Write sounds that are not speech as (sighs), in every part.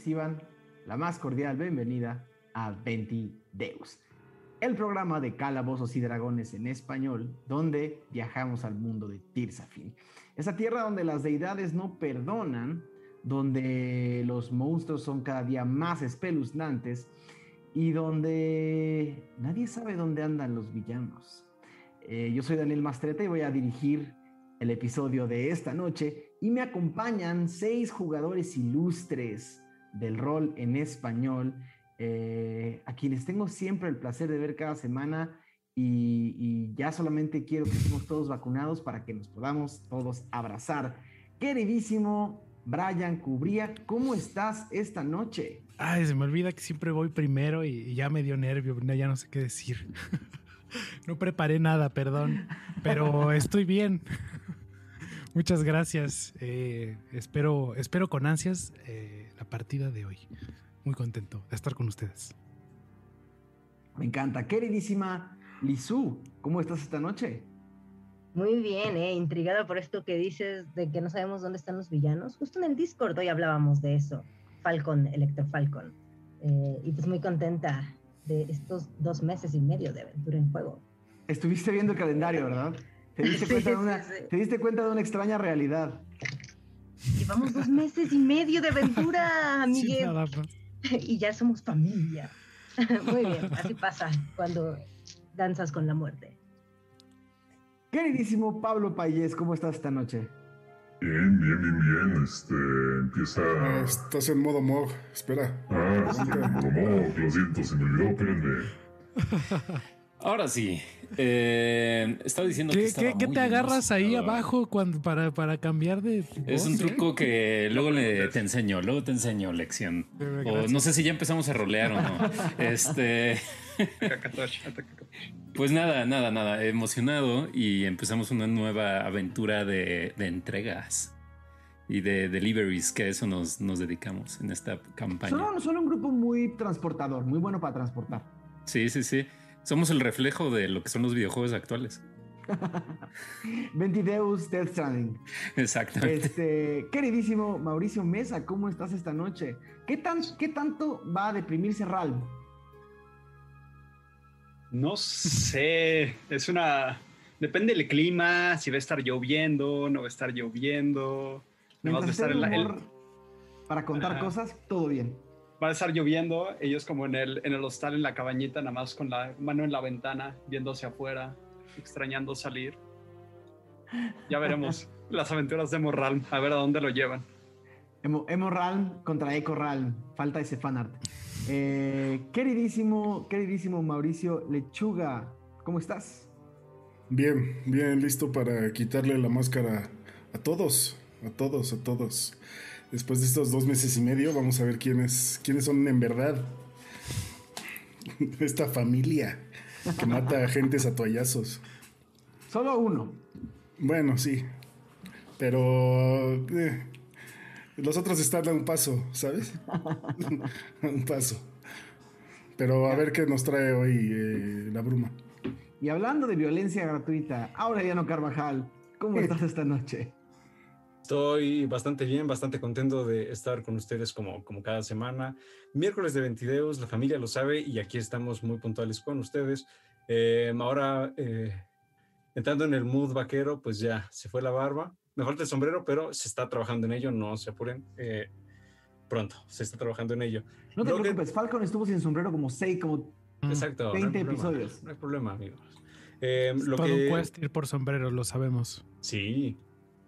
Reciban la más cordial bienvenida a Venti Deus, el programa de calabozos y dragones en español, donde viajamos al mundo de Tirsafin, esa tierra donde las deidades no perdonan, donde los monstruos son cada día más espeluznantes y donde nadie sabe dónde andan los villanos. Eh, yo soy Daniel Mastreta y voy a dirigir el episodio de esta noche y me acompañan seis jugadores ilustres del rol en español, eh, a quienes tengo siempre el placer de ver cada semana y, ya solamente quiero que estemos todos vacunados para que nos podamos todos abrazar. Queridísimo Brian Cubría, ¿cómo estás esta noche? Ay, se me olvida que siempre voy primero y, ya me dio nervio, ya no sé qué decir. (laughs) no preparé nada, perdón, pero estoy bien. (laughs) Muchas gracias. Eh, espero, espero con ansias eh, partida de hoy. Muy contento de estar con ustedes. Me encanta. Queridísima Lizu, ¿cómo estás esta noche? Muy bien, eh, intrigada por esto que dices de que no sabemos dónde están los villanos. Justo en el Discord hoy hablábamos de eso. Falcon, Electro Falcon. Eh, y pues muy contenta de estos dos meses y medio de aventura en juego. Estuviste viendo el calendario, ¿verdad? Te diste, (laughs) cuenta, de una, te diste cuenta de una extraña realidad. Llevamos dos meses y medio de aventura, (laughs) Miguel. y ya somos familia. (laughs) Muy bien, así pasa cuando danzas con la muerte. Queridísimo Pablo Payés, ¿cómo estás esta noche? Bien, bien, bien, bien. Este, empieza. Ah, estás en modo MOG, espera. Ah, sí, en modo MOG, lo siento, se me olvidó, espérenme. (laughs) Ahora sí. Eh, estaba diciendo ¿Qué, que estaba ¿qué, muy te agarras ahí abajo cuando, para, para cambiar de Es un eh? truco que luego le, te enseño, luego te enseño lección. O no sé si ya empezamos a rolear o no. (laughs) Este, (laughs) pues nada, nada, nada. Emocionado y empezamos una nueva aventura de, de entregas y de deliveries, que a eso nos, nos dedicamos en esta campaña. Son, son un grupo muy transportador, muy bueno para transportar. Sí, sí, sí. Somos el reflejo de lo que son los videojuegos actuales. (laughs) Ventideus Death Stranding. Exactamente. Este, queridísimo Mauricio Mesa, ¿cómo estás esta noche? ¿Qué, tan, ¿Qué tanto va a deprimirse Ralm? No sé, es una... Depende del clima, si va a estar lloviendo, no va a estar lloviendo. No va a estar en la- el- para contar Ajá. cosas, todo bien. Va a estar lloviendo, ellos como en el, en el hostal, en la cabañita, nada más con la mano en la ventana, viendo hacia afuera, extrañando salir. Ya veremos (laughs) las aventuras de Morral, a ver a dónde lo llevan. Emo, Emo Ralm contra Eco Ralm. Falta ese fanart. Eh, queridísimo, queridísimo Mauricio Lechuga, ¿cómo estás? Bien, bien, listo para quitarle la máscara a todos, a todos, a todos. Después de estos dos meses y medio, vamos a ver quiénes, quiénes son en verdad. (laughs) Esta familia que mata a gentes a toallazos. Solo uno. Bueno, sí. Pero eh, los otros están a un paso, ¿sabes? (laughs) a un paso. Pero a ver qué nos trae hoy eh, la bruma. Y hablando de violencia gratuita, Aureliano Carvajal, ¿cómo estás esta noche? Estoy bastante bien, bastante contento de estar con ustedes como, como cada semana. Miércoles de Ventideos, la familia lo sabe y aquí estamos muy puntuales con ustedes. Eh, ahora, eh, entrando en el mood vaquero, pues ya se fue la barba. Me falta el sombrero, pero se está trabajando en ello, no se apuren. Eh, pronto, se está trabajando en ello. No te Lo que- preocupes, Falcon estuvo sin sombrero como seis, como Exacto. no hay 20 problema, episodios. No hay problema, amigos. Eh, lo Todo que... un quest ir por sombrero, lo sabemos. Sí,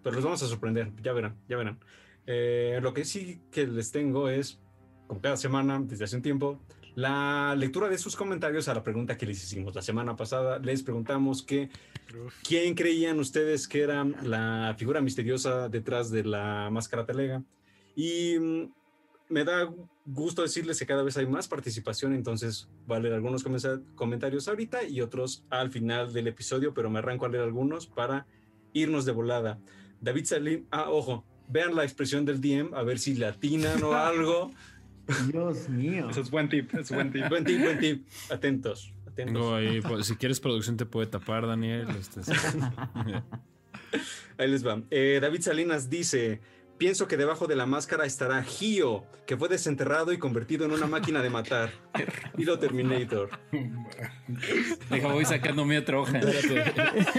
pero los vamos a sorprender, ya verán, ya verán. Eh, lo que sí que les tengo es, como cada semana, desde hace un tiempo, la lectura de sus comentarios a la pregunta que les hicimos la semana pasada. Les preguntamos que, ¿quién creían ustedes que era la figura misteriosa detrás de la máscara telega? Y mm, me da gusto decirles que cada vez hay más participación, entonces voy a leer algunos comentarios ahorita y otros al final del episodio, pero me arranco a leer algunos para irnos de volada. David Salim, ah, ojo, vean la expresión del DM, a ver si le atinan o (laughs) algo. Dios mío. Eso es buen tip, es buen tip. Buen tip, buen tip. Atentos, atentos. Tengo ahí, pues, si quieres producción te puede tapar, Daniel. Este. (laughs) Ahí les va. Eh, David Salinas dice, Pienso que debajo de la máscara estará Gio, que fue desenterrado y convertido en una máquina de matar. (laughs) Y lo Terminator. Deja, voy sacando mi otra hoja.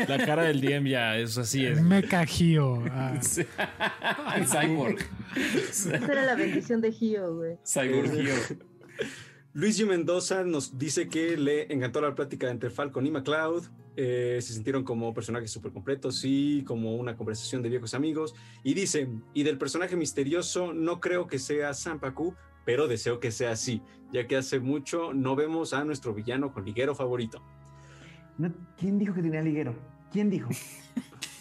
La cara del DM ya es así. Es. Me cajío. Ah, (laughs) Cyborg. Esa era la bendición de Gio, güey. Cyborg Gio. Luis G. Mendoza nos dice que le encantó la plática entre Falcon y McCloud. eh, se sintieron como personajes súper completos y como una conversación de viejos amigos. Y dice, y del personaje misterioso no creo que sea Sampaku, pero deseo que sea así, ya que hace mucho no vemos a nuestro villano con liguero favorito. ¿Quién dijo que tenía liguero? ¿Quién dijo? (laughs)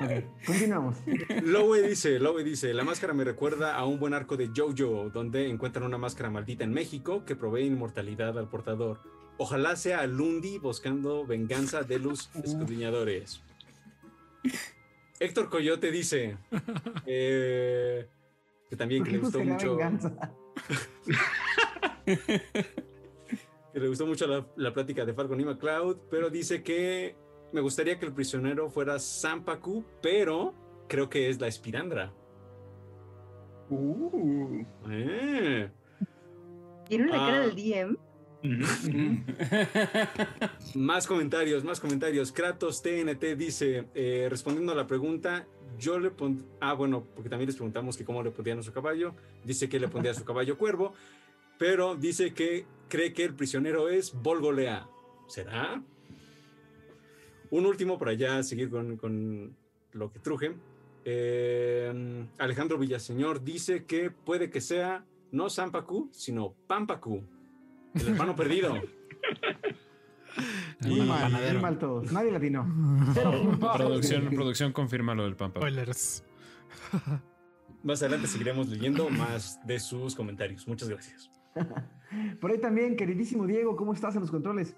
ok, continuamos. Lowe dice, Lowe dice, la máscara me recuerda a un buen arco de Jojo, donde encuentran una máscara maldita en México que provee inmortalidad al portador. Ojalá sea Lundi buscando venganza de los (laughs) escudriñadores. Héctor Coyote dice (laughs) eh, que también ¿Por que le gustó mucho, (laughs) que le gustó mucho la, la plática de Falcon y McCloud, pero dice que me gustaría que el prisionero fuera Sampaku, pero creo que es la Espirandra. Uh. Eh. ¿Vieron la cara Ah. del DM? (laughs) Más comentarios, más comentarios. Kratos TNT dice, eh, respondiendo a la pregunta, yo le pondría... Ah, bueno, porque también les preguntamos que cómo le pondrían a su caballo. Dice que le pondría a su caballo cuervo, pero dice que cree que el prisionero es Volgolea. ¿Será? Un último para ya seguir con, con lo que truje. Eh, Alejandro Villaseñor dice que puede que sea no Sampaku, sino Pampaku, el hermano perdido. (laughs) Mal, todos. Nadie latino. (laughs) Producción, producción confirma lo del Pampa. Spoilers. (laughs) Más adelante seguiremos leyendo más de sus comentarios. Muchas gracias. Por ahí también, queridísimo Diego, ¿cómo estás en los controles?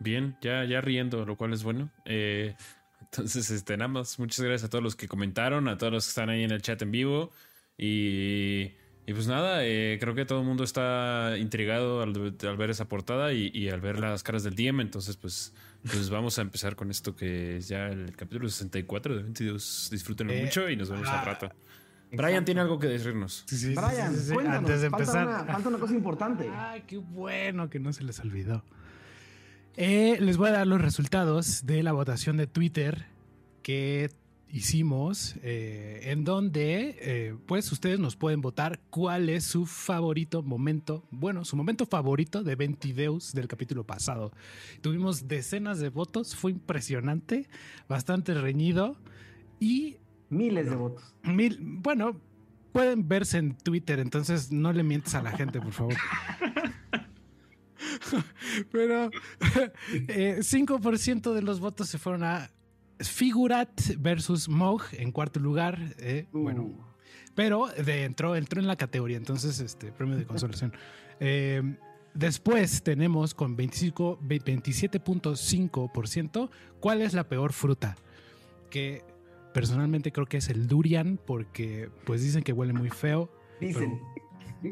Bien, ya, ya riendo, lo cual es bueno. Eh, entonces, este, nada más, muchas gracias a todos los que comentaron, a todos los que están ahí en el chat en vivo. Y, y pues nada, eh, creo que todo el mundo está intrigado al, al ver esa portada y, y al ver las caras del DM. Entonces, pues, pues vamos a empezar con esto que es ya el capítulo 64 de 22. Disfrútenlo Eh, mucho y nos vemos ah, al rato. Brian tiene algo que decirnos. Sí, Brian, sí, sí, sí. cuéntanos, Antes de falta empezar. una- falta una cosa importante. Ay, qué bueno que no se les olvidó. Eh, les voy a dar los resultados de la votación de Twitter que hicimos, eh, en donde eh, pues ustedes nos pueden votar cuál es su favorito momento, bueno, su momento favorito de Ventideus del capítulo pasado. Tuvimos decenas de votos, fue impresionante, bastante reñido y Miles de votos. Mil, bueno, pueden verse en Twitter, entonces no le mientes a la gente, por favor. (laughs) (laughs) Pero (laughs) eh, 5% de los votos se fueron a Figurat versus Mog en cuarto lugar. eh, Bueno, Uh, pero de- entró, entró en la categoría, entonces este premio de consolación. (laughs) Eh, después tenemos con 25, ve- 27.5% cuál es la peor fruta. Que personalmente creo que es el durian porque pues dicen que huele muy feo. dicen.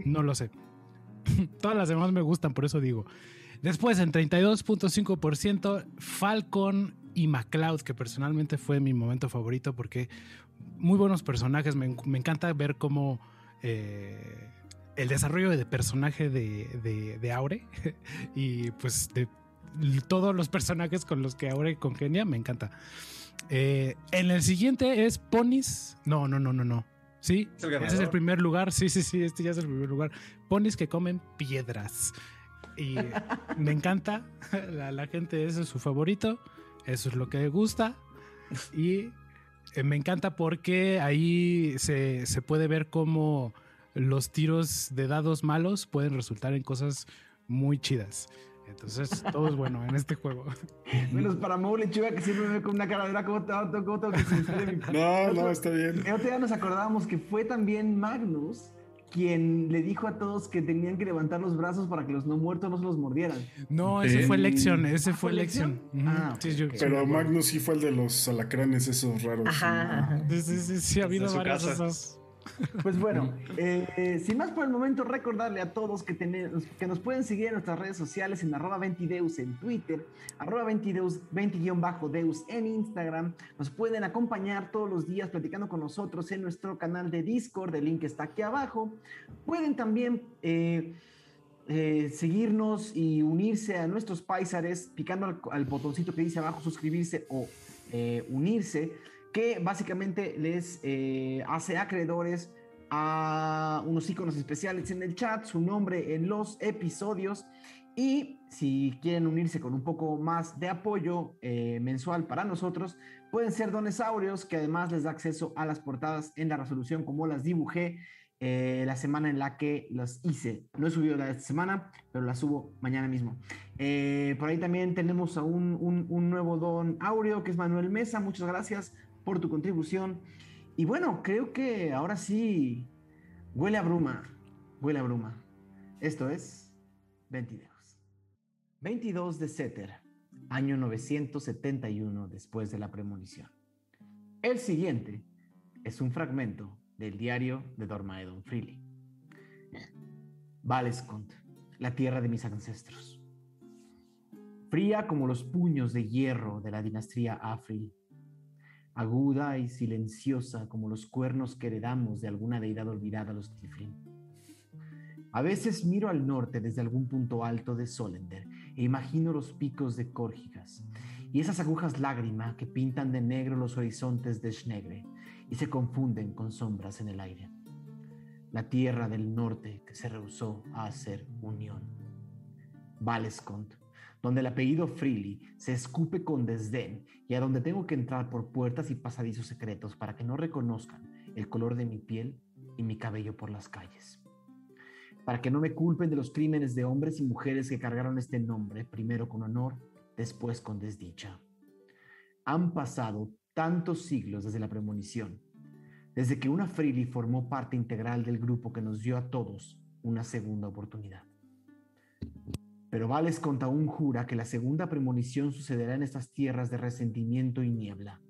No lo sé. (laughs) Todas las demás me gustan, por eso digo. Después, en 32.5%, Falcon y McCloud, que personalmente fue mi momento favorito porque muy buenos personajes. Me, me encanta ver cómo eh, el desarrollo de personaje de, de, de Aure (laughs) y pues de todos los personajes con los que Aure congenia, me encanta. Eh, en el siguiente es Ponis. No, no, no, no, no. Sí, ¿Es ese es el primer lugar. Sí, sí, sí, este ya es el primer lugar. Ponis que comen piedras. Y (laughs) me encanta. La, la gente, ese es su favorito. Eso es lo que le gusta. Y eh, me encanta porque ahí se, se puede ver cómo los tiros de dados malos pueden resultar en cosas muy chidas. Entonces, todo es bueno en este juego. (laughs) Menos para Mo Lechuga que siempre me ve con una cara de "Ahora, ¿cómo, te- cómo tengo que mi (laughs) No, no, está bien. El otro día nos acordábamos que fue también Magnus quien le dijo a todos que tenían que levantar los brazos para que los no muertos no se los mordieran. No, ese fue Eh, Lexion, ese ¿ah, fue? Ujú. Ah, Sí, yo- Pero. Magnus sí fue el de los alacranes esos raros. Ajá, ajá. Sí, sí, sí, sí, ha habido de casa. esos. (laughs) Pues bueno, eh, sin más por el momento, recordarle a todos que, tenemos, que nos pueden seguir en nuestras redes sociales en arroba 20deus en Twitter, arroba 20deus, 20-deus en Instagram. Nos pueden acompañar todos los días platicando con nosotros en nuestro canal de Discord, el link está aquí abajo. Pueden también... Eh, eh, seguirnos y unirse a nuestros paisares picando al, al botoncito que dice abajo suscribirse o unirse, que básicamente les eh, hace acreedores a unos iconos especiales en el chat, su nombre en los episodios y si quieren unirse con un poco más de apoyo mensual para nosotros, pueden ser donesaurios que además les da acceso a las portadas en la resolución como las dibujé eh, la semana en la que las hice. No he subido la de esta semana, pero la subo mañana mismo. Eh, por ahí también tenemos a un, un, nuevo don Aureo, que es Manuel Mesa. Muchas gracias por tu contribución. Y bueno, creo que ahora sí huele a bruma. Huele a bruma. Esto es 22. 22 de Setter, año 971 después de la premonición. El siguiente es un fragmento del diario de Dormaedon Freely. Valescont, la tierra de mis ancestros. Fría como los puños de hierro de la dinastía Afril. Aguda y silenciosa como los cuernos que heredamos de alguna deidad olvidada los Tiflin. A veces miro al norte desde algún punto alto de Solender e imagino los picos de Córgigas y esas agujas lágrima que pintan de negro los horizontes de Schnegre y se confunden con sombras en el aire. La tierra del norte que se rehusó a hacer unión. Valescont, donde el apellido Freely se escupe con desdén y a donde tengo que entrar por puertas y pasadizos secretos para que no reconozcan el color de mi piel y mi cabello por las calles. Para que no me culpen de los crímenes de hombres y mujeres que cargaron este nombre, primero con honor, después con desdicha. Han pasado tantos siglos desde la premonición, desde que una Freely formó parte integral del grupo que nos dio a todos una segunda oportunidad. Pero Vales contra aún jura que la segunda premonición sucederá en estas tierras de resentimiento y niebla.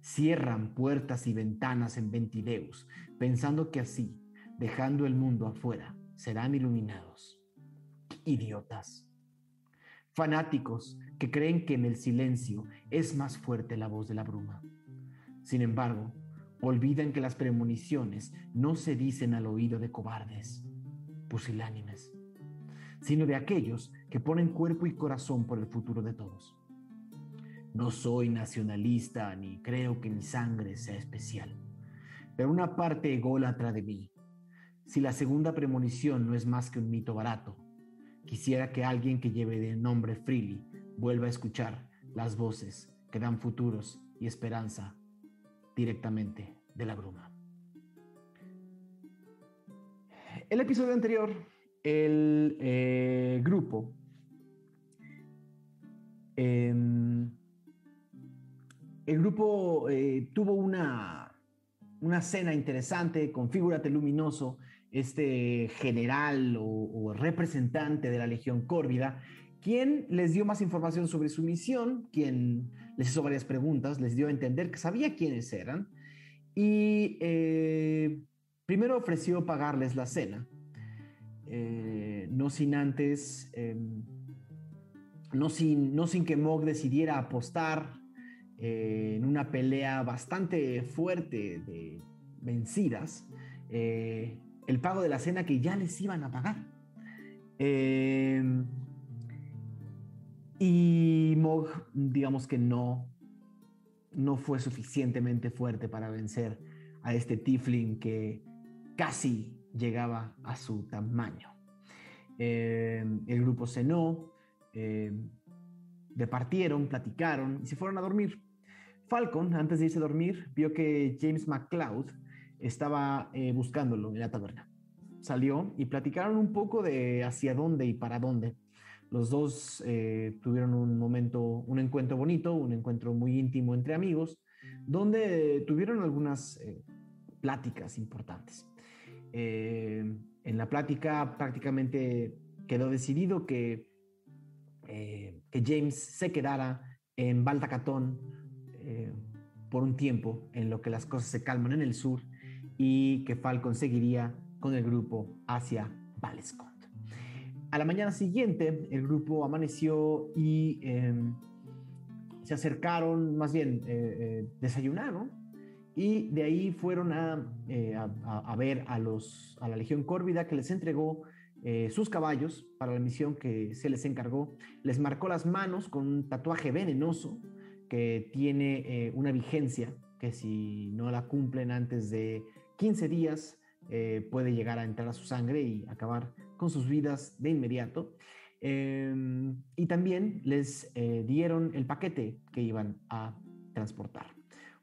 Cierran puertas y ventanas en Ventideus, pensando que así, dejando el mundo afuera, serán iluminados. Idiotas. Fanáticos que creen que en el silencio es más fuerte la voz de la bruma. Sin embargo, olvidan que las premoniciones no se dicen al oído de cobardes, pusilánimes, sino de aquellos que ponen cuerpo y corazón por el futuro de todos. No soy nacionalista ni creo que mi sangre sea especial, pero una parte ególatra de mí, si la segunda premonición no es más que un mito barato, quisiera que alguien que lleve de nombre Freely vuelva a escuchar las voces que dan futuros y esperanza directamente de la bruma. El episodio anterior, el eh, grupo em, el grupo eh, tuvo una, una cena interesante con Figúrate Luminoso, este general o, o, representante de la Legión Córvida, quien les dio más información sobre su misión, quien les hizo varias preguntas, les dio a entender que sabía quiénes eran y eh, primero ofreció pagarles la cena, eh, no sin antes, em, no, sin, no sin que Mog decidiera apostar eh, en una pelea bastante fuerte de vencidas, el pago de la cena que ya les iban a pagar. Em, y Mog, digamos que no, no fue suficientemente fuerte para vencer a este Tiflin que casi llegaba a su tamaño. Eh, el grupo cenó, eh, departieron, platicaron y se fueron a dormir. Falcon, antes de irse a dormir, vio que James McCloud estaba eh, buscándolo en la taberna. Salió y platicaron un poco de hacia dónde y para dónde. Los dos eh, tuvieron un momento, un encuentro bonito, un encuentro muy íntimo entre amigos, donde tuvieron algunas pláticas importantes. Eh, en la plática prácticamente quedó decidido que, que James se quedara en Baltacatón por un tiempo, en lo que las cosas se calman en el sur, y que Falcon seguiría con el grupo hacia Valescont. A la mañana siguiente, el grupo amaneció y em, se acercaron, más bien eh, eh, desayunaron, y de ahí fueron a, eh, a- a- ver a, los, a la Legión Córvida que les entregó eh, sus caballos para la misión que se les encargó. Les marcó las manos con un tatuaje venenoso que tiene eh, una vigencia que si no la cumplen antes de 15 días puede llegar a entrar a su sangre y acabar con sus vidas de inmediato. Eh, y también les dieron el paquete que iban a transportar.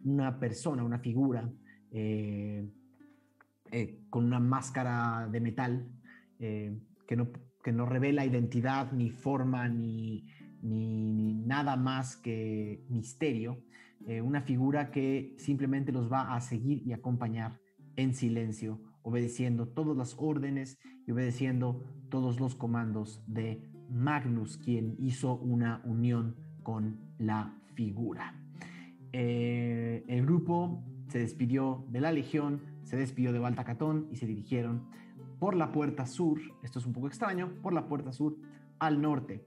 Una persona, una figura eh, eh, con una máscara de metal eh, que, no, que no revela identidad, ni forma, ni, ni, nada más que misterio. Una figura que simplemente los va a seguir y acompañar en silencio, obedeciendo todas las órdenes y obedeciendo todos los comandos de Magnus, quien hizo una unión con la figura. Eh, el grupo se despidió de la Legión, se despidió de Baltacatón y se dirigieron por la puerta sur, esto es un poco extraño, por la puerta sur al norte.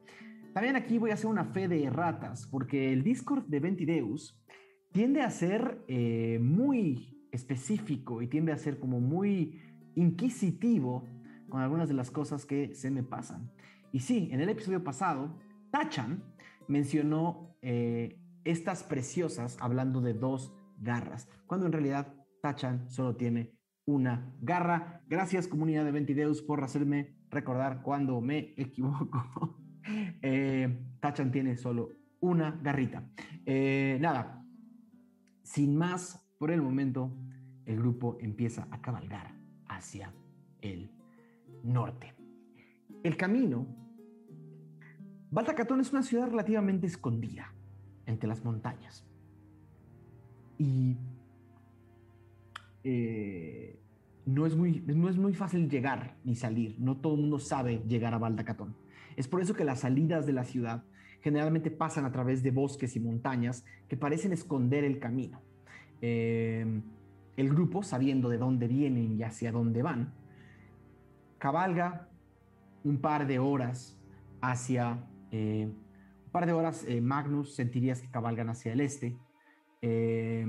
También aquí voy a hacer una fe de ratas, porque el Discord de Ventideus tiende a ser eh, muy específico y tiende a ser como muy inquisitivo con algunas de las cosas que se me pasan. Y sí, en el episodio pasado, Tachan mencionó eh, estas preciosas hablando de dos garras, cuando en realidad Tachan solo tiene una garra. Gracias comunidad de Ventideus por hacerme recordar cuando me (laughs) equivoco. Eh, Tachan tiene solo una garrita. Eh, nada, sin más, por el momento, el grupo empieza a cabalgar hacia el norte. El camino. Baltacatón es una ciudad relativamente escondida entre las montañas. Y eh, no, es muy, no es muy fácil llegar ni salir. No todo el mundo sabe llegar a Baldacatón. Es por eso que las salidas de la ciudad generalmente pasan a través de bosques y montañas que parecen esconder el camino. Eh, el grupo, sabiendo de dónde vienen y hacia dónde van, cabalga un par de horas hacia... eh, un par de horas, eh, Magnus sentirías que cabalgan hacia el este. eh,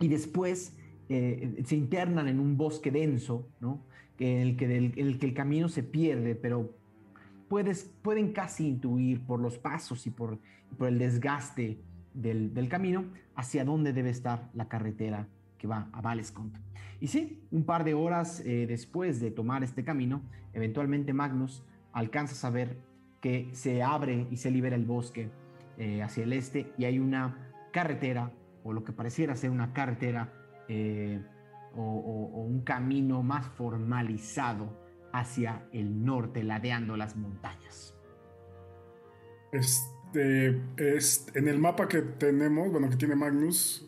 y después eh, se internan en un bosque denso, ¿no? En, el que el camino se pierde, pero puedes, pueden casi intuir por los pasos y por, por el desgaste del, del camino hacia dónde debe estar la carretera que va a Valescont. Y sí, un par de horas eh, después de tomar este camino, eventualmente Magnus alcanza a saber que se abre y se libera el bosque eh, hacia el este y hay una carretera o lo que pareciera ser una carretera eh, o, o- o un camino más formalizado hacia el norte, ladeando las montañas. Este, es, en el mapa que tenemos, bueno, que tiene Magnus,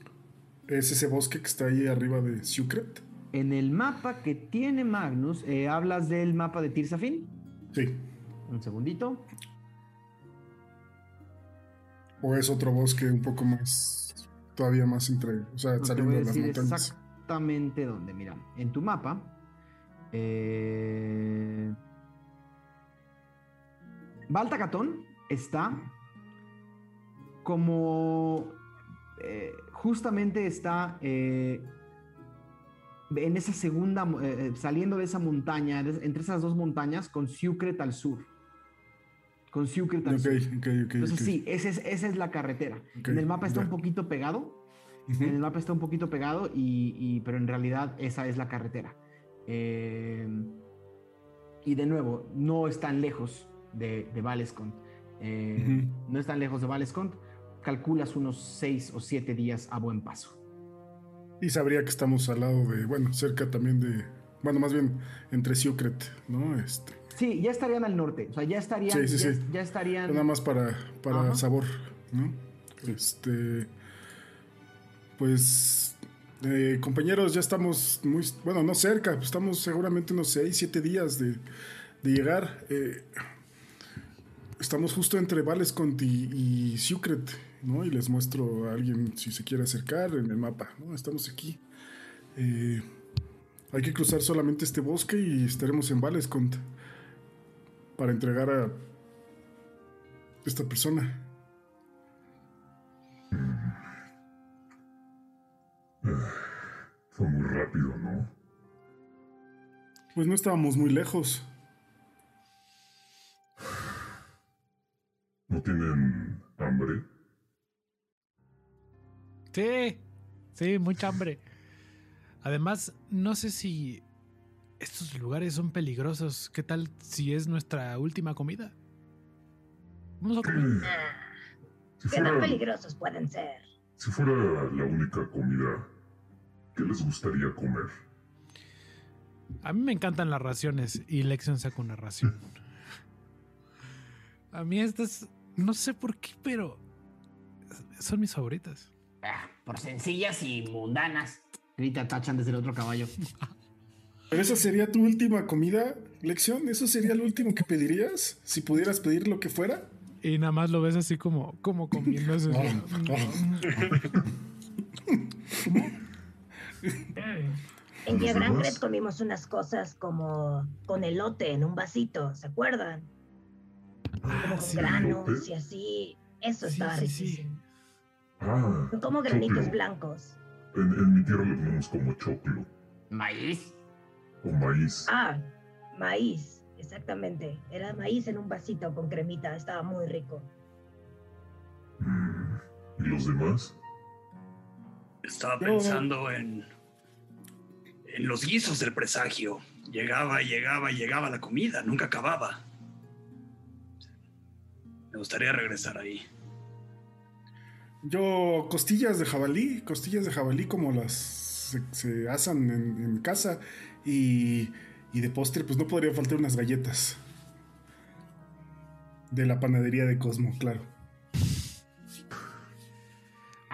es ese bosque que está ahí arriba de Sucret. En el mapa que tiene Magnus, eh, ¿hablas del mapa de Tirsafin? Sí. Un segundito. O es otro bosque un poco más, todavía más entre, o sea, No saliendo de las montañas. exactamente dónde. Mira, en tu mapa. Eh, Baltacatón está como. eh, justamente está eh, en esa segunda. eh, saliendo de esa montaña, entre esas dos montañas, con Sucret al sur. Con Sucret al Ok, sur. ok, ok. Entonces, sí, ese es- esa es la carretera. En el mapa está ya. un poquito pegado. En el mapa está un poquito pegado, y, y- pero en realidad esa es la carretera. Eh, y de nuevo, no es tan lejos de, de Valescont. Eh, Ujú. No es tan lejos de Valescont. Calculas unos seis o siete días a buen paso. Y sabría que estamos al lado de, bueno, cerca también de, bueno, más bien entre Sucret, ¿no? Este, Sí, ya estarían al norte. O sea, ya estarían. Sí, sí, ya, estarían. nada más para, para Ajá. sabor, ¿no? Este, pues, eh, compañeros, ya estamos muy, bueno, no cerca, estamos seguramente unos 6, 7 días de, de llegar. eh, estamos justo entre Valescont y, y Sucret, ¿no? Y les muestro a alguien si se quiere acercar en el mapa, ¿no? Estamos aquí. Eh, hay que cruzar solamente este bosque y estaremos en Valescont para entregar a esta persona. Fue muy rápido, ¿no? Pues no estábamos muy lejos. ¿No tienen hambre? Sí, sí, mucha hambre. Además, no sé si estos lugares son peligrosos. ¿Qué tal si es nuestra última comida? Vamos a comer. Si ¿Qué tan peligrosos pueden ser? si fuera la única comida, ¿qué les gustaría comer? A mí me encantan las raciones y Lexion saca una ración. (laughs) A mí estas, no sé por qué, pero son mis favoritas. Ah, por sencillas y mundanas. Grita Tachan desde el otro caballo. (laughs) ¿Pero esa sería tu última comida, Lección? ¿Eso sería lo último que pedirías? Si pudieras pedir lo que fuera. Y nada más lo ves así como, como comiendo eso. (laughs) En ¿Los Diagram demás? comimos unas cosas como con elote en un vasito, ¿se acuerdan? Como con sí. granos y así. Eso Sí, estaba sí, sí. riquísimo. Ah, como granitos choclo. blancos. En, en mi tierra lo tenemos como choclo Maíz. O maíz. Ah, maíz, exactamente. Era maíz en un vasito con cremita, estaba muy rico. Mm, ¿Y los demás? Estaba pensando en, en los guisos del presagio. Llegaba y llegaba y llegaba la comida, nunca acababa. Me gustaría regresar ahí. Yo, costillas de jabalí, costillas de jabalí como las se, se asan en, en casa. Y, y de postre, pues no podría faltar unas galletas. De la panadería de Cosmo, claro.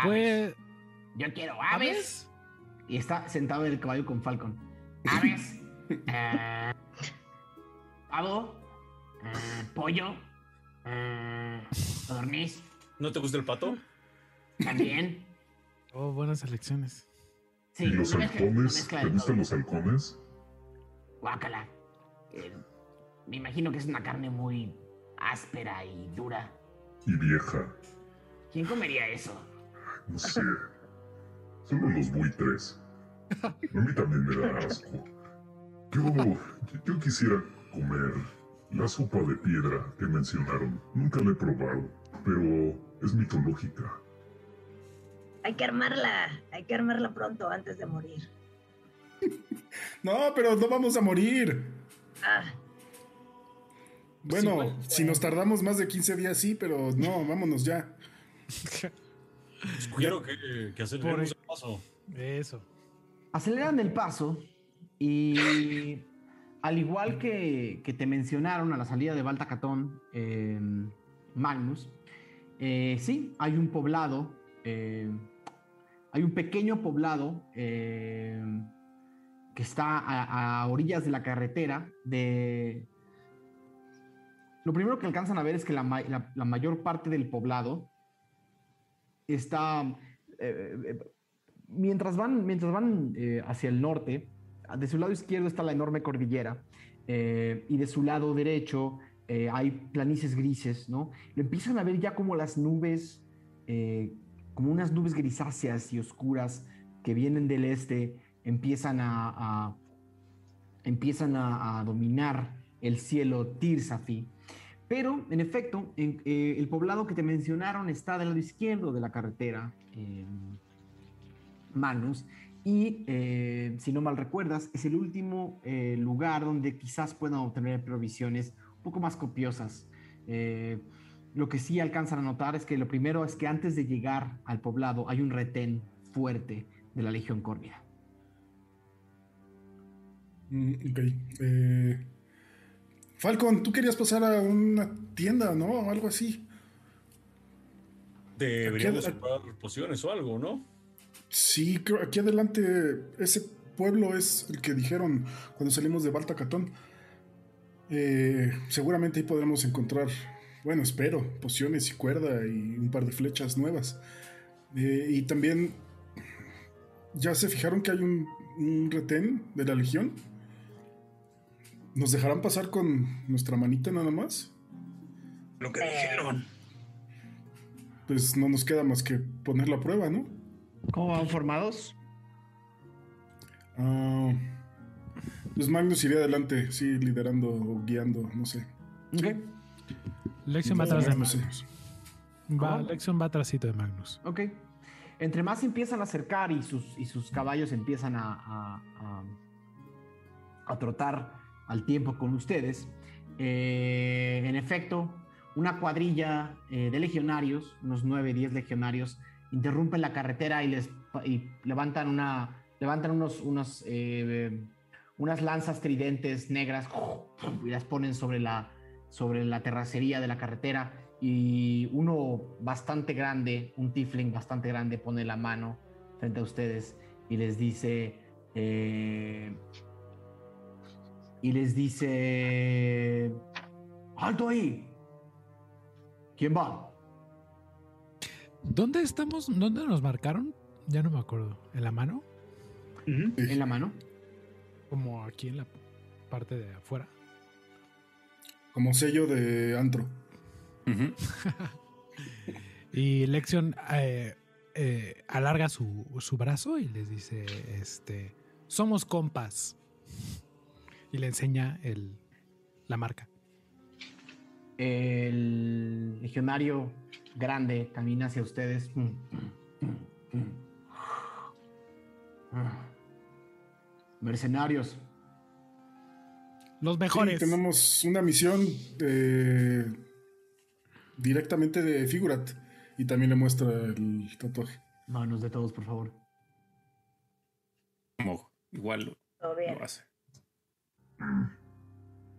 Pues, Yo quiero aves. ¿aves? Y está sentado en el caballo con Falcon. Aves. (laughs) eh, pavo. eh, pollo. eh. ¿No te gusta el pato? También. Oh, buenas elecciones. Sí, ¿Y los halcones? ¿Te gustan los halcones? Guácala. Eh, me imagino que es una carne muy áspera y dura. Y vieja. ¿Quién comería eso? No sé. Solo los buitres. A mí también me da asco. Yo, yo quisiera comer la sopa de piedra que mencionaron. Nunca la he probado, pero es mitológica. Hay que armarla, hay que armarla pronto antes de morir. (laughs) No, pero no vamos a morir. Ah, Bueno, bueno, si nos tardamos más de 15 días, sí, pero no, vámonos ya. Quiero que, que aceleremos el paso. Eso. Aceleran el paso y al igual que, que te mencionaron a la salida de Baltacatón, eh, Magnus, eh, sí, hay un poblado, eh, hay un pequeño poblado eh, que está a, orillas de la carretera de... Lo primero que alcanzan a ver es que la, ma- la- la mayor parte del poblado está... eh, eh, mientras van, mientras van hacia el norte, de su lado izquierdo está la enorme cordillera y de su lado derecho hay planicies grises, ¿no? Empiezan a ver ya como las nubes, como unas nubes grisáceas y oscuras que vienen del este, empiezan a, empiezan a, dominar el cielo Tirsafi. Pero, en efecto, eh, el poblado que te mencionaron está del lado izquierdo de la carretera. eh, Magnus. Y eh, si no mal recuerdas, es el último eh, lugar donde quizás puedan obtener provisiones un poco más copiosas. Lo que sí alcanzan a notar es que lo primero es que antes de llegar al poblado hay un retén fuerte de la Legión Córnida. Mm, ok. Eh, Falcon, tú querías pasar a una tienda, ¿no? O algo así. Deberíamos comprar pociones o algo, ¿no? Sí, creo aquí adelante ese pueblo es el que dijeron cuando salimos de Baltacatón. Eh, seguramente ahí podremos encontrar, bueno, espero, pociones y cuerda y un par de flechas nuevas. Eh, y también, ya se fijaron que hay un, un retén de la Legión. ¿Nos dejarán pasar con nuestra manita nada más? Lo que dijeron. Pues no nos queda más que poner la prueba, ¿no? ¿Cómo van formados? Ah, pues Magnus iría adelante, sí, liderando o guiando, no sé. Ok. Lexion va atrás de. Magnus. Va, va atrásito de Magnus. Ok. Entre más se empiezan a acercar y sus, y sus caballos empiezan a, a- a- a trotar al tiempo con ustedes, eh, en efecto, una cuadrilla eh, de legionarios, unos 9, 10 legionarios, interrumpen la carretera y, les, y levantan, una, levantan unos, unos, eh, unas lanzas tridentes negras y las ponen sobre la, sobre la terracería de la carretera y uno bastante grande, un tiefling bastante grande, pone la mano frente a ustedes y les dice, eh, y les dice, alto ahí, ¿quién va? ¿Dónde estamos? ¿Dónde nos marcaron? Ya no me acuerdo. ¿En la mano? En la mano. Como aquí en la parte de afuera. Como sello de antro. (laughs) Y Lexion eh, eh, alarga su, su brazo y les dice, este, somos compas. Y le enseña el, la marca. El legionario grande camina hacia ustedes. Mercenarios. Los Sí, mejores. tenemos una misión eh, directamente de Figurat. Y también le muestra el tatuaje. Manos de todos, por favor. Como igual lo, Todo bien. lo hace.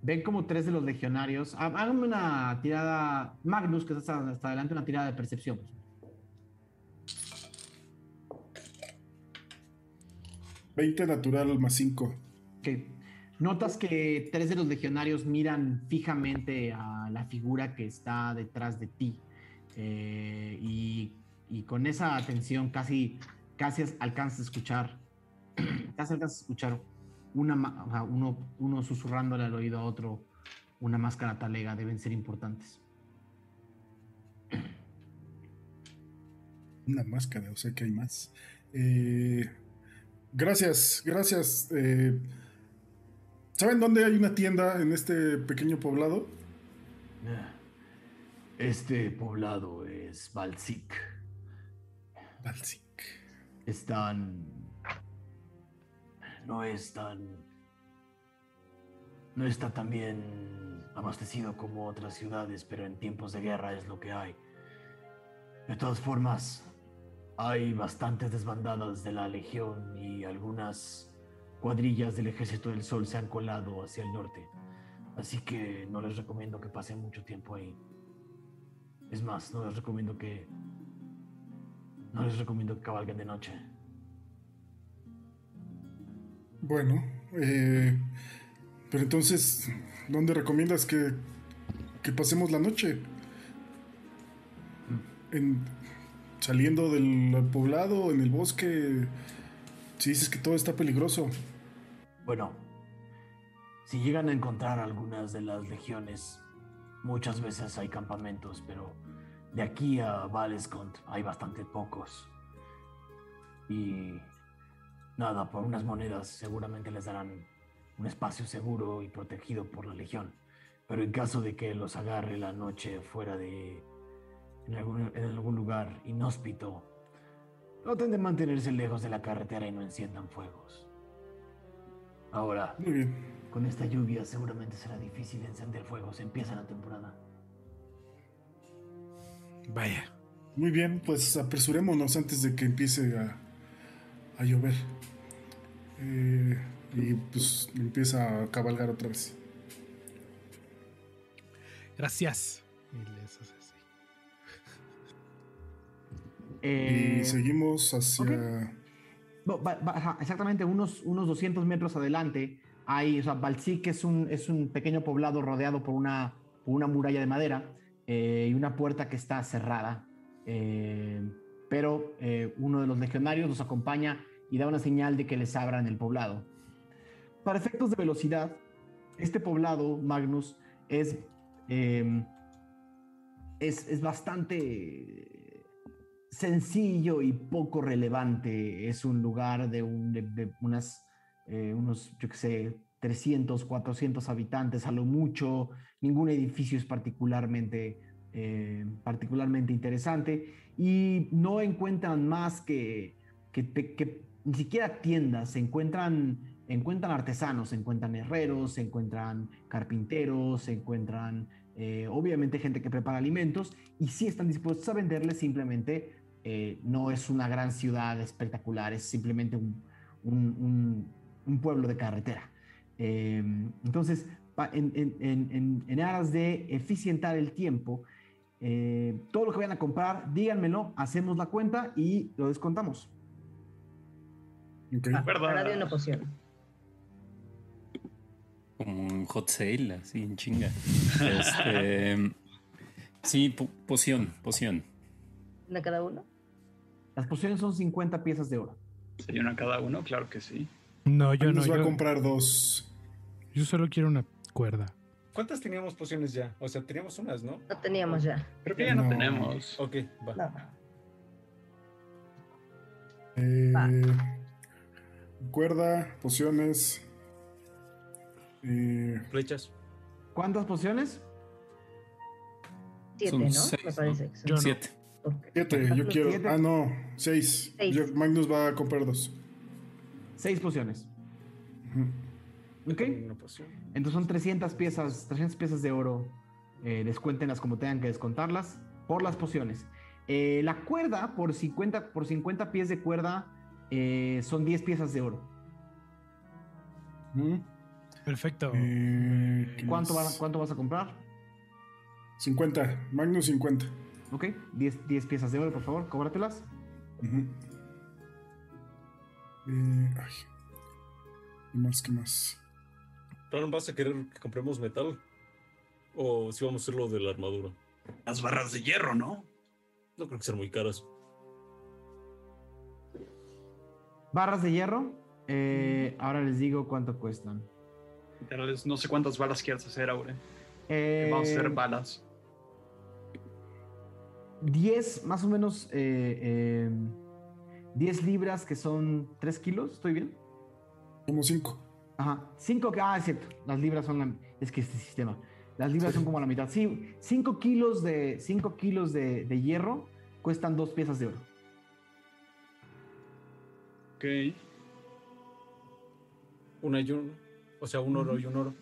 Ven como tres de los legionarios. Há- Háganme una tirada. Magnus, que está hasta, hasta adelante, una tirada de percepción. 20 natural más 5. Ok. Notas que tres de los legionarios miran fijamente a la figura que está detrás de ti. Eh, y, con esa atención casi, casi alcanzas a escuchar. (clears throat) casi alcanzas a escuchar una, uno, uno susurrándole al oído a otro una máscara talega. Deben ser importantes. (clears throat) Una máscara, o sea que hay más. Eh, gracias, gracias. eh, ¿Saben dónde hay una tienda en este pequeño poblado? Este poblado es Balsik. Balsic. están. No es tan. No está tan bien abastecido como otras ciudades, pero en tiempos de guerra es lo que hay. De todas formas, hay bastantes desbandadas de la Legión y algunas cuadrillas del Ejército del Sol se han colado hacia el norte. Así que no les recomiendo que pasen mucho tiempo ahí. Es más, no les recomiendo que no les recomiendo que cabalguen de noche. Bueno, eh, pero entonces, ¿dónde recomiendas que, que pasemos la noche? En, saliendo del poblado, en el bosque. Si dices que todo está peligroso. Bueno, si llegan a encontrar algunas de las legiones, muchas veces hay campamentos, pero de aquí a Valescont hay bastante pocos. Y nada, por unas monedas seguramente les darán un espacio seguro y protegido por la legión. Pero en caso de que los agarre la noche fuera de... en algún, en algún lugar inhóspito, traten de mantenerse lejos de la carretera y no enciendan fuegos. Ahora, Muy bien. con esta lluvia seguramente será difícil encender fuegos. Empieza la temporada. Vaya. Muy bien, pues apresurémonos antes de que empiece a, a llover. Eh, y pues empieza a cabalgar otra vez. Gracias. Y les hace Eh, y seguimos hacia... no, ajá, exactamente unos, unos 200 metros adelante hay, o sea, Balsic es un, es un pequeño poblado rodeado por una, por una muralla de madera eh, y una puerta que está cerrada. Eh, pero eh, uno de los legionarios los acompaña y da una señal de que les abran el poblado. Para efectos de velocidad, este poblado, Magnus, es, eh, es, es bastante sencillo y poco relevante. Es un lugar de, un- de- de unas, eh, unos, yo qué sé, 300, 400 habitantes a lo mucho. Ningún edificio es particularmente, eh, particularmente interesante y no encuentran más que, que, pe- que ni siquiera tiendas, se encuentran, encuentran artesanos, se encuentran herreros, se encuentran carpinteros, se encuentran eh, obviamente gente que prepara alimentos y sí están dispuestos a venderles, simplemente eh, no es una gran ciudad espectacular, es simplemente un, un- un- un pueblo de carretera. Eh, entonces, pa- en, en- en- en- en aras de eficientar el tiempo, eh, todo lo que vayan a comprar, díganmelo, hacemos la cuenta y lo descontamos. Ok. Ah, ¿Verdad? ahora de una poción. Como un hot sale, así en chinga. Este, (laughs) sí, po- poción, poción. ¿Una cada uno? Las pociones son 50 piezas de oro. ¿Sería una cada uno? Claro que sí. No, yo no. Nos va a Yo, comprar dos. yo solo quiero una cuerda. ¿Cuántas teníamos pociones ya? O sea, teníamos unas, ¿no? No teníamos ya. Creo que ya no, No. tenemos. Ok, va. No. Eh, Va. cuerda, pociones. Eh, Flechas. ¿Cuántas pociones? Siete, Son ¿no? seis, Me parece son. Yo. Siete. Siete, yo quiero. Siete. Ah, no, seis. Seis. Yo- Magnus va a comprar dos. Seis pociones. ¿Ok? Poción. Entonces son 300 piezas, 300 piezas de oro. Eh, descuéntenlas como tengan que descontarlas por las pociones. Eh, la cuerda, por 50, por 50 pies de cuerda, eh, son 10 piezas de oro. Ujú. Perfecto. Eh, ¿qué ¿Cuánto, vas- ¿Cuánto vas a comprar? 50. Magnus 50. Ok, 10, 10 piezas de oro, por favor, cóbratelas. Ujú. Eh, ay. ¿Qué más? ¿Qué más? Ron, ¿vas a querer que compremos metal? ¿O si vamos a hacer lo de la armadura? Las barras de hierro, ¿no? No creo que sean muy caras. Barras de hierro, eh, ahora les digo cuánto cuestan. Literales, no sé cuántas balas quieres hacer, Aure. Eh, Vamos a hacer balas. 10, más o menos, eh, eh, 10 libras, que son 3 kilos, ¿estoy bien? Como 5. Ajá, 5, ah, es cierto, las libras son la, es que este sistema, las libras son como la mitad. Sí, 5 kilos de, 5 kilos de, de hierro cuestan 2 piezas de oro. Ok. Una y un. O sea, un oro y un oro.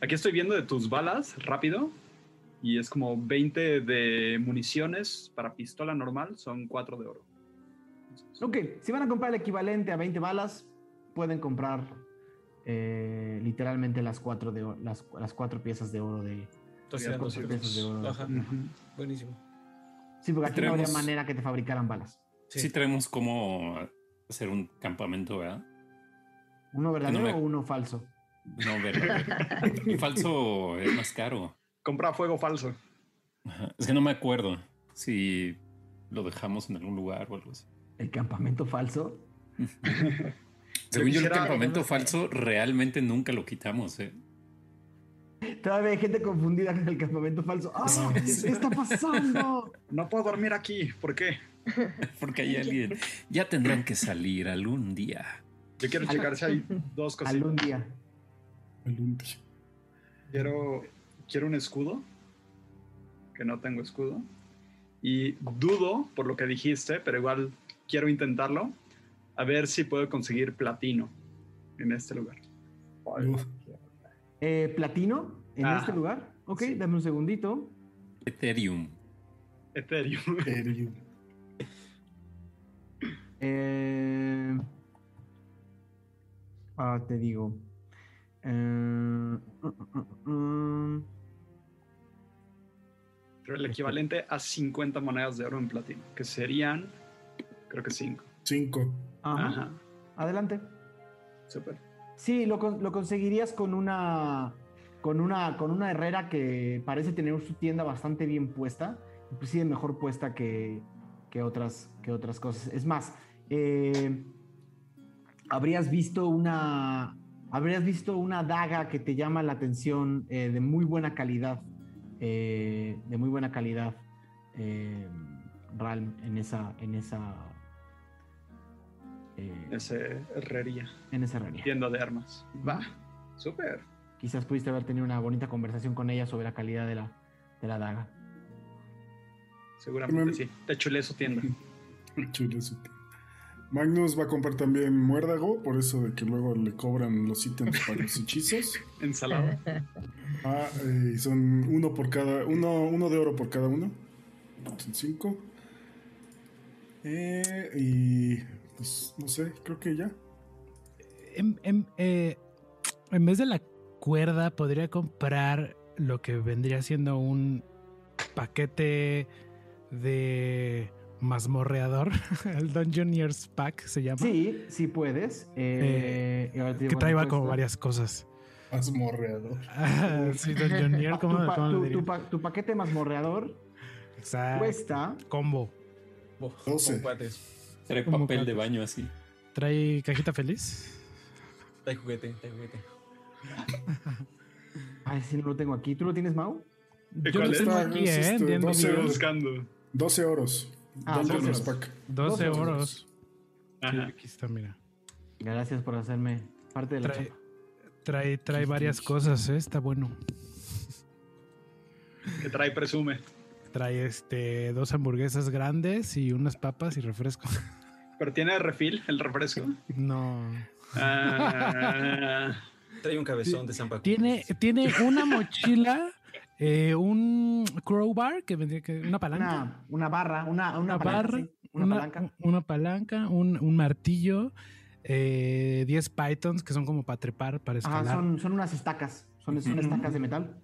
Aquí estoy viendo de tus balas, rápido. Y es como 20 de municiones para pistola normal, son 4 de oro. Ok, si van a comprar el equivalente a 20 balas, pueden comprar eh, literalmente las 4 de, las, las cuatro piezas de oro de... Entonces, dos 200. piezas de oro. Ajá, Ujú. buenísimo. Sí, porque aquí no habría manera que te fabricaran balas. Sí. traemos como hacer un campamento, ¿verdad? ¿Uno verdadero me- o uno falso? No, verdad. El (laughs) falso es más caro. Compra fuego falso. Ajá. Es que no me acuerdo si lo dejamos en algún lugar o algo así. ¿El campamento falso? (laughs) Según yo, el campamento falso realmente nunca lo quitamos, ¿eh? Todavía hay gente confundida con el campamento falso. ¡Ah! ¿Qué está pasando? No puedo dormir aquí. ¿Por qué? (laughs) Porque hay alguien. Ya tendrán que salir algún día. Yo quiero Al- checar si hay dos cositas. Algún día. El día. Quiero, quiero un escudo. Que no tengo escudo. Y dudo por lo que dijiste, pero igual quiero intentarlo. A ver si puedo conseguir platino en este lugar. Eh, ¿Platino? ¿En Ajá. este lugar? Ok, dame un segundito. Ethereum. Ethereum. Serio. Eh, ah, te digo. Eh, mm, mm, mm. Pero el equivalente a 50 monedas de oro en platino, que serían, creo que 5. 5. Ajá. Ajá. Adelante. Súper. Sí, lo, lo conseguirías con una, con una, con una herrera que parece tener su tienda bastante bien puesta, inclusive mejor puesta que, que otras, que otras cosas. Es más, eh, habrías visto una habrías visto una daga que te llama la atención eh, de muy buena calidad, eh, de muy buena calidad, eh, Ralm, en esa, en esa, eh, Ese herrería, en esa herrería. tienda de armas. Va, súper. Quizás pudiste haber tenido una bonita conversación con ella sobre la calidad de la, de la daga. Seguramente sí. Te chulé su tienda. (laughs) Chulo su tío. Magnus va a comprar también muérdago, por eso de que luego le cobran los ítems para los hechizos. (laughs) Ensalada. Ah, eh, son uno por cada, uno, uno de oro por cada uno. Son cinco. Eh, y pues no sé, creo que ya. En, en- eh, en vez de la cuerda, podría comprar lo que vendría siendo un paquete de mazmorreador. (laughs) El Dungeoneers Pack se llama. Sí, sí puedes. eh, te que cuánto como cuesta. varias cosas. Haz morreador. (laughs) Ah, sí, Dungeoneer, ¿cómo, tu, pa- cómo tu- diría? tu pa- tu paquete mazmorreador Exacto. cuesta Combo. Oh, cuates. Trae Como papel de baño así. Trae cajita feliz. Trae juguete, trae juguete. Ay, sí, no lo tengo aquí. ¿Tú lo tienes, Mau? ¿Y Yo cuál lo es? tengo aquí, es ¿eh? este, En 12 Estoy euros. buscando. 12 oros. Ah, Dungeoneers 12 Pack. 12 euros. euros. Sí, Ajá. aquí está, mira. Gracias por hacerme parte de la Trae, chapa. trae, trae varias cosas, ¿eh? Está bueno. Que trae presume. Trae este dos hamburguesas grandes y unas papas y refresco. (laughs) Pero tiene refil el refresco. No. Ah, Trae un cabezón de San Paco. Tiene, tiene una mochila, eh, un crowbar, que vendría que una palanca. Una, una barra, una, una, una palanca, barra, sí, una, palanca. una palanca, un, un martillo, eh, 10 pythons que son como para trepar, para Ajá, escalar. son, son unas estacas. Son, son estacas de metal.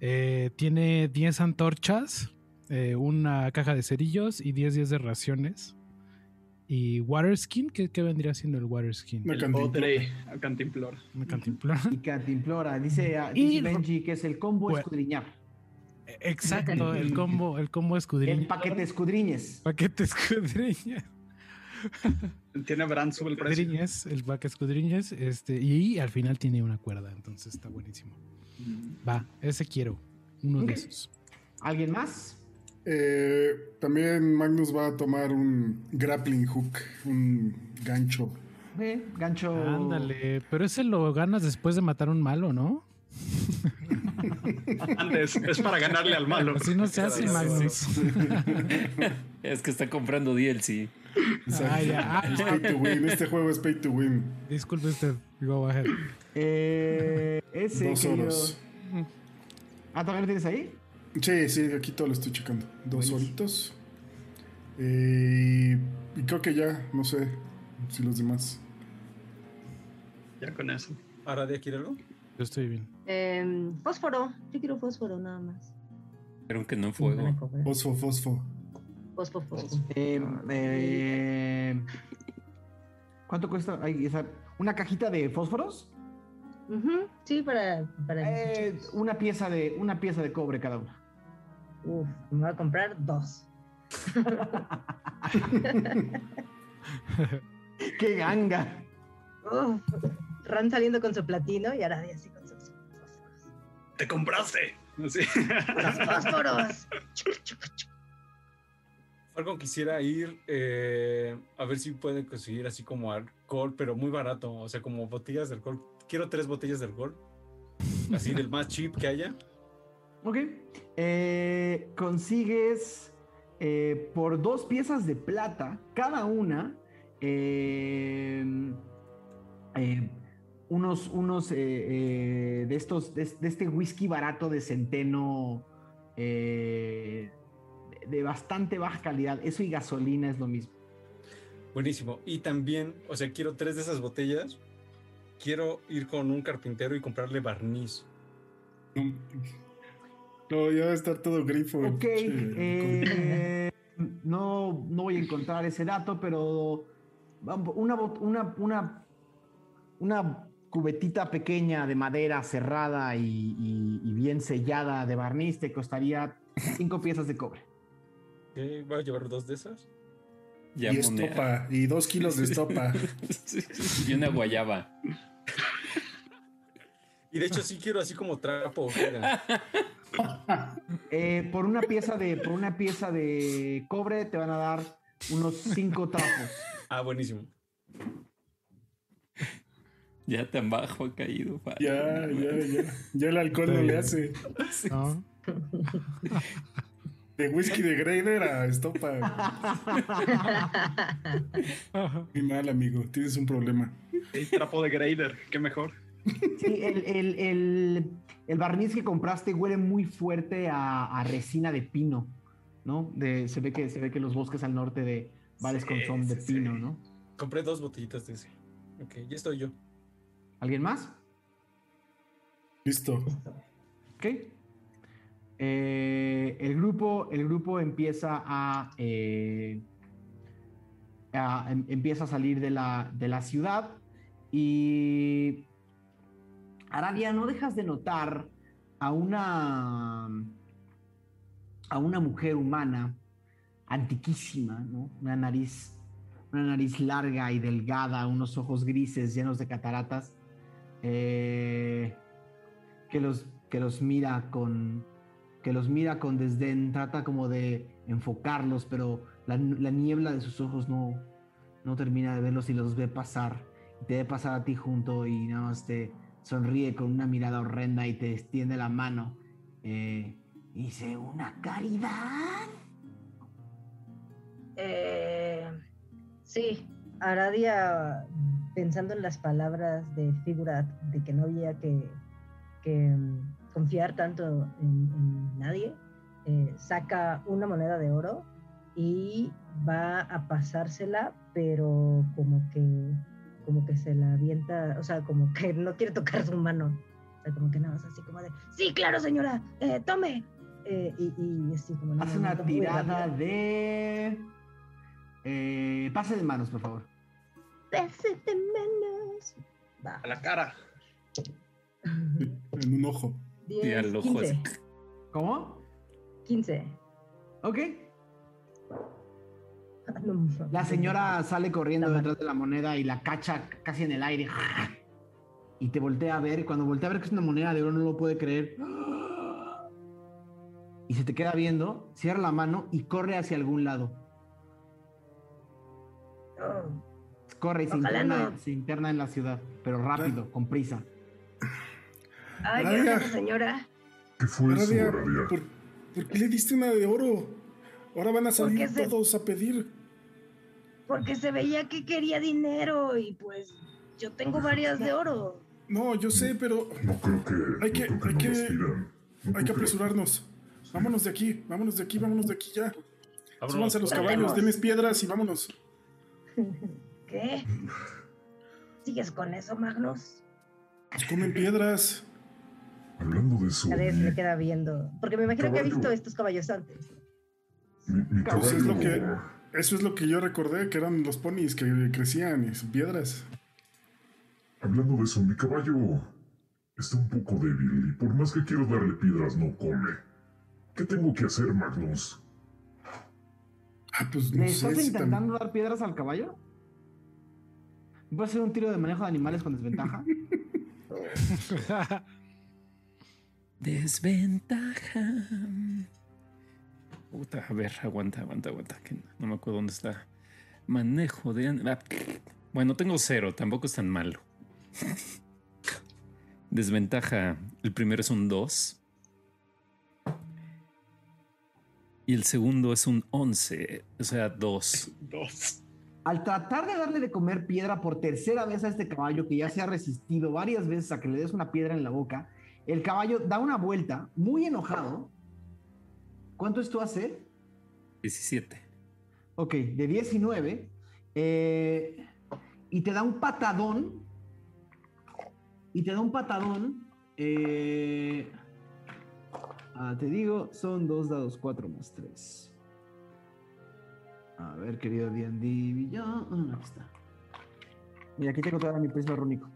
Eh, tiene 10 antorchas, eh, una caja de cerillos y 10 días de raciones. Y water skin, ¿qué, qué vendría siendo el water skin? Una el cantimplora. cantimplora. (laughs) Y cantimplora. Dice, Y- dice Benji que es el combo Bueno. escudriñar. Exacto, el combo, el combo escudriña. El paquete escudriñes. Paquete escudriña. Tiene Brand sube el precio. Escudriñas, el paquete escudriñas, este, y al final tiene una cuerda, entonces está buenísimo. Va, ese quiero, uno Ok. de esos. ¿Alguien más? Eh, también Magnus va a tomar un grappling hook, un gancho. Eh, gancho. Ándale, pero ese lo ganas después de matar un malo, ¿no? (laughs) Antes, es para ganarle al malo. Así no se hace, Magnus. (laughs) Es que está comprando DLC. Ah, ya. Es pay to win. Este juego es pay to win. Disculpe usted, go ahead. Eh, ese Dos querido- oros. Ah, ¿también lo tienes ahí? Sí, sí, aquí todo lo estoy checando. Dos Buenísimo. horitos. Eh, y creo que ya, no sé si los demás. Ya con eso. Ahora de aquí algo. Yo estoy bien. Em, fósforo. Yo quiero fósforo nada más. Pero que no a fuego. Fosfo, fosfo. Fosfo, fosfo. Eh, eh, ¿Cuánto cuesta? Ay, esa- ¿Una cajita de fósforos? Ujú, Sí, para. para Eh, una, pieza de, una pieza de cobre cada una. Uf, me voy a comprar dos. (laughs) ¡Qué ganga! Uf, Ran saliendo con su platino y ahora así con sus fósforos. ¡Te compraste! Así. ¡Los fósforos! Falcon quisiera ir eh, a ver si puede conseguir así como alcohol, pero muy barato. O sea, como botellas de alcohol. Quiero tres botellas de alcohol. Así del más cheap que haya. Ok. Eh, consigues eh, por dos piezas de plata, cada una, eh, eh, unos, unos eh, eh, de estos, de, de este whisky barato de centeno eh, de, de bastante baja calidad. Eso y gasolina es lo mismo. Buenísimo. Y también, o sea, quiero tres de esas botellas. Quiero ir con un carpintero y comprarle barniz. (laughs) No, ya va a estar todo grifo. Ok, Che, eh, no, no voy a encontrar ese dato, pero una, bot- una, una, una cubetita pequeña de madera cerrada y, y- y bien sellada de barniz te costaría cinco piezas de cobre. ¿Qué? ¿Va a llevar dos de esas? Ya y moneda. estopa. Y dos kilos de estopa. y una guayaba. Y de hecho sí quiero así como trapo. (laughs) Eh, por una pieza de por una pieza de cobre te van a dar unos cinco trapos. Ah, buenísimo. Ya tan bajo ha caído. Ya, ya, ya. Ya el alcohol no le hace. ¿no? De whisky de Grader a estopa. (laughs) Muy mal, amigo. Tienes un problema. El trapo de Grader, qué mejor. Sí, el, el- el- el barniz que compraste huele muy fuerte a, a resina de pino, ¿no? De, se, ve que, se ve que los bosques al norte de Vales Sí, con son de sí, pino, sí. ¿no? Compré dos botellitas de ese. Ok, ya estoy yo. ¿Alguien más? Listo. Ok. Eh, el, grupo, el grupo empieza a, eh, a- em- empieza a salir de la, de la ciudad y Aradia, no dejas de notar a una a una mujer humana antiquísima, ¿no? Una nariz una nariz larga y delgada, unos ojos grises llenos de cataratas, eh, que los que los mira con que los mira con desdén, trata como de enfocarlos, pero la, la niebla de sus ojos no, no termina de verlos y los ve pasar. Te ve pasar a ti junto y nada más te sonríe con una mirada horrenda y te extiende la mano. Eh, y dice, ¿una caridad? Eh, sí, Aradia, pensando en las palabras de Figurat, de que no había que, que, mm, confiar tanto en, en nadie, eh, saca una moneda de oro y va a pasársela, pero como que, como que se la avienta, o sea, como que no quiere tocar su mano. O sea, como que nada más así como de, sí, claro, señora, eh, tome. Eh, y, y así como Hace una tirada de... eh, pase de manos, por favor. Pese de menos. Va. A la cara. En un ojo. Y 10, al ojo 15. así. ¿Cómo? 15. Ok. No, La señora sale corriendo detrás de la moneda y la cacha casi en el aire. Y te voltea a ver. Cuando voltea a ver que es una moneda de oro, no lo puede creer. Y se te queda viendo, cierra la mano y corre hacia algún lado. Corre y se interna, no. se interna en la ciudad, pero rápido, con prisa. Ay, gracias, señora. ¿Qué fue eso? ¿por, por qué le diste una de oro? Ahora van a salir se- todos a pedir. Porque se veía que quería dinero y pues yo tengo varias de oro. No, yo sé, pero No creo que, Hay que- no creo hay que nos. No hay que apresurarnos. Vámonos de aquí, vámonos de aquí, vámonos de aquí ya. Súbanse a los caballos, denles piedras y vámonos. (laughs) ¿Qué? ¿Sigues con eso, Magnus? Pues comen piedras. Hablando de eso, A ver, mi, le queda viendo. Porque me imagino que ha visto Caballo. estos caballos antes. mi- mi Pues es lo que, caballo... eso es lo que yo recordé, que eran los ponis que crecían y sus piedras. Hablando de eso, mi caballo está un poco débil y por más que quiero darle piedras no come. ¿Qué tengo que hacer, Magnus? Ah, pues ¿Le no sé estás si intentando tam- dar piedras al caballo? ¿Puedes hacer un tiro de manejo de animales con desventaja? (laughs) Desventaja. Puta, a ver, aguanta, aguanta, aguanta. que no me acuerdo dónde está. Manejo de. ah, Bueno, tengo cero, tampoco es tan malo. (laughs) Desventaja. El primero es un 2. Y el segundo es un 11, o sea, 2. (laughs) Dos. Al tratar de darle de comer piedra por tercera vez a este caballo que ya se ha resistido varias veces a que le des una piedra en la boca, el caballo da una vuelta muy enojado. ¿Cuánto es tu AC? 17. Ok, de 19. eh, y te da un patadón. Y te da un patadón. eh, ah, te digo, son dos dados 4 más 3. A ver, querido D&D Villon. ah, aquí está. Mira, aquí tengo todavía mi príncipe rúnico.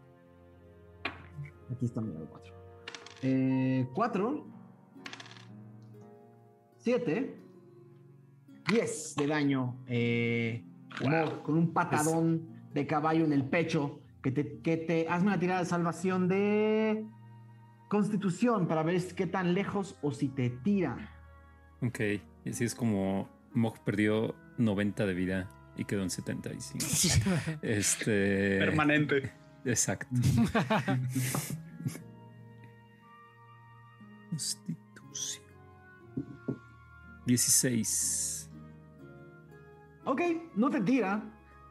Aquí está mi dado 4. 4. 7. 10 de daño eh, con un patadón de caballo en el pecho, que te, que te hazme una tirada de salvación de constitución para ver qué tan lejos o si te tira. Ok, y así es como Mog perdió 90 de vida y quedó en 75. (laughs) este. Permanente. Exacto. (laughs) Constitución. 16. Ok, no te tira,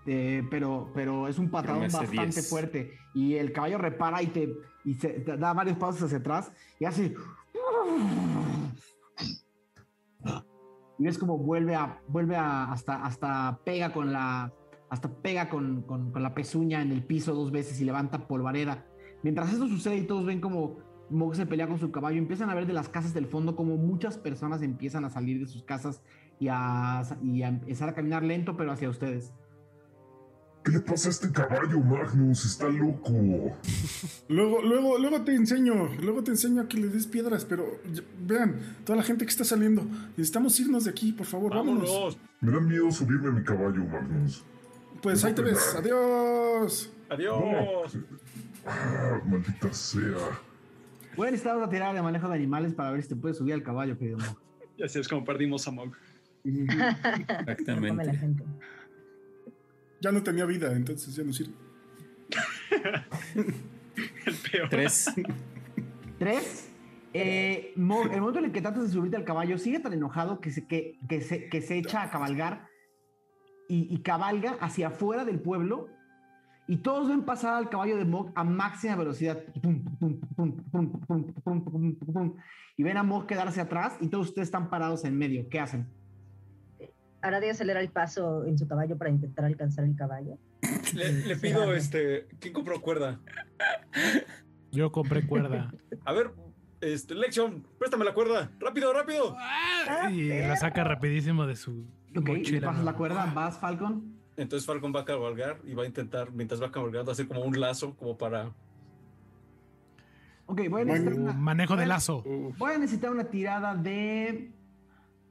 eh, pero, pero es un patadón bastante 10. fuerte. Y el caballo repara y te, y se, te da varios pasos hacia atrás y hace. Y ves como vuelve a, vuelve a, hasta, hasta pega con la, hasta pega con, con- con la pezuña en el piso dos veces y levanta polvareda. Mientras esto sucede y todos ven como Mog se pelea con su caballo, empiezan a ver de las casas del fondo como muchas personas empiezan a salir de sus casas y a, y a empezar a caminar lento, pero hacia ustedes. ¿Qué le pasa a este caballo, Magnus? Está loco. (laughs) Luego, luego, luego te enseño, luego te enseño a que le des piedras, pero ya- vean, toda la gente que está saliendo, necesitamos irnos de aquí, por favor, vámonos. Vámonos. Me da miedo subirme a mi caballo, Magnus. Pues ahí te ves, adiós. Adiós. Ah, maldita sea. Voy a necesitar una tirada de manejo de animales para ver si te puedes subir al caballo, querido Mog. Y así es como perdimos a Mog. La Exactamente. gente. Ya no tenía vida, entonces ya no sirve. (laughs) El peor. Tres. Tres. Eh, Mog, el momento en el que tratas de subirte al caballo, sigue tan enojado que se, que, que se, que se echa a cabalgar y, y cabalga hacia afuera del pueblo y todos ven pasar al caballo de Mog a máxima velocidad. Y ven a Mog quedarse atrás y todos ustedes están parados en medio. ¿Qué hacen? Hará de acelerar el paso en su caballo para intentar alcanzar el caballo. Le, pido, este, ¿quién compró cuerda? Yo compré cuerda. A ver, este, Lexion, préstame la cuerda. Rápido, rápido. Y la saca rapidísimo de su... Ok, mochila, le pasas la cuerda, vas, Falcon. Entonces Falcon va a cabalgar y va a intentar, mientras va cabalgando, hacer como un lazo, como para. Ok, voy a necesitar una, Manejo de lazo. voy a necesitar una tirada de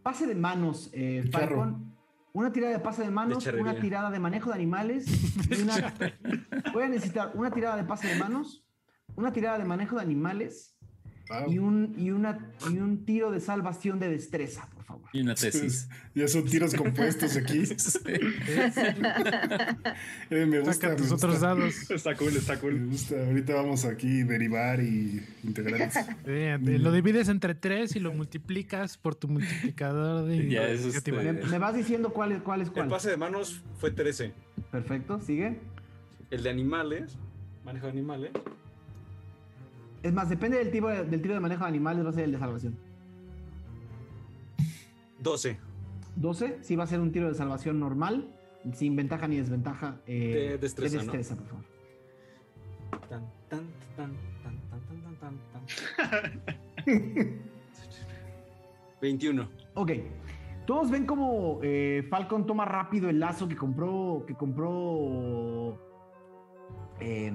pase de manos, eh, Falcon. Una tirada de pase de manos, una tirada de manejo de animales. (laughs) y una- (laughs) voy a necesitar una tirada de pase de manos, una tirada de manejo de animales Wow. y un, y, una, y un tiro de salvación de destreza, por favor. Y una tesis. Ya son tiros compuestos aquí. (laughs) Sí. Eh, me gusta. Saca tus me otros dados. (laughs) Está cool, está Me cool. gusta. Ahorita vamos aquí a derivar y integrar. Eh, te- lo divides entre tres y lo multiplicas por tu multiplicador de (laughs) Ya, eso es, iniciativa. Me, me vas diciendo cuál es cuál. Es El pase de manos fue 13. Perfecto, sigue. El de animales, manejo de animales, Es más, depende del, tipo de- del tiro de manejo de animales, va a ser el de salvación. 12. 12, sí va a ser un tiro de salvación normal, sin ventaja ni desventaja. Eh, de destreza, de destreza por favor. Tan, tan, 21. (laughs) Ok. Todos ven como eh, Falcon toma rápido el lazo que compró. que compró. Eh,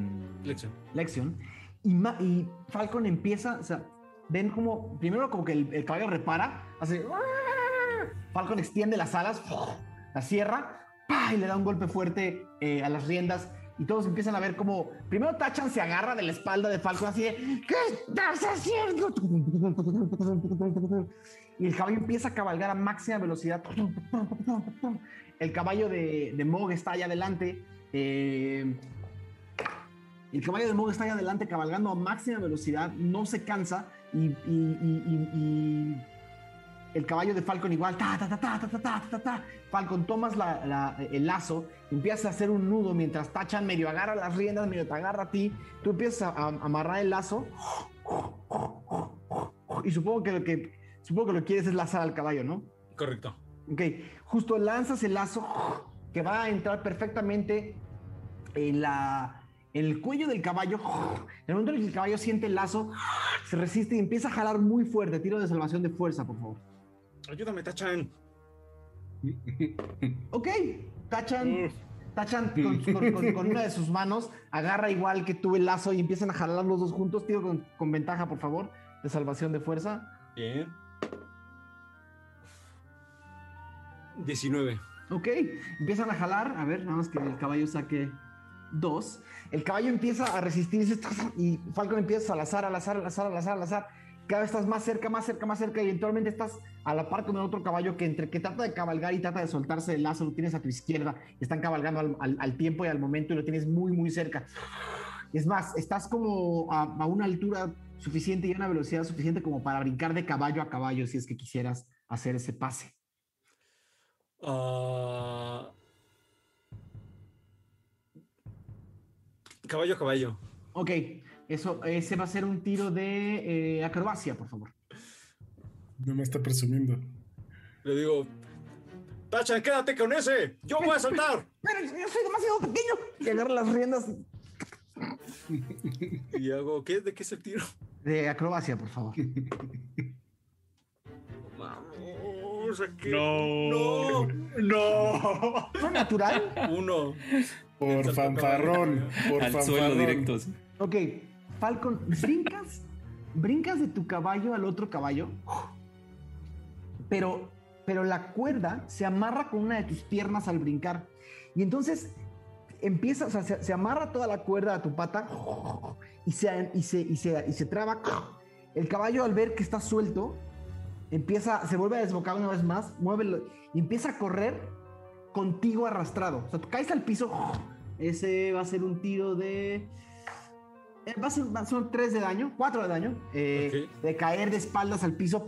Lexion. Y, Falcon empieza. O sea, ven como. Primero como que el, caballo repara. Hace. ¡ah! Falcon extiende las alas. La cierra. ¡pah! Y le da un golpe fuerte eh, a las riendas. Y todos empiezan a ver como. Primero Tachan se agarra de la espalda de Falcon así de. ¿Qué estás haciendo? Y el caballo empieza a cabalgar a máxima velocidad. El caballo de, de Mog está allá adelante. eh, el caballo de Mog está allá adelante cabalgando a máxima velocidad. No se cansa. Y, el caballo de Falcon igual. Ta, ta, ta, ta, ta, ta, ta, ta, ta. Falcon, tomas la- la- el lazo, empiezas a hacer un nudo mientras Tachan medio agarra las riendas, medio te agarra a ti. Tú empiezas a, a amarrar el lazo. Y supongo que lo que supongo que lo que quieres es lazar al caballo, ¿no? Correcto. Ok, justo lanzas el lazo que va a entrar perfectamente en, la, en el cuello del caballo. En el momento en el que el caballo siente el lazo, se resiste y empieza a jalar muy fuerte. Tiro de salvación de fuerza, por favor. Ayúdame, Tachan. (laughs) Ok, Tachan, Tachan con, con- con- con una de sus manos agarra igual que tú el lazo y empiezan a jalar los dos juntos. Tiro con, ventaja, por favor, de salvación de fuerza. Bien. 19. Ok, empiezan a jalar. A ver, nada más que el caballo saque dos. El caballo empieza a resistirse y Falcon empieza a lazar, a lazar, a lazar, a lazar, a lazar. Cada vez estás más cerca, más cerca, más cerca y eventualmente estás a la par con el otro caballo que entre que trata de cabalgar y trata de soltarse del lazo, lo tienes a tu izquierda. Están cabalgando al, al- al tiempo y al momento y lo tienes muy, muy cerca. Es más, estás como a, a una altura suficiente y a una velocidad suficiente como para brincar de caballo a caballo si es que quisieras hacer ese pase. Ah, caballo, caballo. Ok, eso, ese va a ser un tiro de eh, acrobacia, por favor. No me está presumiendo. Le digo, Tachan, quédate con ese. Yo voy a saltar. Pero yo soy demasiado pequeño. Y agarra las riendas (laughs) Y hago, ¿qué? ¿De qué es el tiro? de acrobacia, por favor. Vamos, aquí. No. No. ¿Fue natural? Uno. Por fanfarrón. Por Al fanfarrón. suelo directo. sí. Ok, Falcon, brincas, brincas de tu caballo al otro caballo, pero, pero la cuerda se amarra con una de tus piernas al brincar. Y entonces empieza, o sea, se, amarra toda la cuerda a tu pata y se, y se, y se, y se traba. El caballo al ver que está suelto, empieza, se vuelve a desbocar una vez más, mueve y empieza a correr contigo arrastrado. O sea, tú caes al piso. Ese va a ser un tiro de. Eh, Va a ser, ser 3 de daño, 4 de daño. eh, Ok. De caer de espaldas al piso.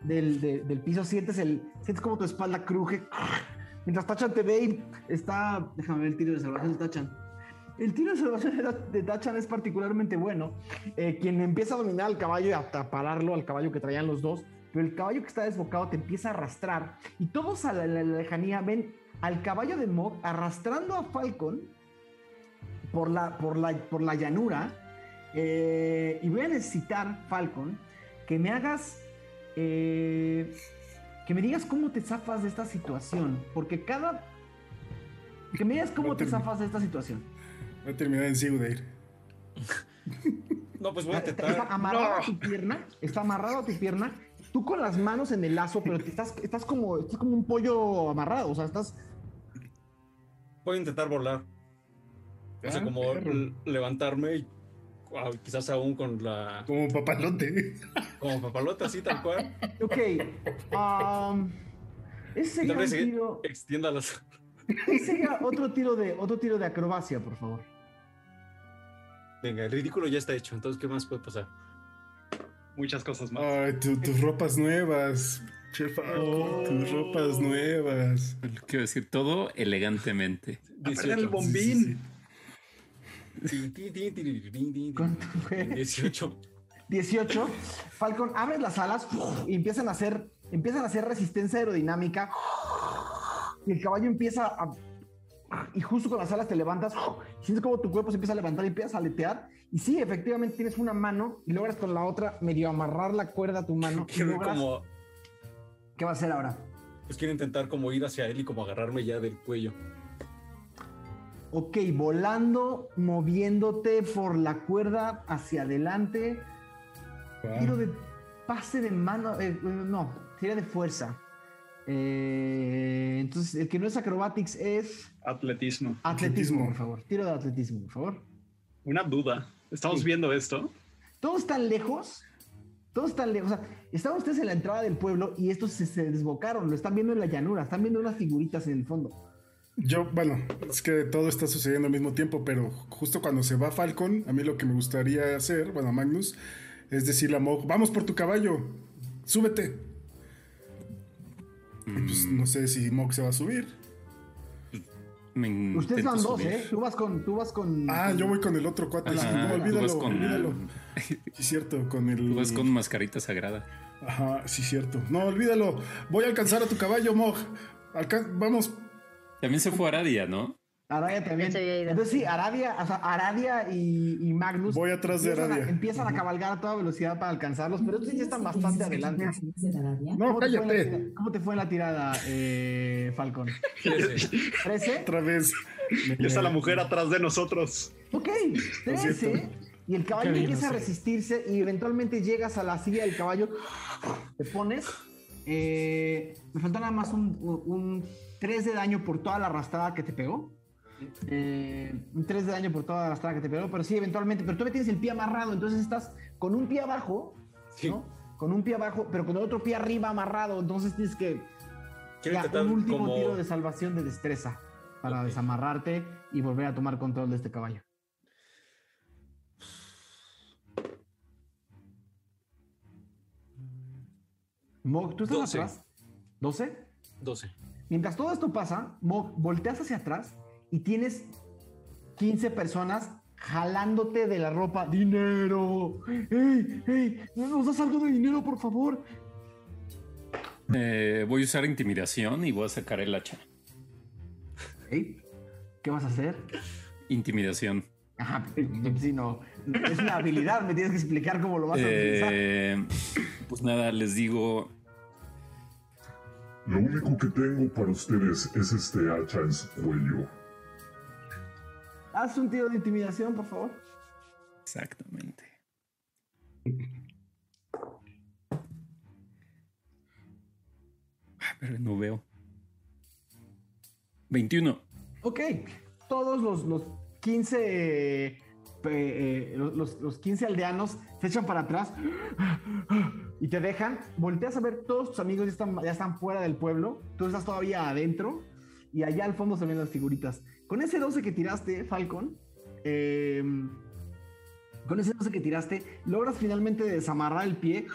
Del, de- del piso sientes, el, sientes como tu espalda cruje. Mientras Tachan te ve y está. Déjame ver el tiro de salvación de Tachan. El tiro de salvación de, Tachan es particularmente bueno. Eh, quien empieza a dominar al caballo y a, a pararlo al caballo que traían los dos. Pero el caballo que está desbocado te empieza a arrastrar. Y todos a la, la- la lejanía ven al caballo de Mog arrastrando a Falcon por la, por la, por la llanura. Eh, y voy a necesitar, Falcon, que me hagas. eh, que me digas cómo te zafas de esta situación. Porque cada. Que me digas cómo No te zafas de esta situación. Voy a terminar en Sigurd. (laughs) No, pues voy a Está, está intentar. amarrado a tu pierna, está amarrado a tu pierna, tú con las manos en el lazo, pero te estás, estás como, estás como un pollo amarrado, o sea, estás, Voy a intentar volar. O sea, Ah, como levantarme y ah, quizás aún con la. Como papalote. Como papalota, así tal cual. ok, um, ese sería un tiro, ese sería otro tiro de, otro tiro de acrobacia, por favor. Venga, el ridículo ya está hecho. Entonces, ¿qué más puede pasar? Muchas cosas más. Ay, tu- tus ropas nuevas. Che, Falcon, tus ropas nuevas. Quiero decir, todo elegantemente. Apagan el 18. bombín. ¿Cuánto fue? 18. 18, Falcon, abres las alas y empiezan a hacer, empiezan a hacer resistencia aerodinámica y el caballo empieza a... Y justo con las alas te levantas, sientes como tu cuerpo se empieza a levantar y empiezas a aletear. Y sí, efectivamente tienes una mano y logras con la otra medio amarrar la cuerda a tu mano. (laughs) y Quiero logras- como. ¿Qué va a hacer ahora? Pues quiero intentar como ir hacia él y como agarrarme ya del cuello. Ok, volando, moviéndote por la cuerda hacia adelante. Wow. Tiro de pase de mano. eh, no, tira de fuerza. Eh, entonces, el que no es acrobatics es Atletismo. atletismo, Atletismo. por favor. Tiro de atletismo, por favor. Una duda. Estamos Sí. viendo esto. Todos están lejos. Todos están lejos. O sea, estaban ustedes en la entrada del pueblo y estos se, se desbocaron. Lo están viendo en la llanura. Están viendo unas figuritas en el fondo. Yo, bueno, es que todo está sucediendo al mismo tiempo, pero justo cuando se va Falcon, a mí lo que me gustaría hacer, bueno, Magnus, es decirle a Mog, vamos por tu caballo, súbete. Y pues no sé si Mog se va a subir. Me Ustedes van dos, subir. ¿eh? Tú vas con. Tú vas con Ah, yo voy con el otro cuate. Ajá, tú no, olvídalo, vas con- olvídalo. (laughs) Sí, es cierto, con el... Tú vas con mascarita sagrada. Ajá, sí, cierto. No, olvídalo. Voy a alcanzar a tu caballo, Mog. Alca- vamos. También se fue Aradia, ¿no? Aradia también. Entonces sí, Aradia, o sea, Aradia y, y Magnus. Voy atrás de empiezan a- Aradia. empiezan a cabalgar a toda velocidad para alcanzarlos, pero estos ya están bastante adelante. No, ¿Cómo te, fue en la cállate. tira- ¿Cómo te fue en la tirada, eh, Falcon? ¿13? Otra vez. Y está la mujer atrás de nosotros. Ok, Lo 13. siento. Y el caballo Qué bien, empieza a resistirse y eventualmente llegas a la silla del caballo. Te pones. eh, me falta nada más un, un 3 de daño por toda la arrastrada que te pegó. Eh, un 3 de daño por toda la arrastrada que te pegó, pero sí, eventualmente. Pero tú tienes el pie amarrado, entonces estás con un pie abajo, Sí. ¿no? Con un pie abajo, pero con el otro pie arriba amarrado, entonces tienes que. Ya, un último como- tiro de salvación de destreza para desamarrarte y volver a tomar control de este caballo. Mog, ¿tú estás atrás? ¿12? 12. Mientras todo esto pasa, volteas hacia atrás y tienes 15 personas jalándote de la ropa. ¡Dinero! ¡Ey! ¡Ey! ¿Nos das algo de dinero, por favor? Eh, voy a usar intimidación y voy a sacar el hacha. Ey, ¿Qué vas a hacer? Intimidación. Ajá, sí, no. Es una habilidad, me tienes que explicar cómo lo vas a utilizar. Eh, pues nada, les digo, Lo único que tengo para ustedes es este hacha en su cuello. Haz un tiro de intimidación, por favor. exactamente. Ah, Pero no veo. 21. Ok, todos los, los 15 eh, los, los- los 15 aldeanos se echan para atrás y te dejan. Volteas a ver, todos tus amigos ya están, fuera del pueblo, tú estás todavía adentro y allá al fondo se ven las figuritas. Con ese 12 que tiraste, Falcon, eh, con ese 12 que tiraste, logras finalmente desamarrar el pie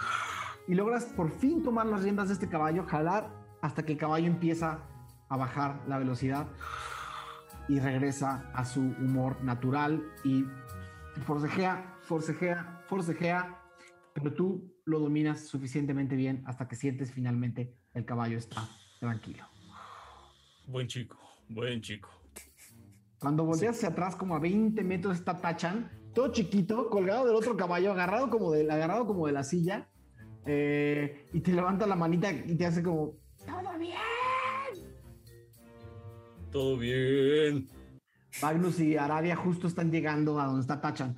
y logras por fin tomar las riendas de este caballo, jalar hasta que el caballo empieza a bajar la velocidad y regresa a su humor natural y forcejea, forcejea, forcejea, pero tú lo dominas suficientemente bien hasta que sientes finalmente el caballo está tranquilo. Buen chico, buen chico. Cuando volteas hacia atrás, como a 20 metros, está Tachan, todo chiquito, colgado del otro caballo, agarrado como de, agarrado como de la silla, eh, y te levanta la manita y te hace como, ¡Todo bien! Todo bien. Magnus y Arabia justo están llegando a donde está Tachan.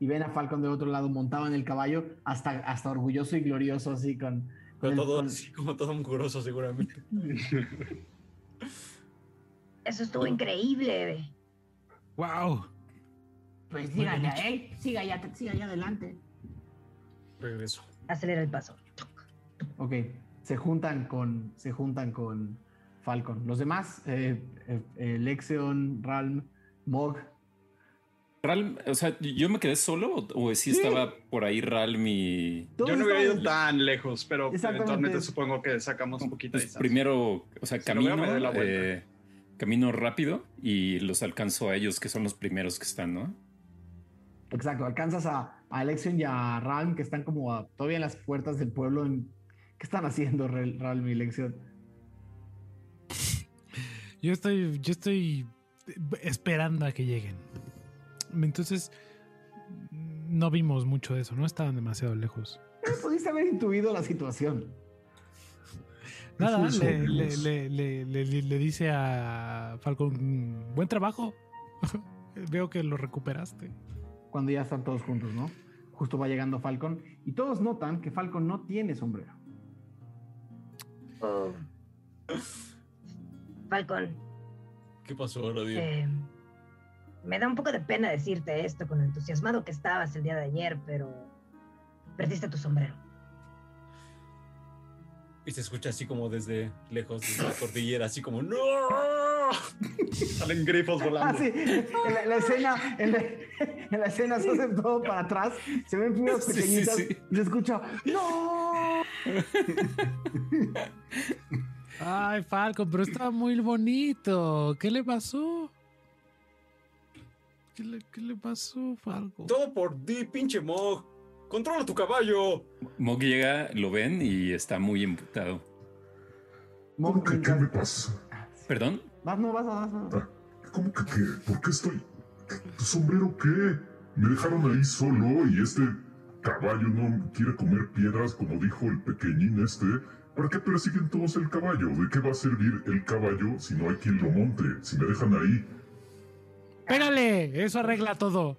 Y ven a Falcon de otro lado montado en el caballo, hasta, hasta orgulloso y glorioso, así con. con Pero el- todo con- así como todo mugroso seguramente. (laughs) Eso estuvo increíble. ¡Wow! Pues a él, siga allá, siga allá adelante. Regreso. Acelera el paso. Ok, se juntan con, se juntan con Falcon. Los demás, eh, eh, eh, Lexion, Ralm, Mog. Ralm, o sea, ¿yo me quedé solo o, sí estaba por ahí Ralm y... todos Yo no hubiera ido tan lejos, pero eventualmente supongo que sacamos un poquito de Pues primero, o sea, camino, la eh, camino rápido y los alcanzo a ellos, que son los primeros que están, ¿no? Exacto, alcanzas a, a Lexion y a Ralm, que están como a- todavía en las puertas del pueblo. en- ¿Qué están haciendo Ralm y Lexion? Yo estoy, yo estoy esperando a que lleguen. Entonces, no vimos mucho de eso, no estaban demasiado lejos. Eh, Pudiste haber intuido la situación. Nada, le, le, amigos. le, le- le- le dice a Falcon, buen trabajo. (laughs) Veo que lo recuperaste. Cuando ya están todos juntos, ¿no? Justo va llegando Falcon y todos notan que Falcon no tiene sombrero. Oh. Falcon, ¿Qué pasó ahora, eh, me da un poco de pena decirte esto con lo entusiasmado que estabas el día de ayer, pero perdiste tu sombrero. Y se escucha así como desde lejos, desde la (laughs) cordillera, así como ¡No! (laughs) Salen grifos Ah, volando. sí. En la, la escena, en la, en la escena se hace todo para atrás, se ven figuras Sí, sí, pequeñitas sí. y se escucha ¡No! (laughs) Ay, Falcon, pero estaba muy bonito. ¿Qué le pasó? ¿Qué le, qué le pasó, Falcon? Todo por ti, pinche Mog. Controla tu caballo. Mog llega, lo ven y está muy emputado. ¿Cómo que qué me pasa? ¿Perdón? Vas, no, vas, vas, vas. Ah, ¿Cómo que qué? ¿Por qué estoy? ¿Tu sombrero qué? Me dejaron ahí solo y este caballo no quiere comer piedras como dijo el pequeñín este. ¿Para qué persiguen todos el caballo? ¿De qué va a servir el caballo si no hay quien lo monte? Si me dejan ahí. Pégale, eso arregla todo.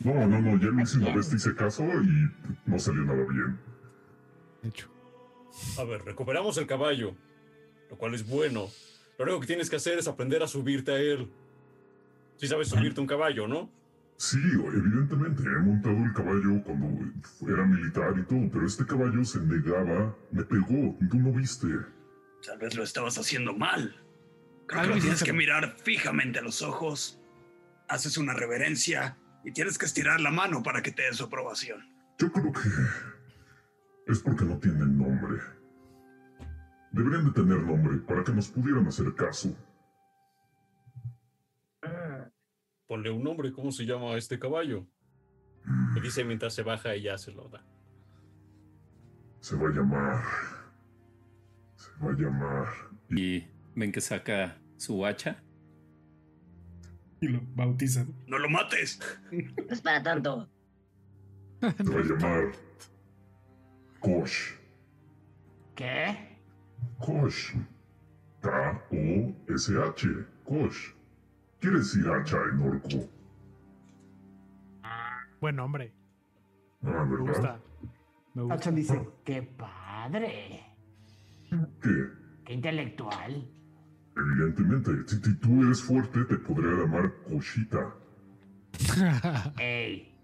No, no, no, ya lo hice una vez, te hice caso y no salió nada bien. De hecho. A ver, recuperamos el caballo, lo cual es bueno. Lo único que tienes que hacer es aprender a subirte a él. Si sabes subirte a un caballo, ¿no? Sí, evidentemente, he montado el caballo cuando era militar y todo, pero este caballo se negaba, me pegó, tú no viste. Tal vez lo estabas haciendo mal. Creo que lo tienes que mirar fijamente a los ojos. Haces una reverencia y tienes que estirar la mano para que te dé su aprobación. Yo creo que es porque no tienen nombre. Deberían de tener nombre para que nos pudieran hacer caso. Ponle un nombre, ¿cómo se llama este caballo? Me dice mientras se baja y ya se lo da. Se va a llamar. Se va a llamar. Y ven que saca su hacha. Y lo bautizan. ¡No lo mates! No es para tanto. Se va a llamar. Kosh. ¿Qué? Kosh. K-O-S-H. Kosh. Quiere decir hacha en orco. Buen hombre. Ah, Me ¿verdad? gusta. Me gusta. Hacha dice, qué padre. ¿Qué? Qué intelectual. Evidentemente, si, si tú eres fuerte, te podría llamar Koshita. (laughs) Ey,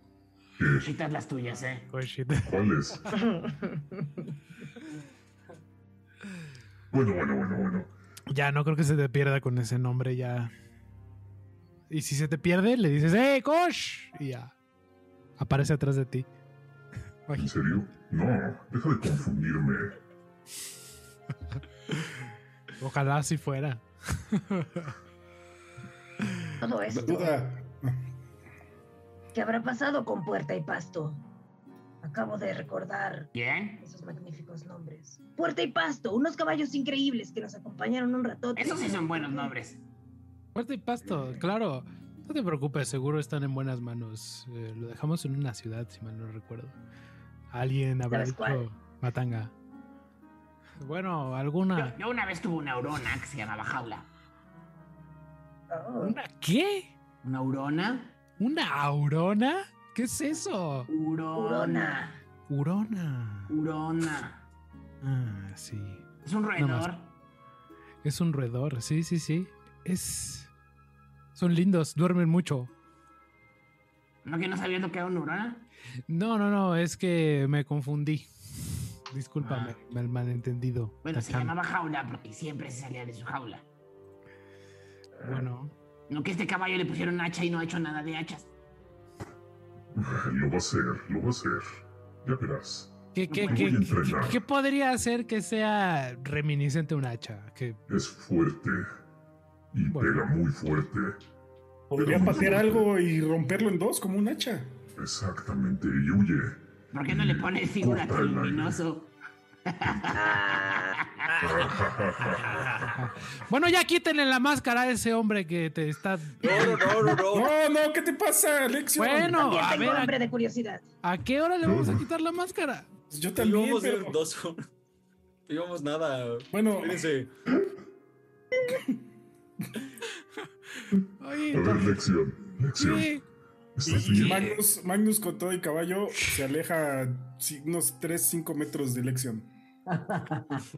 ¿Qué? las tuyas, ¿eh? Shit. ¿Cuáles? (laughs) Bueno, bueno, bueno, bueno. Ya, no creo que se te pierda con ese nombre ya. Y si se te pierde, le dices, ¡Hey, Kosh! Y ya. Aparece atrás de ti. ¿En serio? No, deja de confundirme. Ojalá así fuera. Todo esto. Duda. ¿Qué habrá pasado con Puerta y Pasto? Acabo de recordar ¿Quién? esos magníficos nombres. Puerta y Pasto, unos caballos increíbles que nos acompañaron un ratote. Esos sí son buenos nombres. Fuerte y pasto, claro. No te preocupes, seguro están en buenas manos. Eh, lo dejamos en una ciudad, si mal no recuerdo. Alguien habrá ¿Sabes dicho? Matanga. Bueno, alguna. yo una vez tuve una aurona que se llamaba Jaula. Oh, ¿Una qué? ¿Una aurona? ¿Una aurona? ¿Qué es eso? Urona. Urona. Urona. Ah, sí. Es un roedor. Es un roedor, sí, sí, sí. Es. Son lindos, duermen mucho. ¿No que no sabías lo que era una urona? No, no, no, es que me confundí. Discúlpame, Ah. mal malentendido. Bueno, se llamaba jaula porque siempre se salía de su jaula. Bueno, No que este caballo le pusieron hacha y no ha hecho nada de hachas. (laughs) Lo va a hacer, lo va a hacer. Ya verás. ¿qué, qué, qué, qué- podría hacer que sea reminiscente a un hacha? Que Es fuerte. Y Bueno. pega muy fuerte. Podría muy patear fuerte. algo y romperlo en dos como un hacha. Exactamente. Y huye. ¿Por qué no le pones figura luminoso? (laughs) Bueno, ya quítenle la máscara a ese hombre que te está. No, no, no, no, no. No, ¿qué te pasa, Alexion? Bueno, También a tengo ver, hambre ¿a, de curiosidad. a qué hora le vamos a quitar la máscara? Pues Yo también, Llevamos pero... dos (laughs) horas. Llevamos nada. Bueno, Espérense. (laughs) (laughs) Oye, A ver, lección. Lección. ¿qué? ¿Estás y bien? Magnus, Magnus con todo y caballo se aleja unos 3-5 metros de Lexion. (laughs)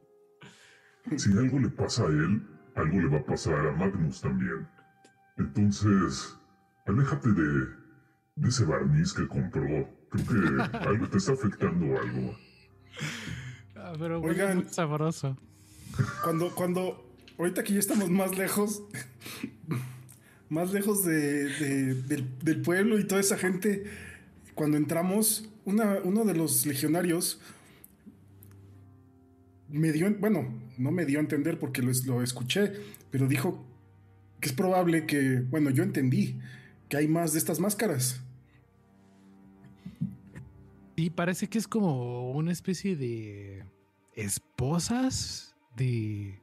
Si algo le pasa a él, algo le va a pasar a Magnus también. Entonces, aléjate de, de ese barniz que compró. Creo que (laughs) algo te está afectando algo. Ah, pero Oigan. muy sabroso. Cuando, cuando, ahorita que ya estamos más lejos, (laughs) más lejos de, de- del, pueblo y toda esa gente, cuando entramos, una, uno de los legionarios me dio, bueno, no me dio a entender porque lo, escuché, pero dijo que es probable que, bueno, yo entendí que hay más de estas máscaras. Sí, parece que es como una especie de esposas de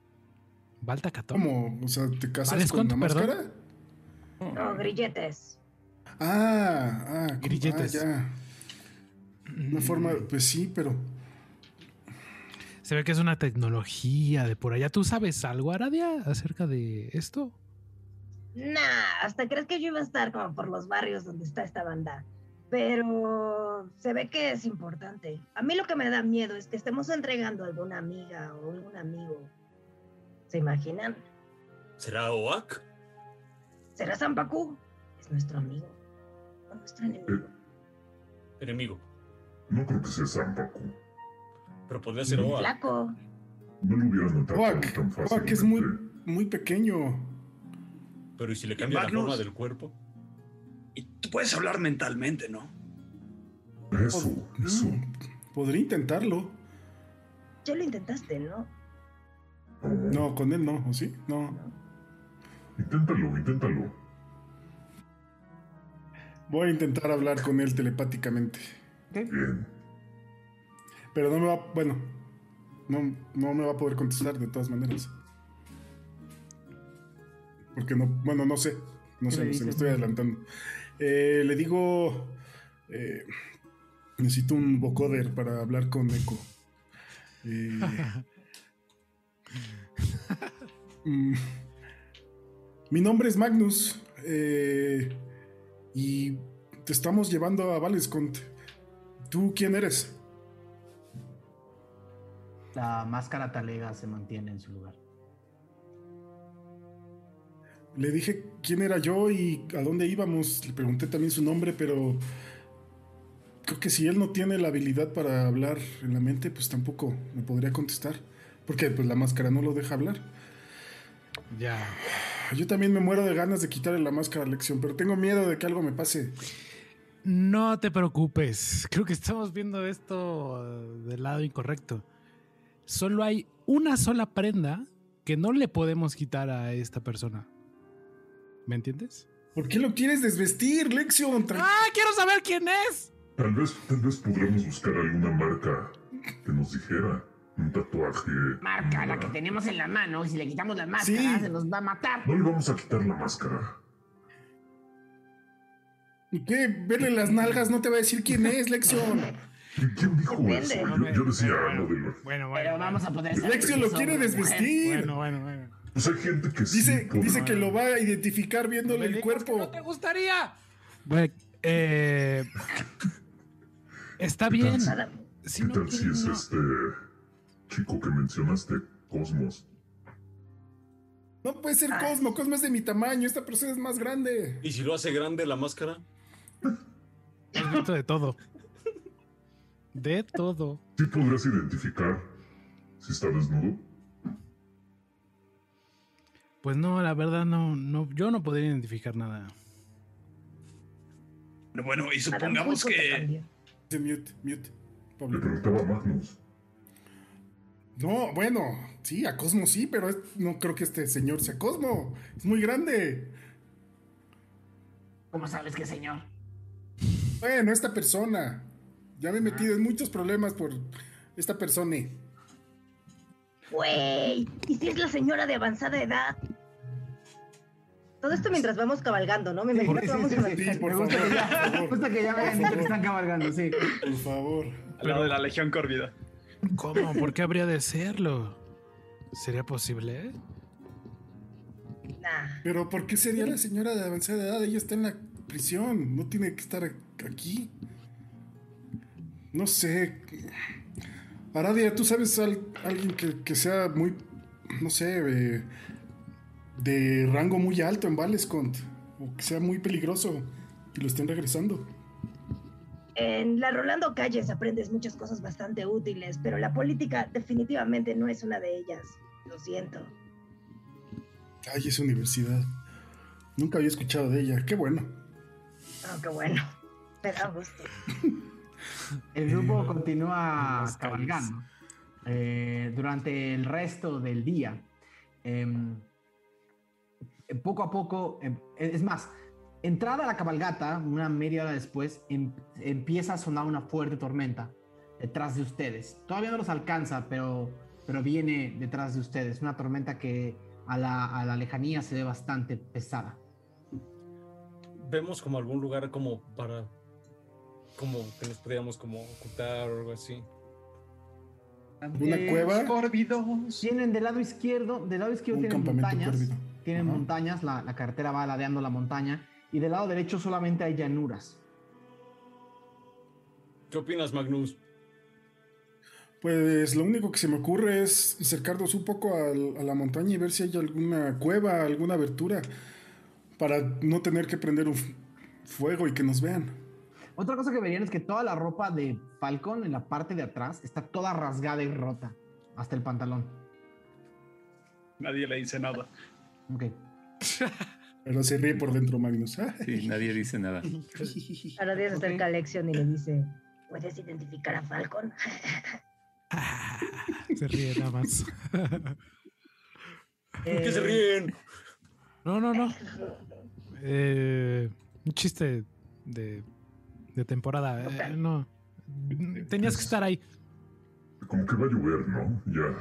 Balta Catón. ¿Cómo? O sea, ¿te casas ¿Vales con perdón? máscara? No, grilletes. Ah, ah. Grilletes. Ah, ya. Una forma, pues sí, pero Se ve que es una tecnología de por allá. ¿Tú sabes algo, Aradia, acerca de esto? Nah, hasta crees que yo iba a estar como por los barrios donde está esta banda. Pero se ve que es importante. A mí lo que me da miedo es que estemos entregando a alguna amiga o algún amigo. ¿Se imaginan? ¿Será Oak? ¿Será Zampacu? Es nuestro amigo. O nuestro enemigo. Enemigo. No creo que sea Zampacu. Pero podría ser Oak. Flaco. No lo hubieran atacado Oak, tan fácilmente. Oak es muy, muy pequeño. Pero ¿y si le cambia la forma del cuerpo? Y tú puedes hablar mentalmente, ¿no? Eso, eso. Podría intentarlo. Ya lo intentaste, ¿no? No. No, con él no, ¿o sí? No. Inténtalo, inténtalo. Voy a intentar hablar con él telepáticamente. Bien. Pero no me va. Bueno. No, no me va a poder contestar de todas maneras. Porque no. Bueno, no sé. No ¿Qué sé, sé, me estoy adelantando. Eh, le digo. eh, necesito un vocoder para hablar con Echo. Eh, (laughs) mm, mi nombre es Magnus. eh, y te estamos llevando a Valescont. ¿Tú quién eres? La máscara talega se mantiene en su lugar. Le dije quién era yo y a dónde íbamos. Le pregunté también su nombre, pero creo que si él no tiene la habilidad para hablar en la mente, pues tampoco me podría contestar. Porque pues la máscara no lo deja hablar. Ya. Yo también me muero de ganas de quitarle la máscara a Lección, pero tengo miedo de que algo me pase. No te preocupes. Creo que estamos viendo esto del lado incorrecto. Solo hay una sola prenda que no le podemos quitar a esta persona. ¿Me entiendes? ¿Por qué lo quieres desvestir, Lexion? ¡Ah! ¡Quiero saber quién es! Tal vez, tal vez podremos buscar alguna marca que nos dijera. Un tatuaje. Marca la que tenemos en la mano. Si le quitamos la máscara, Sí. se nos va a matar. No le vamos a quitar la máscara. ¿Y qué? Verle las nalgas no te va a decir quién es, Lexion. ¿Qui- (laughs) ¿Quién dijo Depende. eso? Yo, yo decía algo de lo... Bueno, Pero vamos a poder saber Lexion lo quiere desvestir. Bueno, bueno, bueno. Pues hay gente que sí. Dice, podrá- dice que lo va a identificar viéndole el cuerpo. no te gustaría? Bueno, eh, (laughs) está bien. Si ¿Qué no tal si es no. este chico que mencionaste, Cosmos? No puede ser Ah. Cosmo, Cosmo es de mi tamaño, esta persona es más grande. ¿Y si lo hace grande la máscara? Has visto de todo. De todo. ¿Sí podrás identificar si está desnudo? Pues no, la verdad no, no, yo no podría identificar nada. Bueno, y supongamos que. Mute, mute. Le preguntaba a Magnus. No, bueno, sí, a Cosmo sí, pero es- no creo que este señor sea Cosmo. Es muy grande. ¿Cómo sabes que señor? Bueno, esta persona. Ya me he metido en muchos problemas por esta persona. Güey, ¿y si es la señora de avanzada edad? Todo esto mientras vamos cabalgando, ¿no? Me imagino que vamos sí, cabalgando. por Me gusta favor, que ya, por favor. me gusta que ya dicho que están cabalgando, sí. Por favor. Al lado de la Legión Corvida. ¿Cómo? ¿Por qué habría de serlo? ¿Sería posible? Nah. Pero ¿por qué sería la señora de avanzada edad? Ella está en la prisión, no tiene que estar aquí. No sé. Aradia, ¿tú sabes al- alguien que, que sea muy, no sé, eh, de rango muy alto en Valescont? O que sea muy peligroso y lo estén regresando. En la Rolando Calles aprendes muchas cosas bastante útiles, pero la política definitivamente no es una de ellas. Lo siento. Ay, esa universidad. Nunca había escuchado de ella. Qué bueno. Oh, qué bueno. Me da gusto. (laughs) El grupo Eh, continúa calles. cabalgando eh, durante el resto del día. Em, poco a poco, em, es más, entrada a la cabalgata, una media hora después, em- empieza a sonar una fuerte tormenta detrás de ustedes. Todavía no los alcanza, pero, pero viene detrás de ustedes. Una tormenta que a la, a la lejanía se ve bastante pesada. Vemos como algún lugar como para... Como que nos pudiéramos como ocultar o algo así. ¿Una cueva? Córvidos. Tienen del lado izquierdo, del lado izquierdo Un tienen montañas. Tienen Ajá. montañas, la, la carretera va ladeando la montaña. Y del lado derecho solamente hay llanuras. ¿Qué opinas, Magnus? Pues lo único que se me ocurre es acercarnos un poco a la montaña y ver si hay alguna cueva, alguna abertura, para no tener que prender un fuego y que nos vean. Otra cosa que verían es que toda la ropa de Falcon en la parte de atrás está toda rasgada y rota, hasta el pantalón. Nadie le dice nada. Ok. (laughs) Pero se ríe por dentro Magnus. Ah, Sí, nadie dice nada. (laughs) Ahora se acerca a Lexion y le dice, ¿puedes identificar a Falcon? (laughs) Se ríe nada más. (laughs) ¿Por qué se Eh, ríen? No, no, no. Eh, un chiste de, de temporada. eh, no. Tenías que estar ahí. Como que va a llover, ¿no? Ya.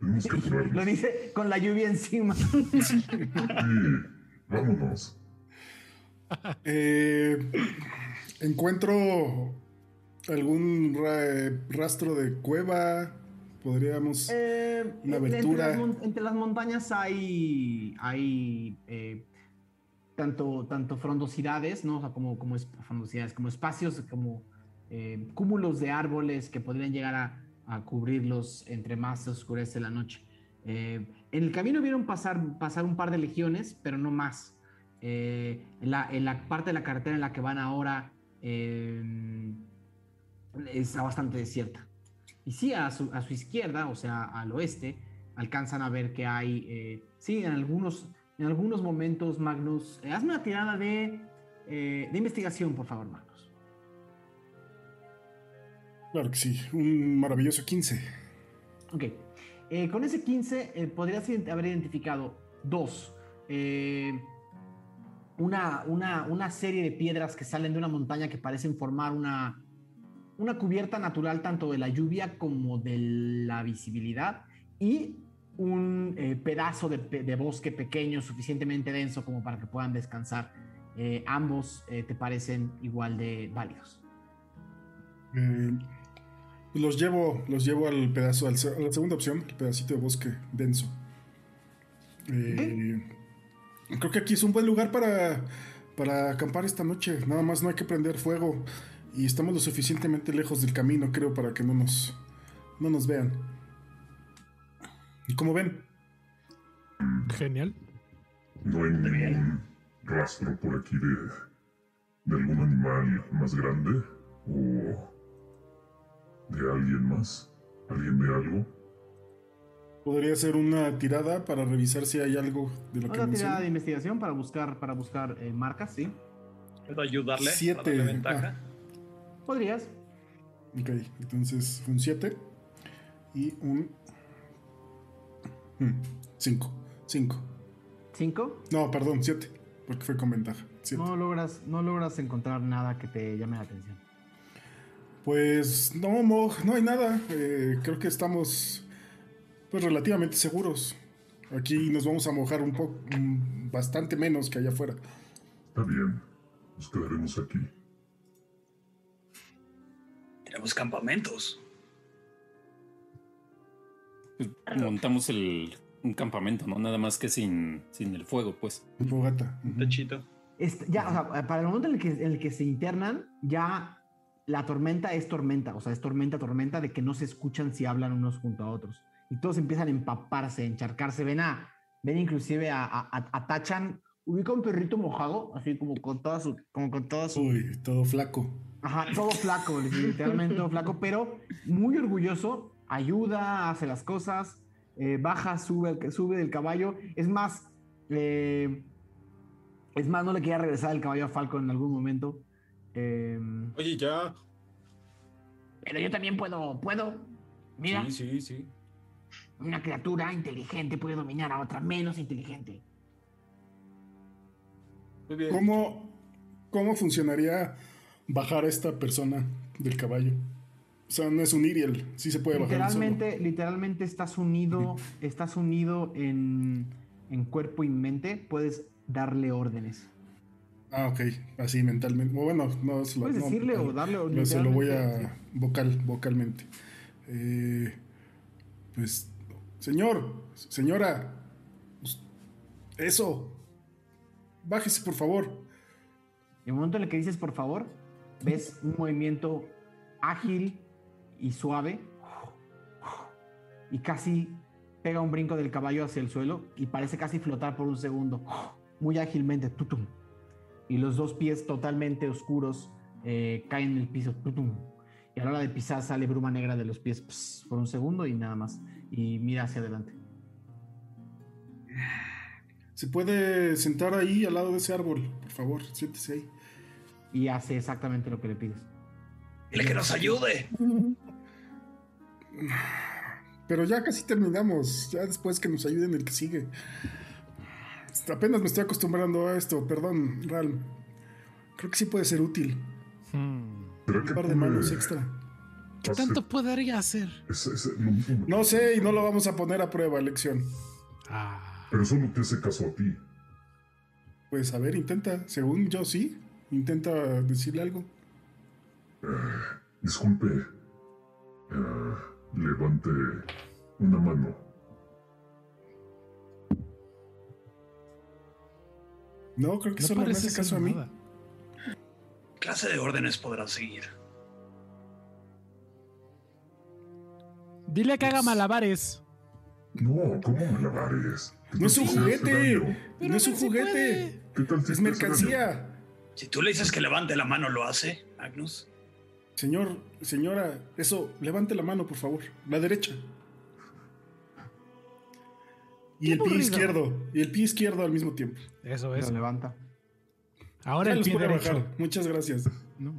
Tenemos que Lo dice con la lluvia encima. Sí, vámonos. Eh, encuentro algún ra- rastro de cueva. Podríamos. Eh, Una entre, abertura. las entre las montañas hay, hay eh, tanto, tanto frondosidades, ¿no? O sea, como, como es- frondosidades, como espacios, como eh, cúmulos de árboles que podrían llegar a, a cubrirlos entre más se oscurece la noche. Eh, en el camino vieron pasar, pasar un par de legiones, pero no más. Eh, en, la, en la parte de la carretera en la que van ahora eh, está bastante desierta. Y sí, a su, a su izquierda, o sea, al oeste, alcanzan a ver que hay, eh, sí, en algunos, en algunos momentos, Magnus, eh, hazme una tirada de, de investigación, por favor, Magnus. Claro que sí. Un maravilloso 15. Ok. Eh, con ese 15 eh, podrías haber identificado dos. Eh, una, una, una serie de piedras que salen de una montaña que parecen formar una, una cubierta natural tanto de la lluvia como de la visibilidad y un pedazo de, bosque pequeño suficientemente denso como para que puedan descansar. Ambos te parecen igual de válidos. Los llevo, los llevo al pedazo, al a la segunda opción, el pedacito de bosque denso. Eh, Creo que aquí es un buen lugar para, para acampar esta noche. Nada más no hay que prender fuego. Y estamos lo suficientemente lejos del camino, creo, para que no nos, no nos vean. ¿Y como ven? Genial. No hay ningún rastro por aquí de, de algún animal más grande o de alguien más. ¿Alguien de algo? Podría ser una tirada para revisar si hay algo de lo que Otra tirada de investigación para buscar, para buscar eh, marcas, ¿sí? ¿Puedo ayudarle? para Siete. darle ventaja? Podrías. Ok, entonces un 7 y un 5. 5. ¿Cinco? No, perdón, 7. Porque fue con ventaja. Siete. No logras, no logras encontrar nada que te llame la atención. Pues no, Mog, no hay nada. Eh, creo que estamos pues relativamente seguros. Aquí nos vamos a mojar un poco, bastante menos que allá afuera. Está bien. Nos quedaremos aquí. Tenemos campamentos. Pues, montamos el, un campamento, ¿no? Nada más que sin, sin el fuego, pues. Fogata. Un techito. Este, ya, o sea, para el momento en el, que, en el que se internan, ya la tormenta es tormenta, o sea, es tormenta, tormenta de que no se escuchan si hablan unos junto a otros. Y todos empiezan a empaparse, a encharcarse. Ven a, ven inclusive a, a, a- Tachan, ubica un perrito mojado, así como con toda su, como con toda su, Uy, todo flaco. Ajá, todo flaco, literalmente todo flaco, pero muy orgulloso, ayuda, hace las cosas, eh, baja, sube, sube del caballo. Es más, eh, es más, no le quería regresar el caballo a Falco en algún momento. Eh, Oye, ya. Pero yo también puedo, puedo. Mira, Sí, sí, sí. una criatura inteligente puede dominar a otra menos inteligente. Muy bien. ¿Cómo, ¿Cómo funcionaría bajar a esta persona del caballo? O sea, no es un Iriel, sí se puede bajar. literalmente, literalmente estás unido, estás unido en, en cuerpo y mente, puedes darle órdenes. Ah, ok, así mentalmente. Bueno, no se lo Puedes no, decirle o darle No, se lo voy a vocal, vocalmente. Eh, pues, señor, señora, eso, bájese por favor. En el momento en el que dices por favor, ves un movimiento ágil y suave y casi pega un brinco del caballo hacia el suelo y parece casi flotar por un segundo, muy ágilmente, tutum. Y los dos pies totalmente oscuros eh, caen en el piso. Y a la hora de pisar sale bruma negra de los pies ps, por un segundo y nada más. Y mira hacia adelante. ¿Se puede sentar ahí al lado de ese árbol? Por favor, siéntese ahí. Y hace exactamente lo que le pides. Dile que nos ayude. Pero ya casi terminamos. Ya después que nos ayuden el que sigue. Apenas me estoy acostumbrando a esto. Perdón, Ralm. Creo que sí puede ser útil. Hmm. ¿Será Un que par de manos extra. ¿Qué hacer tanto podría hacer? no- No sé y no lo vamos a poner a prueba, lección. Ah, Pero solo te hace caso a ti. Pues a ver, intenta. Según yo sí. Intenta decirle algo. Disculpe. Eh, levante una mano. No, creo que no solo me hace caso a mí. nada. ¿Qué clase de órdenes podrá seguir? Dile que haga malabares. No, ¿cómo malabares? ¿Qué No es un hace juguete. no es un juguete. puede. ¿Qué tal si Es mercancía. Si tú le dices que levante la mano, ¿lo hace, Magnus? Señor, señora, eso, levante la mano, por favor. La derecha. Y el pie izquierdo. Y el pie izquierdo al mismo tiempo. Eso Lo es. levanta. Ahora Ya el pie derecho. bajar. Muchas gracias. No.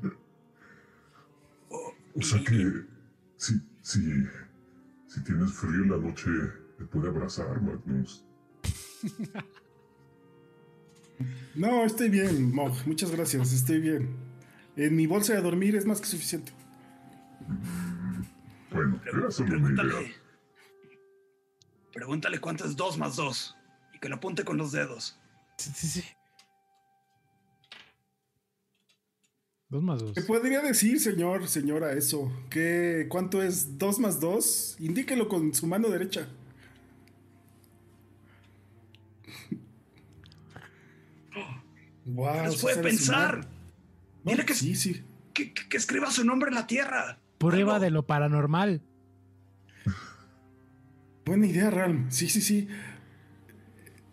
O sea que si, si, si tienes frío en la noche, te puede abrazar, Magnus. (laughs) No, estoy bien, Mog. Muchas gracias, estoy bien. En mi bolsa de dormir es más que suficiente. Bueno, era solo una idea. Pregúntale. Cuánto es 2 más 2 y que lo apunte con los dedos. Sí, sí, sí. Dos más dos. ¿Qué podría decir, señor, señora, eso? ¿Qué, ¿Cuánto es 2 más 2? Indíquelo con su mano derecha. Wow, ¿Qué les sí puede pensar? Dile que, sí, sí. que, que- que escriba su nombre en la tierra. Prueba Algo. de lo paranormal. Buena idea, Ralm. Sí, sí, sí.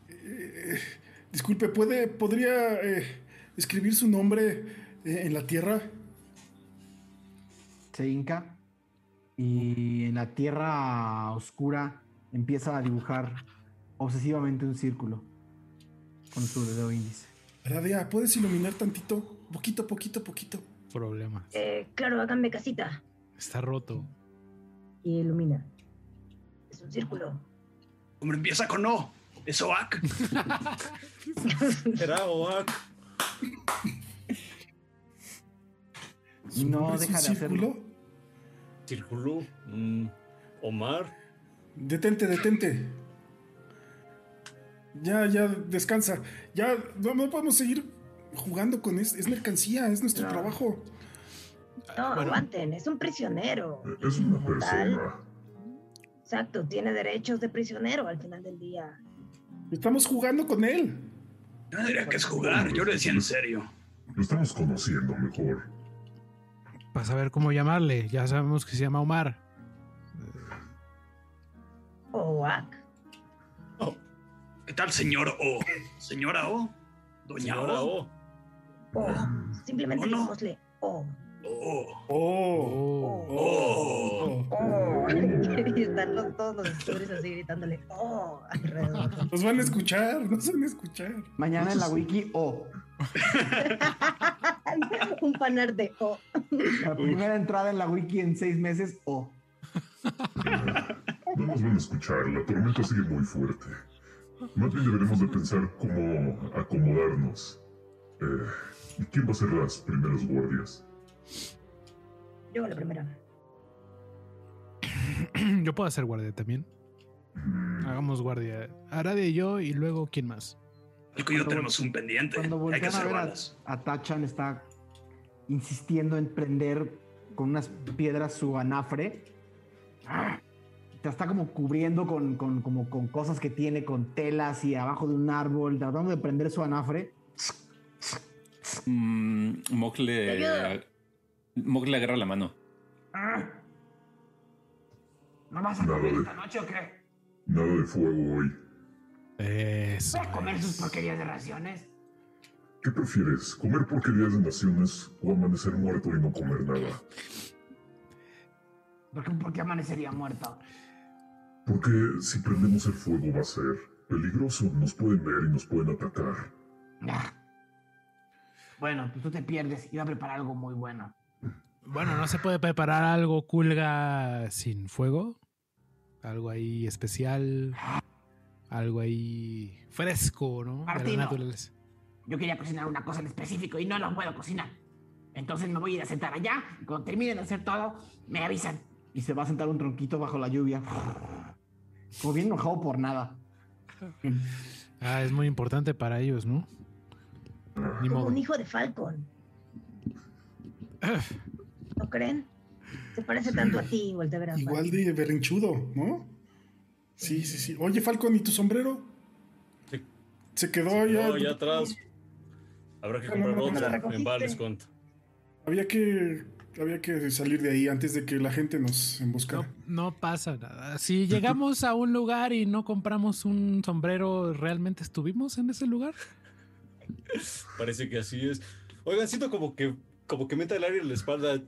Eh, disculpe, ¿puede, ¿podría eh, escribir su nombre eh, en la tierra? Se hinca y en la tierra oscura empieza a dibujar obsesivamente un círculo con su dedo índice. Radia, ¿puedes iluminar tantito? Poquito, poquito, poquito. Problemas. Eh, claro, háganme casita. Está roto. Y ilumina. Es un círculo. Hombre, empieza con O. Es Oak. (laughs) Era Oak. ¿Su No deja un de hacerlo. círculo? Círculo. mm, Omar. Detente, detente. Ya, ya, descansa. Ya, no, no podemos seguir jugando con es, es mercancía, es nuestro No. trabajo. No, Bueno. aguanten, es un prisionero. Es una persona. Exacto, tiene derechos de prisionero al final del día. Estamos jugando con él. Yo no diría que es jugar, yo lo decía en serio. Lo estamos conociendo mejor. Para saber cómo llamarle. Ya sabemos que se llama Omar. Oak. ¿Qué tal, señor O? ¿Señora O? ¿Doña Señora O? O. Simplemente Oh, no. O. Oh, Oh. Oh. Oh. y están los, todos los estudios así gritándole Oh alrededor. Nos van a escuchar, nos van a escuchar. Mañana en la wiki O. (laughs) un panel de O. La primera entrada en la wiki en seis meses O. (laughs) No nos van a escuchar, la tormenta sigue muy fuerte. Más bien deberemos de pensar cómo acomodarnos. Eh, ¿Y quién va a ser las primeras guardias? Yo la primera. (clears throat) Yo puedo hacer guardia también. Hagamos guardia. Aradia y yo, y luego, ¿quién más? Alco y yo tenemos un pendiente. Cuando Hay que voltean a hacer ver a, a Tachan está insistiendo en prender con unas piedras su anafre. ¡Ah! Te está como cubriendo con, con- como con cosas que tiene, con telas y abajo de un árbol, tratando de prender su anafre. Mm, Mog Te le, ayudo. Mog le agarra la mano. ¡Ah! ¿No vas a Nada comer de- esta noche o qué? Nada de fuego hoy. Eso. ¿Vas a comer sus es. porquerías de raciones? ¿Qué prefieres? ¿Comer porquerías de naciones o amanecer muerto y no comer nada? ¿Por qué, por qué amanecería muerto? Porque si prendemos el fuego va a ser peligroso. Nos pueden ver y nos pueden atacar. Ah. Bueno, pues tú te pierdes. Iba a preparar algo muy bueno. Bueno, ¿no se puede preparar algo culga sin fuego? Algo ahí especial. Algo ahí fresco, ¿no? La Martino. Yo quería cocinar una cosa en específico y no lo puedo cocinar. Entonces me voy a ir a sentar allá. y Cuando terminen de hacer todo, me avisan. Y se va a sentar un tronquito bajo la lluvia. Como bien enojado por nada. Ah, es muy importante para ellos, ¿no? Ni Como modo. un hijo de Falcon. (laughs) ¿No creen? Se parece tanto a ti, voltea a ver a Igual de berrinchudo, ¿no? Sí, sí, sí. Oye, Falcon, ¿y tu sombrero? Sí. Se quedó. No, ya atrás. Habrá que comprar no, otro. En Val descuento. Había que, había que salir de ahí antes de que la gente nos No, emboscara. no pasa nada. Si llegamos a un lugar y no compramos un sombrero, ¿realmente estuvimos en ese lugar? Parece que así es. Oigan, siento como que como que meta el aire en la espalda.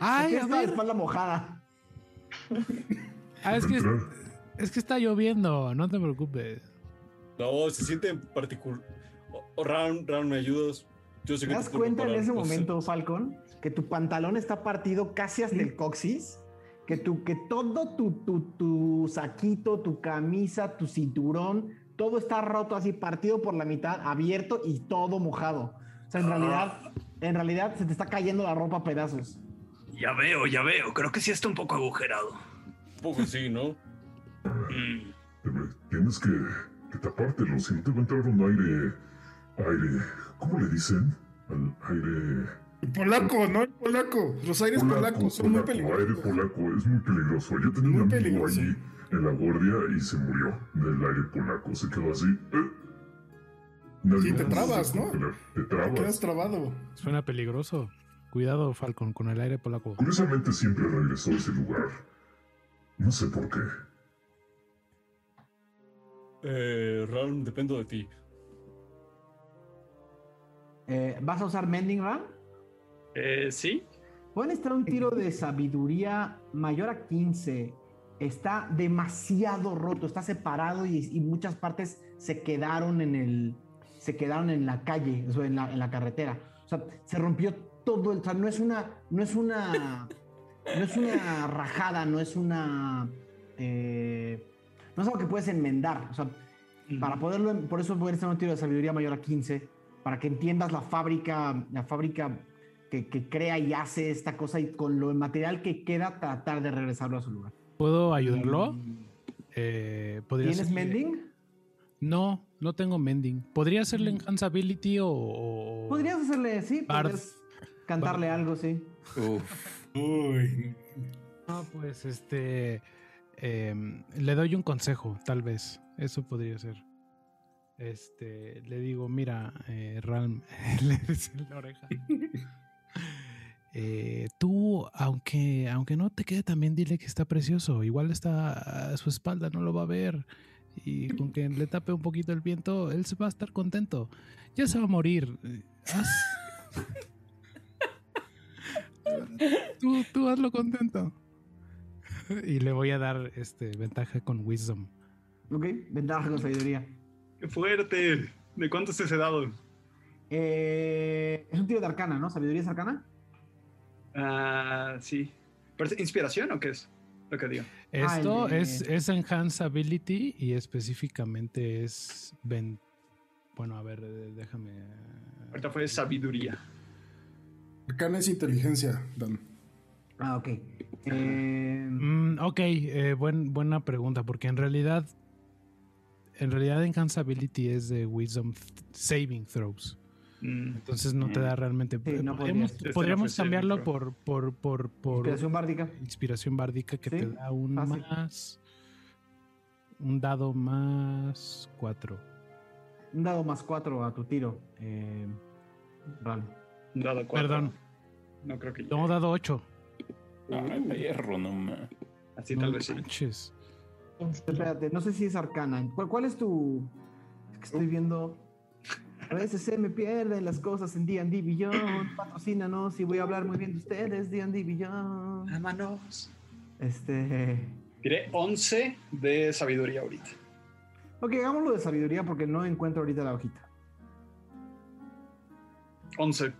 Ay, a ver. espalda mojada. Ah, es que, es que está lloviendo, no te preocupes. No, se siente en particular. Ram, Ram, ¿me ayudas? Yo sé ¿Te que das te cuenta en ese momento, Falcon, que tu pantalón está partido casi hasta el coxis? Que, tu, que todo tu, tu, tu saquito, tu camisa, tu cinturón, todo está roto así, partido por la mitad, abierto y todo mojado. O sea, en realidad, en realidad se te está cayendo la ropa a pedazos. Ya veo, ya veo. Creo que sí está un poco agujerado. Un poco sí, ¿no? Mm. Tienes que, que tapártelo, si no te va a entrar un aire. aire. ¿Cómo le dicen? Al aire. Polaco, ¿no? Polaco. Los aires polacos son muy polaco, aire peligrosos. polaco, es muy peligroso. Yo tenía Muy un amigo peligroso. allí en la guardia y se murió del aire polaco. Se quedó así. ¿eh? Nadie Sí, te trabas, ¿no? contener. Te Quedas trabas. trabado. Suena peligroso. Cuidado, Falcon, con el aire polaco. Curiosamente siempre regresó a ese lugar. No sé por qué. Eh, Ram, dependo de ti. Eh, ¿Vas a usar Mending Ram? Eh, sí. Pueden estar un tiro de sabiduría mayor a 15. Está demasiado roto, está separado y, y muchas partes se quedaron en el. Se quedaron en la calle, o sea, en la, en la carretera. O sea, se rompió todo el. O sea, no es una. No es una. No es una rajada, no es una. eh, no es algo que puedes enmendar. O sea, para poderlo, por eso puede ser un tiro de sabiduría mayor a 15, para que entiendas la fábrica, la fábrica que, que crea y hace esta cosa y con lo material que queda tratar de regresarlo a su lugar. ¿Puedo ayudarlo? Eh, ¿podría ¿Tienes mending? No, no tengo mending. ¿Podría hacerle enhanceability o...? o- Podrías hacerle, sí, Bard. cantarle algo, sí. Uf. (laughs) Uy. No, pues este... em, le doy un consejo, tal vez. Eso podría ser. Este, le digo, mira, eh, Ralm, (laughs) le dice en la oreja. (laughs) Eh, tú, aunque, aunque no te quede también, dile que está precioso. Igual está a su espalda, no lo va a ver. Y con que le tape un poquito el viento, él se va a estar contento. Ya se va a morir. Haz- (laughs) tú, tú hazlo contento. Y le voy a dar este ventaja con Wisdom. Ok, ventaja con sabiduría. ¡Qué fuerte! ¿De cuánto es ese dado? Eh, es un tiro de arcana, ¿no? ¿Sabiduría es arcana? Ah, sí. ¿Pero es ¿Inspiración o qué es lo que digo? Esto es, es Enhance Ability y específicamente es. ven- bueno, a ver, déjame. Ahorita fue sabiduría. Arcana es inteligencia, Dan. Ah, ok. Eh, Mm, ok, eh, buen- buena pregunta, porque en realidad. En realidad, Enhance Ability es de Wisdom Saving Throws. Mm. Entonces no te da realmente. Sí, no podríamos. Este podríamos saving cambiarlo por, por, por, por inspiración bárdica. inspiración bárdica que te Sí, da un fácil. más. Un dado más 4. Un dado más cuatro a tu tiro. Eh. Un dado cuatro. Perdón, No creo que no, dado 8. Ay, perro, no ma. Así No tal vez sí. manches. Espérate, no sé si es arcana. ¿Cuál, cuál es tu...? Es que estoy viendo... A veces se me pierden las cosas en D&D Beyond. (clears throat) Patrocínanos y voy a hablar muy bien de ustedes, D&D Beyond. Vámonos. Este... Tiré 11 de sabiduría ahorita. Ok, hagámoslo de sabiduría porque no encuentro ahorita la hojita. 11.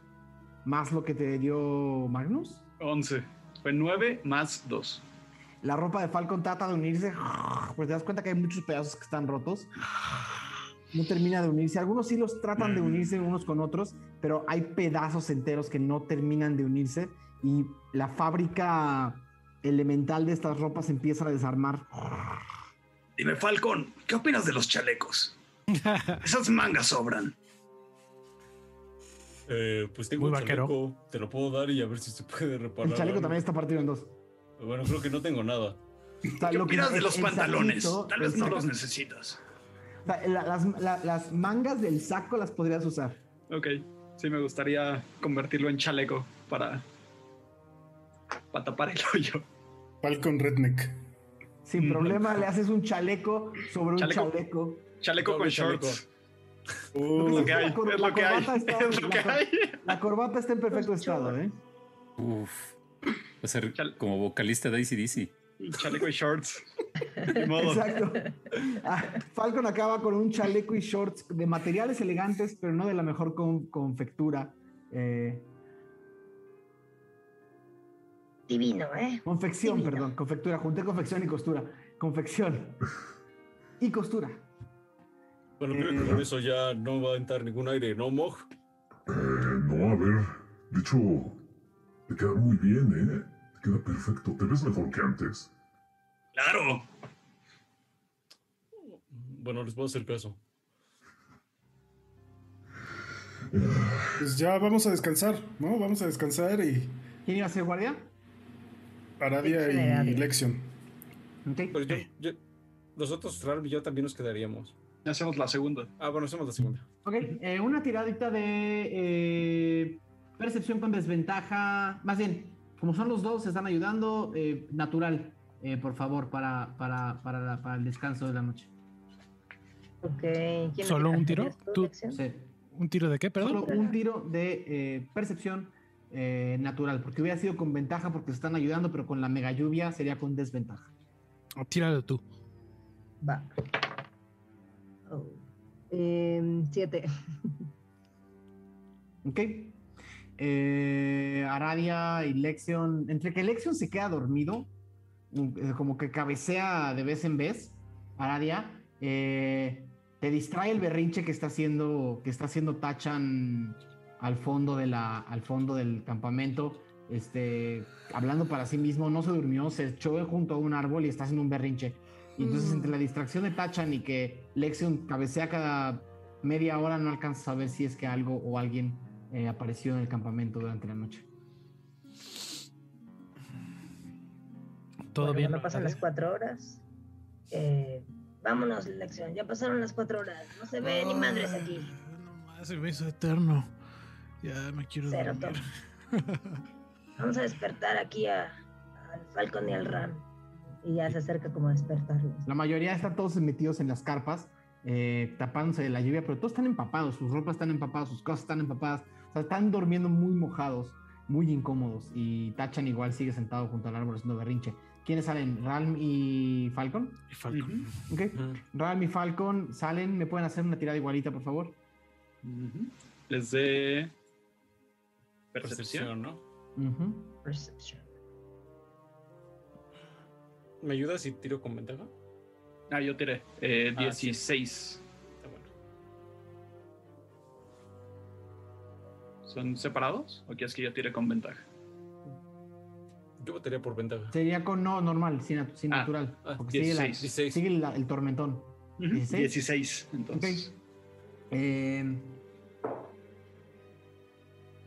Más lo que te dio Magnus. 11. Fue 9 más 2. La ropa de Falcon trata de unirse, pues te das cuenta que hay muchos pedazos que están rotos. No termina de unirse. Algunos hilos tratan de unirse unos con otros, pero hay pedazos enteros que no terminan de unirse y la fábrica elemental de estas ropas empieza a desarmar. Dime, Falcon, ¿qué opinas de los chalecos? (laughs) Esas mangas sobran. Eh, pues tengo Muy un vaquero. chaleco, te lo puedo dar y a ver si se puede reparar. El chaleco algo. también está partido en dos. Bueno, creo que no tengo nada. ¿Qué lo que- opinas de los pantalones? Tal vez no los necesitas. O sea, la- las, la- las mangas del saco las podrías usar. Ok. Sí, me gustaría convertirlo en chaleco para, para tapar el hoyo. Falcon Redneck. Sin Mm. problema le haces un chaleco sobre un Chaleco. chaleco. Con chaleco. shorts. Uh, Es lo que hay. La cor- Es la lo que hay. corbata está- Es lo que la cor- (laughs) hay. La corbata está en perfecto estado, ¿eh? Uf. Va a ser como vocalista de ACDC. Chaleco y shorts. (laughs) Exacto. Ah, Falcon acaba con un chaleco y shorts de materiales elegantes, pero no de la mejor con- confectura. Eh, Divino, ¿eh? confección, Divino. perdón. Confectura. Junté confección y costura. Confección. Y costura. Bueno, creo que con eso ya no va a entrar ningún aire, ¿no, Mog? Eh, no, a ver. De hecho, te queda muy bien, ¿eh? Te queda perfecto. Te ves mejor que antes. Claro. Bueno, les puedo hacer caso. pues ya vamos a descansar, ¿no? Vamos a descansar y ¿Quién iba a ser guardia? Aradia y. Lexion. Ok. Pero yo, yo- nosotros, Ral y yo también nos quedaríamos. Hacemos la segunda. Ah, bueno, hacemos la segunda. Ok, eh, una tiradita de eh, percepción con desventaja. Más bien, como son los dos, se están ayudando. eh, natural, eh, por favor, para, para, para, la- para el descanso de la noche. Ok. ¿quién ¿Solo lo un tiro? ¿Un tiro de qué, Solo perdón? un tiro de eh, percepción eh, natural, porque hubiera sido con ventaja porque se están ayudando, pero con la mega lluvia sería con desventaja. O tíralo tú. Va. Oh. Em, siete. (laughs) Ok. Eh, Aradia y Lexion, entre que Lexion se queda dormido, como que cabecea de vez en vez, Aradia, eh, te distrae el berrinche que está haciendo, que está haciendo Tachan al fondo de la, al fondo del campamento, este, hablando para sí mismo, no se durmió, se echó junto a un árbol y está haciendo un berrinche. Y entonces Mm. entre la distracción de Tachan y que Lexion cabecea cada media hora, no alcanzas a ver si es que algo o alguien eh, apareció en el campamento durante la noche. ¿Todo Bueno, bien? No pasan las cuatro horas. Eh, vámonos, Lección. Ya pasaron las cuatro horas. No se ve ni madres aquí. No más, se me hizo eterno. Ya me quiero Cero, dormir. (laughs) Vamos a despertar aquí a, al Falcon y al Ram. Y ya se acerca como a despertarlos. La mayoría están todos metidos en las carpas, eh, tapándose de la lluvia, pero todos están empapados, sus ropas están empapadas, sus cosas están empapadas, o sea, están durmiendo muy mojados, muy incómodos. Y Tachan igual sigue sentado junto al árbol haciendo berrinche. ¿Quiénes salen? ¿Ralm y Falcon? Y Falcon. Ok. Ralm y Falcon salen, ¿me pueden hacer una tirada igualita, por favor? Ujú. Les de percepción. Percepción, ¿no? Ujú. Perception. ¿Me ayudas si tiro con ventaja? Ah, yo tiré. Eh, Ah, sí. 16. Está bueno. ¿Son separados? ¿O quieres que yo tire con ventaja? Yo votaría por ventaja. Sería con no normal, sin, sin Ah, natural. ah, porque sigue, la- 16. 16. sigue la- el tormentón. Ujú. 16. 16, entonces. Eh,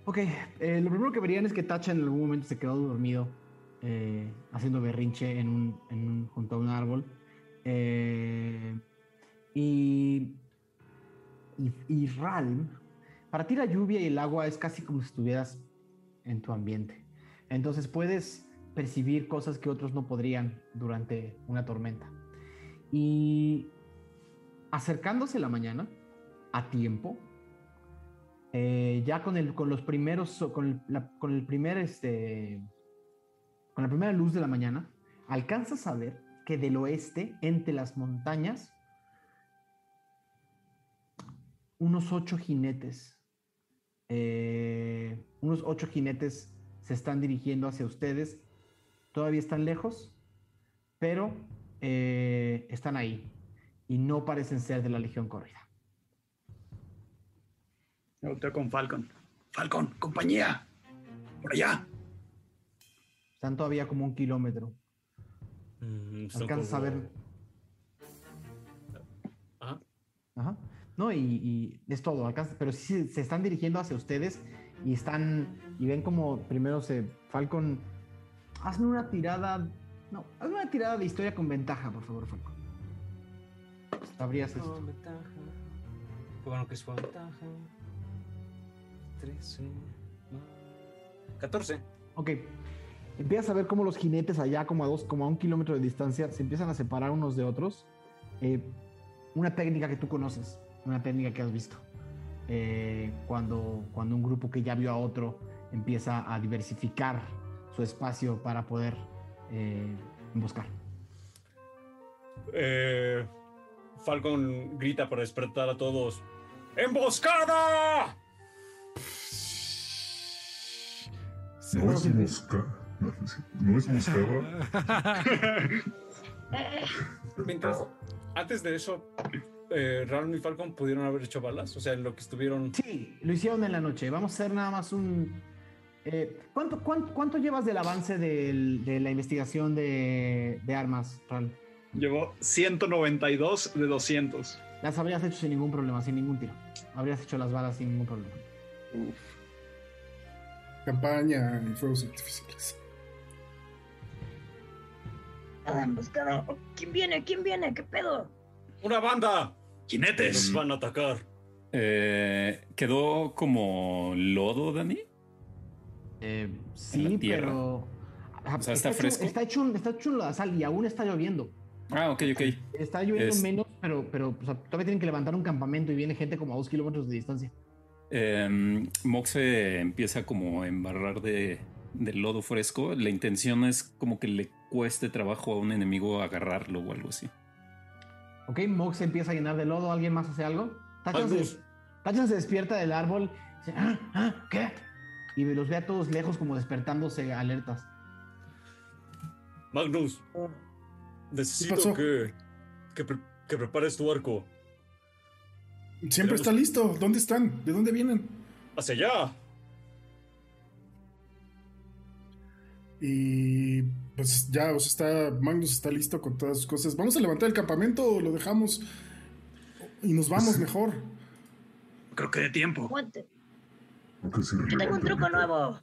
ok, eh, lo primero que verían es que Tacha en algún momento se quedó dormido eh, haciendo berrinche en un, en un- junto a un árbol. Eh, y, y, y Ralm, para ti la lluvia y el agua es casi como si estuvieras en tu ambiente. Entonces puedes percibir cosas que otros no podrían durante una tormenta. Y acercándose la mañana, a tiempo, eh, ya con, el, con los primeros, con el, la, con el primer, este, con la primera luz de la mañana, alcanzas a ver que del oeste, entre las montañas, unos ocho jinetes, eh, unos ocho jinetes se están dirigiendo hacia ustedes. Todavía están lejos, pero eh, están ahí y no parecen ser de la Legión Corrida. Me volteo con Falcon. Falcon, compañía. Por allá. Están todavía como un kilómetro. Mm, Alcanzas a ver. Ajá. Ajá. No, y, y es todo, alcanza, pero sí se están dirigiendo hacia ustedes y están, y ven como primero se, Falcon, hazme una tirada, no, hazme una tirada de historia con ventaja, por favor, Falcon. Sabrías esto. No, ventaja. Qué bueno que es con ventaja. 13. no. 14. Ok. Empiezas a ver cómo los jinetes allá, como a dos, como a un kilómetro de distancia, se empiezan a separar unos de otros. Eh, una técnica que tú conoces, una técnica que has visto. Eh, cuando, cuando un grupo que ya vio a otro empieza a diversificar su espacio para poder eh, emboscar. Eh, Falcon grita para despertar a todos. ¡Emboscada! No es mosca. No es moscada. (laughs) Mientras, antes de eso, eh, Ram y Falcon pudieron haber hecho balas. O sea, en lo que estuvieron. Sí, lo hicieron en la noche. Vamos a hacer nada más un... eh, ¿cuánto, cuánto, cuánto llevas del avance del- de la investigación de, de armas, Ral? Llevo 192 de 200. Las habrías hecho sin ningún problema, sin ningún tiro. Habrías hecho las balas sin ningún problema. Campaña y fuegos artificiales. ¿Quién viene? ¿Quién viene? ¿Qué pedo? ¡Una banda! ¡Jinetes! Nos van a atacar. Eh, ¿Quedó como lodo, Dani? Eh, sí, pero. O sea, ¿está hecho- fresco? está, hecho, está hecho en la sal y aún está lloviendo. Ah, ok, ok. Está lloviendo Es- menos, pero, pero o sea, todavía tienen que levantar un campamento y viene gente como a dos kilómetros de distancia. Eh, Mox se empieza como a embarrar de, de lodo fresco. La intención es como que le cueste trabajo a un enemigo agarrarlo o algo así. Ok, Mox se empieza a llenar de lodo. ¿Alguien más hace algo? Tachan, Magnus. se, Tachan se despierta del árbol. dice, "Ah, ah, ¿Qué? Y los ve a todos lejos, como despertándose alertas. Magnus, necesito que, que, pre- que prepares tu arco. Siempre Tenemos- está listo. ¿Dónde están? ¿De dónde vienen? ¡Hacia allá! Y pues ya, o sea, está, Magnus está listo con todas sus cosas. ¿Vamos a levantar el campamento o lo dejamos? Y nos vamos mejor. Creo que de tiempo. aguante. Yo tengo un truco nuevo.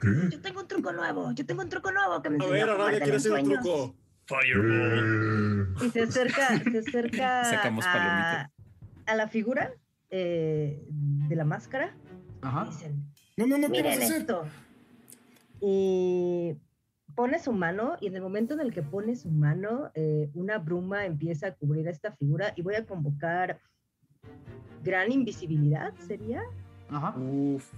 ¿Qué? Yo tengo un truco nuevo. Yo tengo un truco nuevo que me A ver, a Arabia quiere hacer un truco. Fireball. Eh, Y se acerca, se acerca (laughs) Sacamos a, a la figura eh, de la máscara. Ajá. Dicen, No, no, no, ¿qué vas miren a hacer? esto. Y pone su mano y en el momento en el que pone su mano, eh, una bruma empieza a cubrir a esta figura y voy a convocar gran invisibilidad, ¿sería? Ajá. Uf.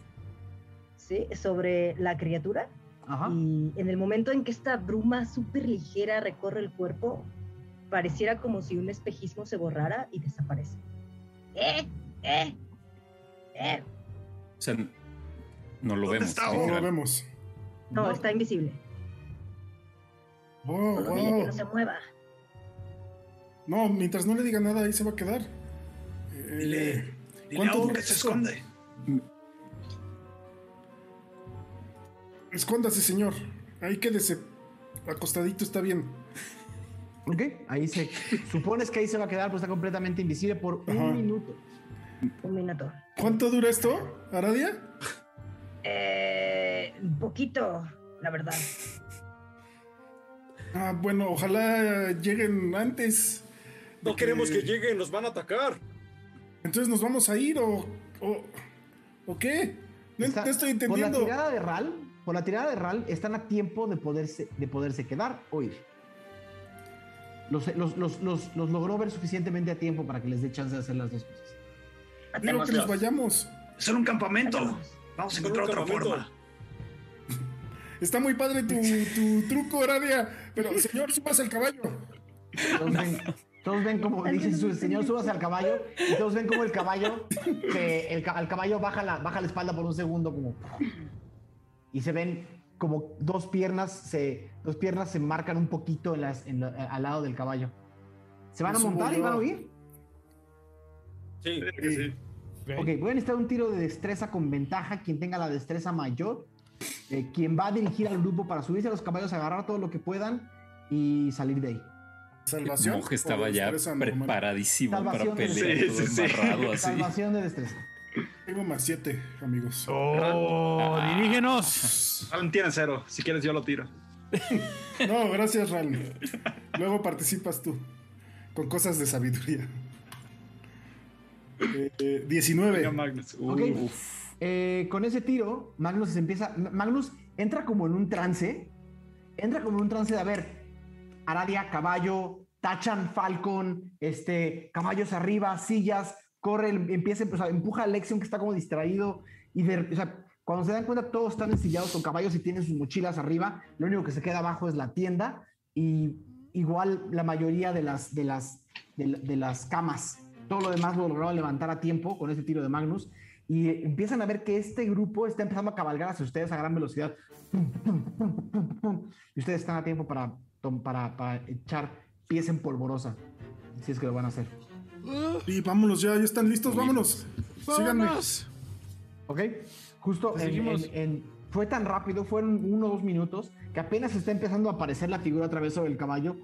Sí, sobre la criatura. Ajá. Y en el momento en que esta bruma súper ligera recorre el cuerpo, pareciera como si un espejismo se borrara y desaparece. ¡Eh! ¡Eh! ¡Eh! O sea, no lo ¿Dónde vemos. está? No lo vemos. No, está invisible. Wow, Solo dile que no se mueva. No, mientras no le diga nada, ahí se va a quedar. Eh, Dile, dile ¿cuánto algo dura que se esconde. Escóndase, señor. Ahí quédese. Acostadito está bien. Ok, ahí se. Supones que ahí se va a quedar, pues está completamente invisible por un minuto. Un minuto. ¿Cuánto dura esto, Aradia? Eh, un poquito, la verdad. (laughs) Ah, bueno, ojalá lleguen antes. No queremos que lleguen, nos van a atacar. Entonces nos vamos a ir o. ¿O, ¿o qué? No, Está- no estoy Por la entendiendo. tirada de Ral, por la tirada de RAL, están a tiempo de poderse, de poderse quedar o ir. Los, los, los, los, los logró ver suficientemente a tiempo para que les dé chance de hacer las dos cosas. Digo que nos vayamos. Es solo un campamento. Vamos a encontrar otra campamento. forma. Está muy padre tu, tu truco, Aradia. Pero, señor, subas el caballo. Todos ven, todos ven como dice su señor, súbase al caballo. Y todos ven como el caballo, que el, al caballo baja la, baja la espalda por un segundo, como. Y se ven como dos piernas se, dos piernas se marcan un poquito en las, en al lado del caballo. ¿Se van a montar y van a huir? Sí. Sí, sí. Ok, voy a necesitar un tiro de destreza con ventaja. Quien tenga la destreza mayor, eh, quien va a dirigir al grupo para subirse a los caballos, agarrar todo lo que puedan y salir de ahí. Salvación. Monje estaba ya preparadísimo Salvación para de- pelear, Sí, todo sí, así. Salvación de destreza. Tengo más siete, amigos. Oh, Ah. dirígenos. Alan tiene cero. Si quieres, yo lo tiro. (laughs) No, gracias, Ral. Luego participas tú. Con cosas de sabiduría. Eh, eh, 19. Venga, Magnus. Ok. Uf. Eh, con ese tiro, Magnus empieza. Magnus entra como en un trance. Entra como en un trance de a ver. Aradia, caballo, tachan, Falcon, este, caballos arriba, sillas, corre, empieza, o empuja a Lexion que está como distraído. Y cuando se dan cuenta, todos están ensillados con caballos y tienen sus mochilas arriba. Lo único que se queda abajo es la tienda. Y igual la mayoría de las, de las, de, de las camas. Todo lo demás lo lograron levantar a tiempo con ese tiro de Magnus. Y empiezan a ver que este grupo está empezando a cabalgar hacia ustedes a gran velocidad. Y ustedes están a tiempo para, para, para echar pies en polvorosa. Si es que lo van a hacer. Y vámonos ya, ya están listos, vámonos. Síganme. Vámonos. ¿Ok? Justo en- Seguimos. en- en- fue tan rápido, fueron uno o dos minutos, que apenas está empezando a aparecer la figura otra vez sobre el caballo.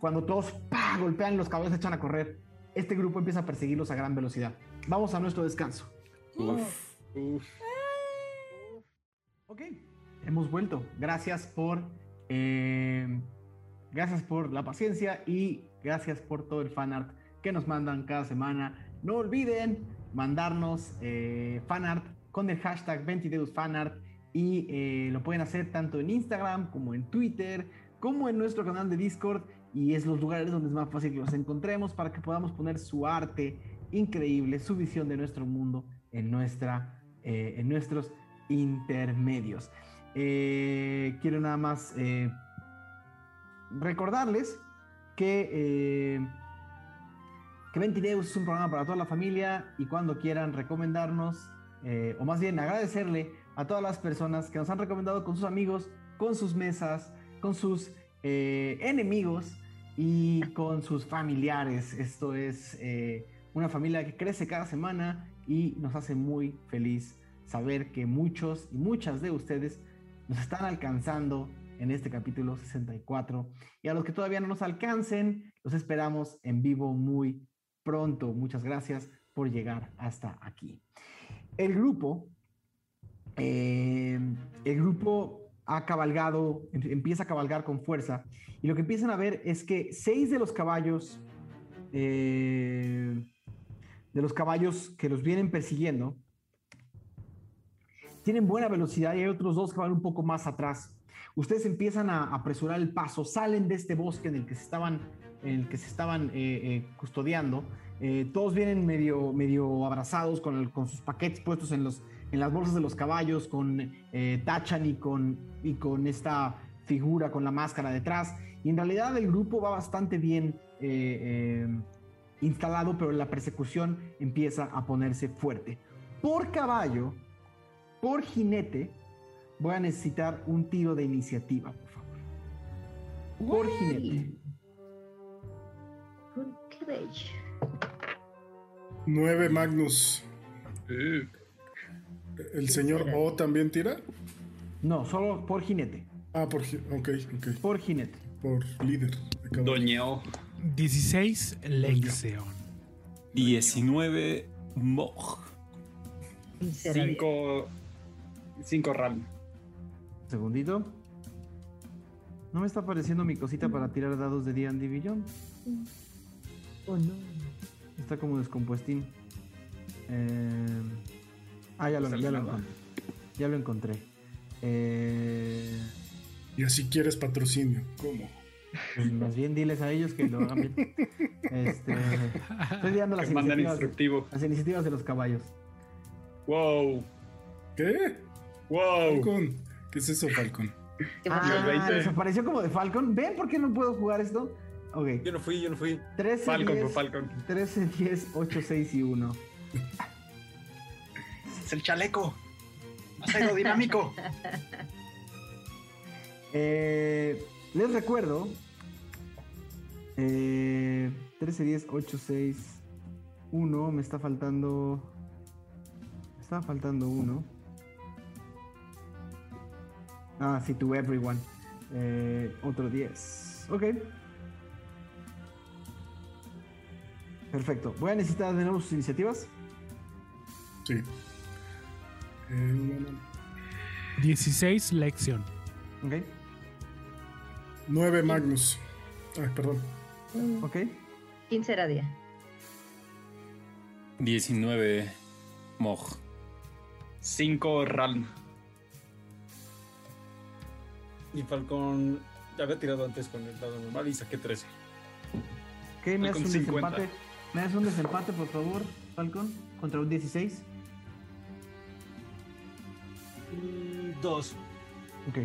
Cuando todos ¡pah! golpean, los caballos se echan a correr. Este grupo empieza a perseguirlos a gran velocidad. Vamos a nuestro descanso. Ok, hemos vuelto. Gracias por, eh, gracias por la paciencia y gracias por todo el fanart que nos mandan cada semana. No olviden mandarnos eh, fanart con el hashtag 20 fanart y eh, lo pueden hacer tanto en Instagram como en Twitter como en nuestro canal de Discord y es los lugares donde es más fácil que los encontremos para que podamos poner su arte increíble, su visión de nuestro mundo en, nuestra, eh, en nuestros intermedios. Eh, quiero nada más eh, recordarles que, que Ventideus es un programa para toda la familia y cuando quieran recomendarnos, o más bien agradecerle a todas las personas que nos han recomendado con sus amigos, con sus mesas, con sus enemigos y con sus familiares. Esto es una familia que crece cada semana y nos hace muy feliz saber que muchos y muchas de ustedes nos están alcanzando en este capítulo 64. Y a los que todavía no nos alcancen, los esperamos en vivo muy pronto. Muchas gracias por llegar hasta aquí. El grupo, eh, el grupo ha cabalgado, em- empieza a cabalgar con fuerza. Y lo que empiezan a ver es que seis de los caballos, eh, de los caballos que los vienen persiguiendo, tienen buena velocidad y hay otros dos que van un poco más atrás. Ustedes empiezan a apresurar el paso, salen de este bosque en el que se estaban, en el que se estaban eh, eh, custodiando. Eh, todos vienen medio, medio abrazados con, con sus paquetes puestos en, los, en las bolsas de los caballos, con Tachan y con, y con esta figura con la máscara detrás. Y en realidad el grupo va bastante bien instalado, pero la persecución empieza a ponerse fuerte. Por caballo, por jinete, voy a necesitar un tiro de iniciativa, por favor. Por jinete. Good courage. 9 Magnus. ¿El señor O también tira? No, solo por jinete. Ah, por. gi- Ok, ok. Por jinete. Por líder. de caballo. Doñeo. 16 Lexion. 19 Moj. Sinceramente. Cinco. Cinco RAM. Segundito. No me está apareciendo mi cosita para tirar dados de D&D Beyond. Oh, no. Está como descompuestín. Eh, Ah, ya lo, ya lo encontré. Ya lo encontré. Eh, Y así quieres patrocinio. ¿Cómo? Pues más bien diles a ellos que lo hagan bien. Este, estoy dando las iniciativas, instructivo. las iniciativas de los caballos. Wow. ¿Qué? Wow. Falcon. ¿Qué es eso, Falcon? ¿Qué Ah, pasó? el 20. desapareció como de Falcon. ¿Ven por qué no puedo jugar esto? Ok. Yo no fui, yo no fui. 13, Falcon 10, por Falcon. 13, 10, 8, 6 y 1. Es el chaleco. Más aerodinámico. (laughs) Eh, les recuerdo. Eh, 13, 10, 8, 6, 1. Me está faltando. Me está faltando uno. Ah, sí, to everyone. Eh, otro 10. Ok. Perfecto. Voy a necesitar de nuevo sus iniciativas. Sí. Eh, 16 lección. Ok. 9 Magnus. Ay, perdón. Ok. 15 era día. 19 Moj. 5 Ralm. Y Falcon ya había tirado antes con el dado normal y saqué 13. Ok, me haces un 50. desempate. Me haces un desempate, por favor, Falcon, contra un 16. Dos. Ok.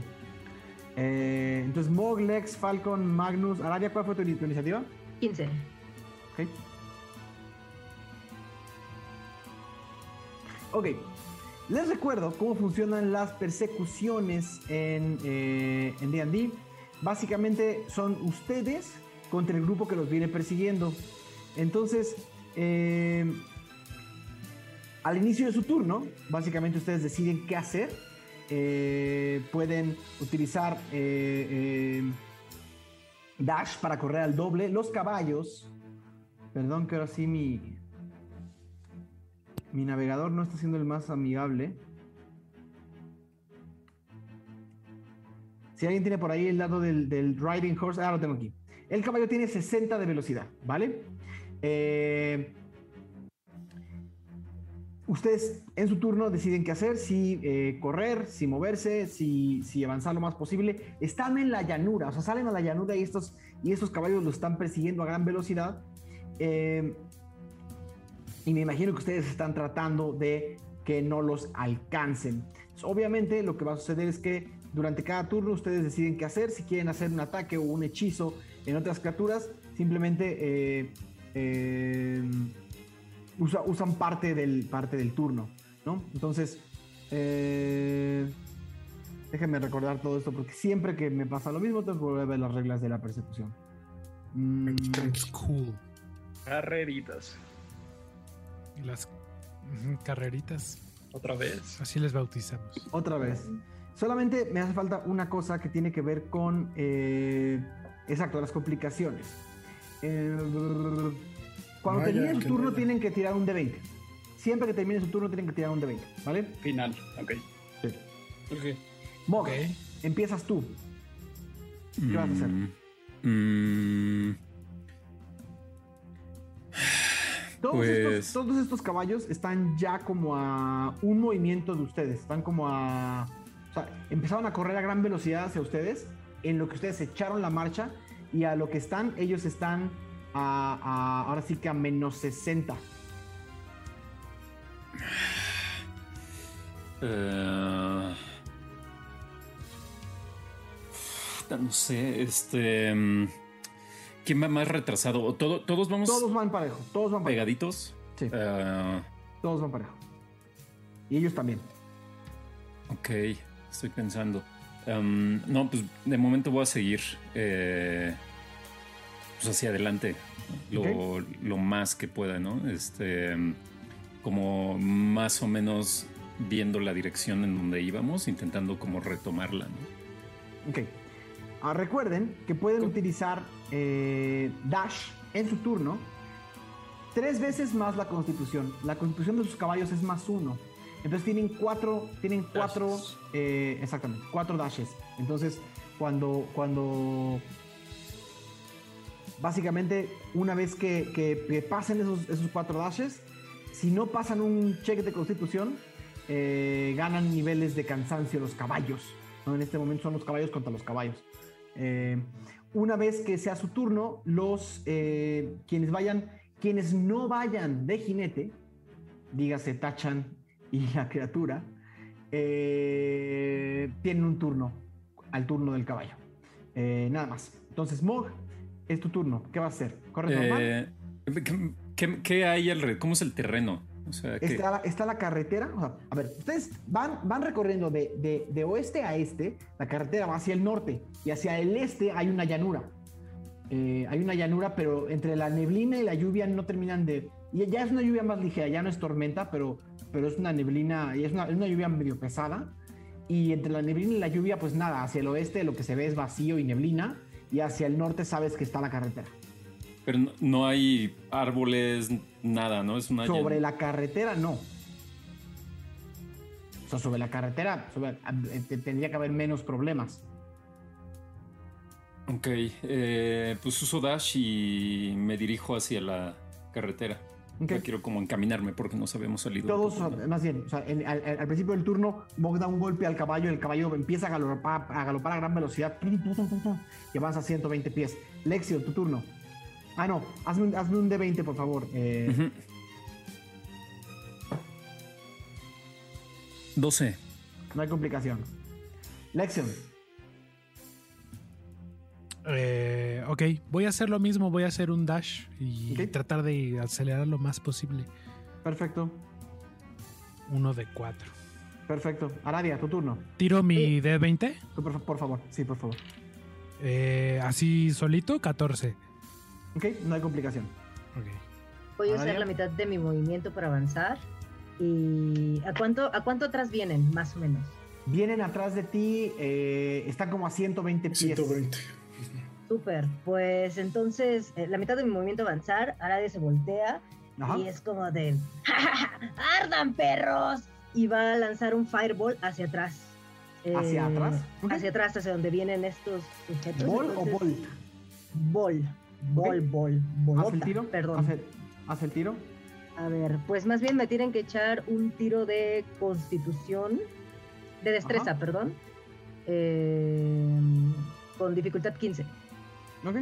Eh, entonces, Mog, Lex, Falcon, Magnus, Arabia, ¿cuál fue tu, tu iniciativa? 15. Ok. Ok. Les recuerdo cómo funcionan las persecuciones en eh, en D&D. Básicamente son ustedes contra el grupo que los viene persiguiendo. Entonces, eh, al inicio de su turno, básicamente ustedes deciden qué hacer. Eh, pueden utilizar eh, eh, dash para correr al doble. Los caballos Perdón que ahora sí mi. Mi navegador no está siendo el más amigable. Si alguien tiene por ahí el lado del, del Riding Horse, ah, lo tengo aquí. El caballo tiene 60 de velocidad, ¿vale? Eh, ustedes en su turno deciden qué hacer, si eh, correr, si moverse, si, avanzar lo más posible. Están en la llanura, o sea, salen a la llanura y estos, y estos caballos lo están persiguiendo a gran velocidad. Eh, y me imagino que ustedes están tratando de que no los alcancen. Obviamente lo que va a suceder es que durante cada turno ustedes deciden qué hacer, si quieren hacer un ataque o un hechizo en otras criaturas, simplemente eh, eh, usa- usan parte del, parte del turno, ¿no? Entonces, eh, déjenme recordar todo esto porque siempre que me pasa lo mismo tengo que volver a ver las reglas de la persecución. Mm, Cool. Carreritas. Las carreritas. Otra vez. Así les bautizamos. Otra vez. Solamente me hace falta una cosa que tiene que ver con, eh, exacto, las complicaciones. Eh, cuando Vaya, termine su turno tienen que tirar un de 20. Siempre que termine su turno tienen que tirar un de 20, ¿vale? Final. Ok. Ok. Mog, empiezas tú. ¿Qué vas a hacer? Mm, mm, Todos, Pues- estos, todos estos caballos están ya como a un movimiento de ustedes. Están como a. O sea, empezaron a correr a gran velocidad hacia ustedes. En lo que ustedes echaron la marcha. Y a lo que están, ellos están a. a- ahora sí que a menos 60. eh, no sé, este. mm, ¿Quién va más retrasado? ¿O todo- ¿Todos vamos Todos van parejo. Todos van parejo. pegaditos? Sí, Eh, todos van parejo. Y ellos también. ok, estoy pensando. Em, no, pues de momento voy a seguir eh, pues hacia adelante lo, lo más que pueda, ¿no? Este, como más o menos viendo la dirección en donde íbamos, intentando como retomarla, ¿no? Ok. Ah, recuerden que pueden utilizar eh, Dash en su turno tres veces más la constitución. La constitución de sus caballos es más uno. Entonces tienen cuatro, tienen cuatro, eh, exactamente, cuatro dashes. Entonces, cuando, cuando, básicamente, una vez que, que- pasen esos, esos cuatro dashes, si no pasan un check de constitución, eh, ganan niveles de cansancio los caballos. ¿no? En este momento son los caballos contra los caballos. Eh, una vez que sea su turno, los eh, quienes vayan, quienes no vayan de jinete, dígase Tachan y (laughs) la criatura, tienen un turno al turno del caballo. Nada más. Entonces, Mog, es tu turno. ¿Qué va a hacer? ¿Corre normal? Eh, ¿qué, qué, qué hay alrededor? ¿Cómo es el terreno? O sea. Está, la- está la carretera. o sea, a ver, ustedes van, van recorriendo de, de- de oeste a este. La carretera va hacia el norte y hacia el este hay una llanura. Eh, hay una llanura, pero entre la neblina y la lluvia no terminan de. y Ya es una lluvia más ligera, ya no es tormenta, pero, pero es una neblina y es una, es una lluvia medio pesada. Y entre la neblina y la lluvia, pues nada, hacia el oeste lo que se ve es vacío y neblina. Y hacia el norte sabes que está la carretera. Pero no, no hay árboles, nada, ¿no? Es una Sobre la carretera, no. O sea, sobre la carretera sobre- eh, te- tendría que haber menos problemas. Ok, eh, pues uso dash y me dirijo hacia la carretera. Ya quiero como encaminarme porque nos habíamos salido. Todos, poco, ¿no? más bien, o sea, en- al, al principio del turno, Mog da un golpe al caballo, el caballo empieza a galopar a, galopar a gran velocidad y avanza a 120 pies. Lexio, tu turno. Ah, no, hazme un, hazme un D20, por favor. Eh, Ujú. 12. No hay complicación. Lexion, Eh, ok, voy a hacer lo mismo, voy a hacer un dash y tratar de acelerar lo más posible. perfecto, Uno de cuatro. perfecto. Aradia, tu turno. Tiro mi D20, Tú, por, por favor, sí, por favor. eh, así solito, 14. Ok, no hay complicación. Ok. Voy a usar la mitad de mi movimiento para avanzar. ¿Y a cuánto, a cuánto atrás vienen, más o menos? Vienen atrás de ti, eh, están como a 120 pies. 120. Súper. Pues entonces, eh, la mitad de mi movimiento avanzar, Arade se voltea Ajá. y es como de "¡Ja, ja, ja! ¡Ardan, perros! Y va a lanzar un fireball hacia atrás. ¿Hacia Eh, atrás? Hacia atrás, hacia donde vienen estos sujetos. ¿Bol o bolt? Bol. Bol, bol. ¿Haz Bolota, el tiro? Perdón. ¿Haz el, tiro? A ver, pues más bien me tienen que echar un tiro de constitución, de destreza, Ajá. perdón, eh, con dificultad 15. Ok.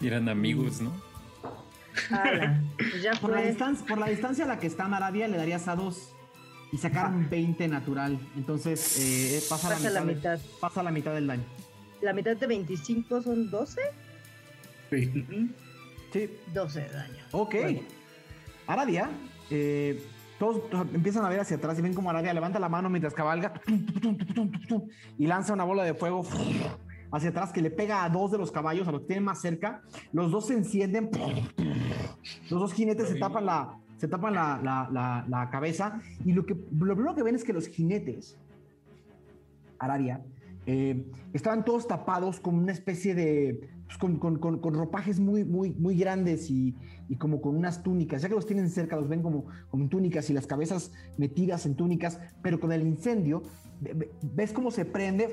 Y eran amigos, ¿no? Ala, pues ya (laughs) Por la, fue. distancia, por la distancia a la que está Maravilla le darías a dos y sacaron 20 natural. Entonces eh, pasa, Pasa la, la mitad de- pasa la mitad del daño. La mitad de 25 son 12. Sí. Sí. 12 de daño. Ok. Bueno. Aradia, eh, todos, todos empiezan a ver hacia atrás y ven como Aradia levanta la mano mientras cabalga y lanza una bola de fuego hacia atrás que le pega a dos de los caballos, a los que tienen más cerca. Los dos se encienden. Los dos jinetes se tapan la, se tapan la, la- cabeza y lo, que, lo primero que ven es que los jinetes, Aradia, eh, estaban todos tapados con una especie de... pues, con, con- con- ropajes muy, muy, muy grandes y, y como con unas túnicas. Ya que los tienen cerca, los ven como, como túnicas y las cabezas metidas en túnicas, pero con el incendio, ve- ve- ves cómo se prende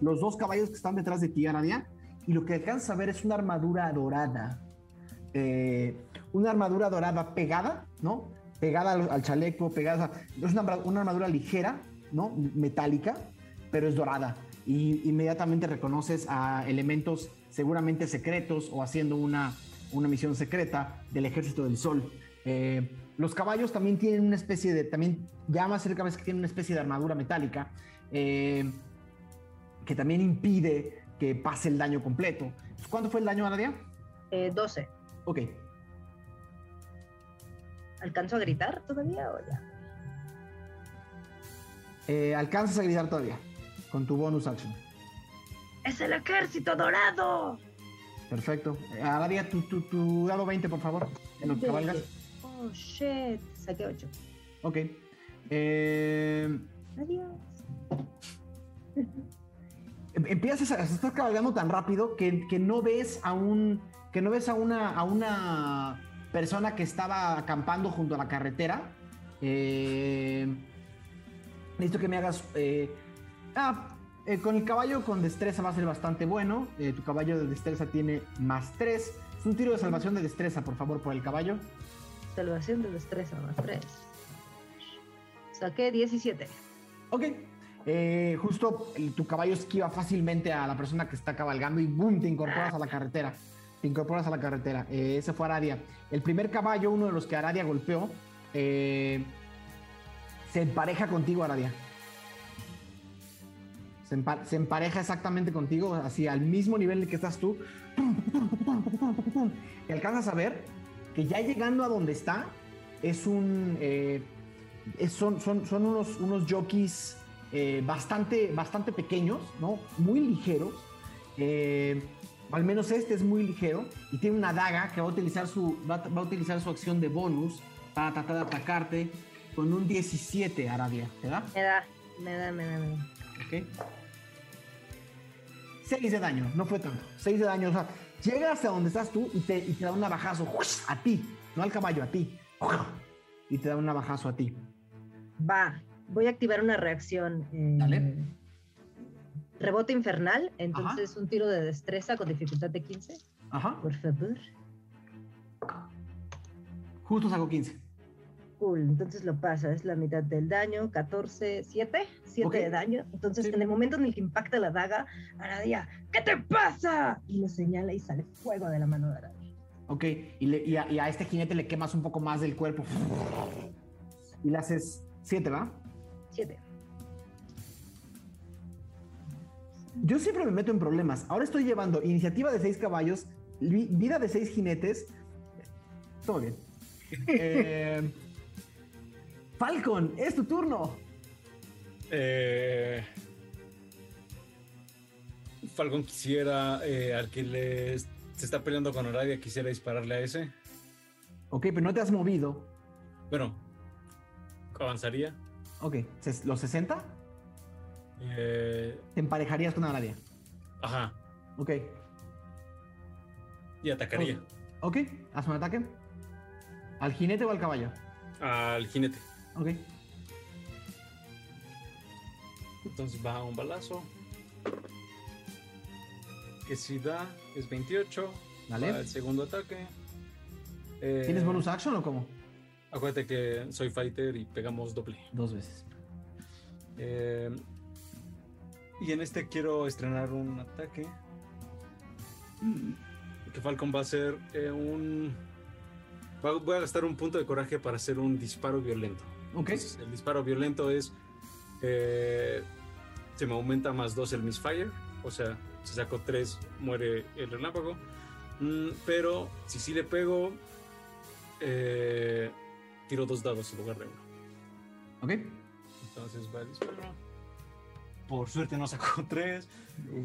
los dos caballos que están detrás de ti, Aradia, y lo que alcanzas a ver es una armadura dorada. Eh, una armadura dorada pegada, ¿no? Pegada al, al chaleco, pegada. Es una armadura ligera, ¿no? Metálica, pero es dorada. Y inmediatamente reconoces a elementos seguramente secretos o haciendo una, una misión secreta del Ejército del Sol. Eh, los caballos también tienen una especie de, también ya más cerca ves que tienen una especie de armadura metálica eh, que también impide que pase el daño completo. ¿Cuánto fue el daño, Anadia? Eh, 12. Ok. ¿Alcanzo a gritar todavía o ya? Eh, alcanzas a gritar todavía con tu bonus action. ¡Es el ejército dorado! Perfecto. Eh, Aradia, tu, tu, tu dado 20, por favor. En lo que cabalgas. Oh, shit. Saqué 8. Ok. Eh, Adiós. (laughs) em- empiezas a, estás cabalgando tan rápido que, que no ves a un que no ves a una a una persona que estaba acampando junto a la carretera. Eh, necesito que me hagas eh, ah, eh, con el caballo con destreza va a ser bastante bueno. Eh, tu caballo de destreza tiene más 3. Es un tiro de salvación de destreza, por favor, por el caballo. Salvación de destreza más 3. Saqué 17. Ok. Eh, justo tu caballo esquiva fácilmente a la persona que está cabalgando y boom, te incorporas a la carretera. Te incorporas a la carretera. Eh, ese fue Aradia. El primer caballo, uno de los que Aradia golpeó, eh, se empareja contigo, Aradia. Se, empa- se empareja exactamente contigo, así al mismo nivel que estás tú. Y alcanzas a ver que ya llegando a donde está, es un. son, son, son unos, unos jockeys eh, bastante, bastante pequeños, ¿no? Muy ligeros. Eh, al menos este es muy ligero y tiene una daga que va a utilizar su, va, a- va a utilizar su acción de bonus para tratar de atacarte con un 17, Arabia. ¿Te da? Me da, me da, me da, me da. Ok. 6 de daño, no fue tanto. 6 de daño, o sea, llega hasta donde estás tú y te, y te da un navajazo a ti, no al caballo, a ti. Y te da un navajazo a ti. Va, voy a activar una reacción. eh, Dale. Rebote infernal, entonces un tiro de destreza con dificultad de 15. Ajá. Por favor. Justo sacó 15. Cool, entonces lo pasa, es la mitad del daño, 14, 7, 7 Ok. de daño. Entonces, en el momento en el que impacta la daga, Aradia, ¿qué te pasa? Y le señala y sale fuego de la mano de Aradia. Ok, y, le- y a, y a este jinete le quemas un poco más del cuerpo. Y le haces 7, ¿va? 7. Yo siempre me meto en problemas. Ahora estoy llevando iniciativa de 6 caballos, vi- vida de 6 jinetes. Todo bien. (laughs) Eh, Falcon, es tu turno. Eh, Falcon quisiera, eh, al que le se está peleando con Aradia, quisiera dispararle a ese. Ok, pero no te has movido. Bueno, avanzaría. Ok, ¿los 60? Eh, Te emparejarías con Aradia. ajá, Ok, y atacaría ok, haz un ataque. ¿Al jinete o al caballo? al jinete. Ok, Entonces va un balazo. Que si da, es 28. Dale. Va el segundo ataque. Eh, ¿tienes bonus action o cómo? Acuérdate que soy fighter y pegamos doble. Dos veces. Eh, y en este quiero estrenar un ataque. Que Falcon va a hacer eh, un. Voy a gastar un punto de coraje para hacer un disparo violento. Ok, Entonces, el disparo violento es. eh, se me aumenta más 2 el misfire. O sea, si saco 3, muere el relámpago. Mm, pero si sí le pego, eh, tiro dos dados en lugar de uno. ok. Entonces va el disparo. Por suerte no sacó (laughs) 3.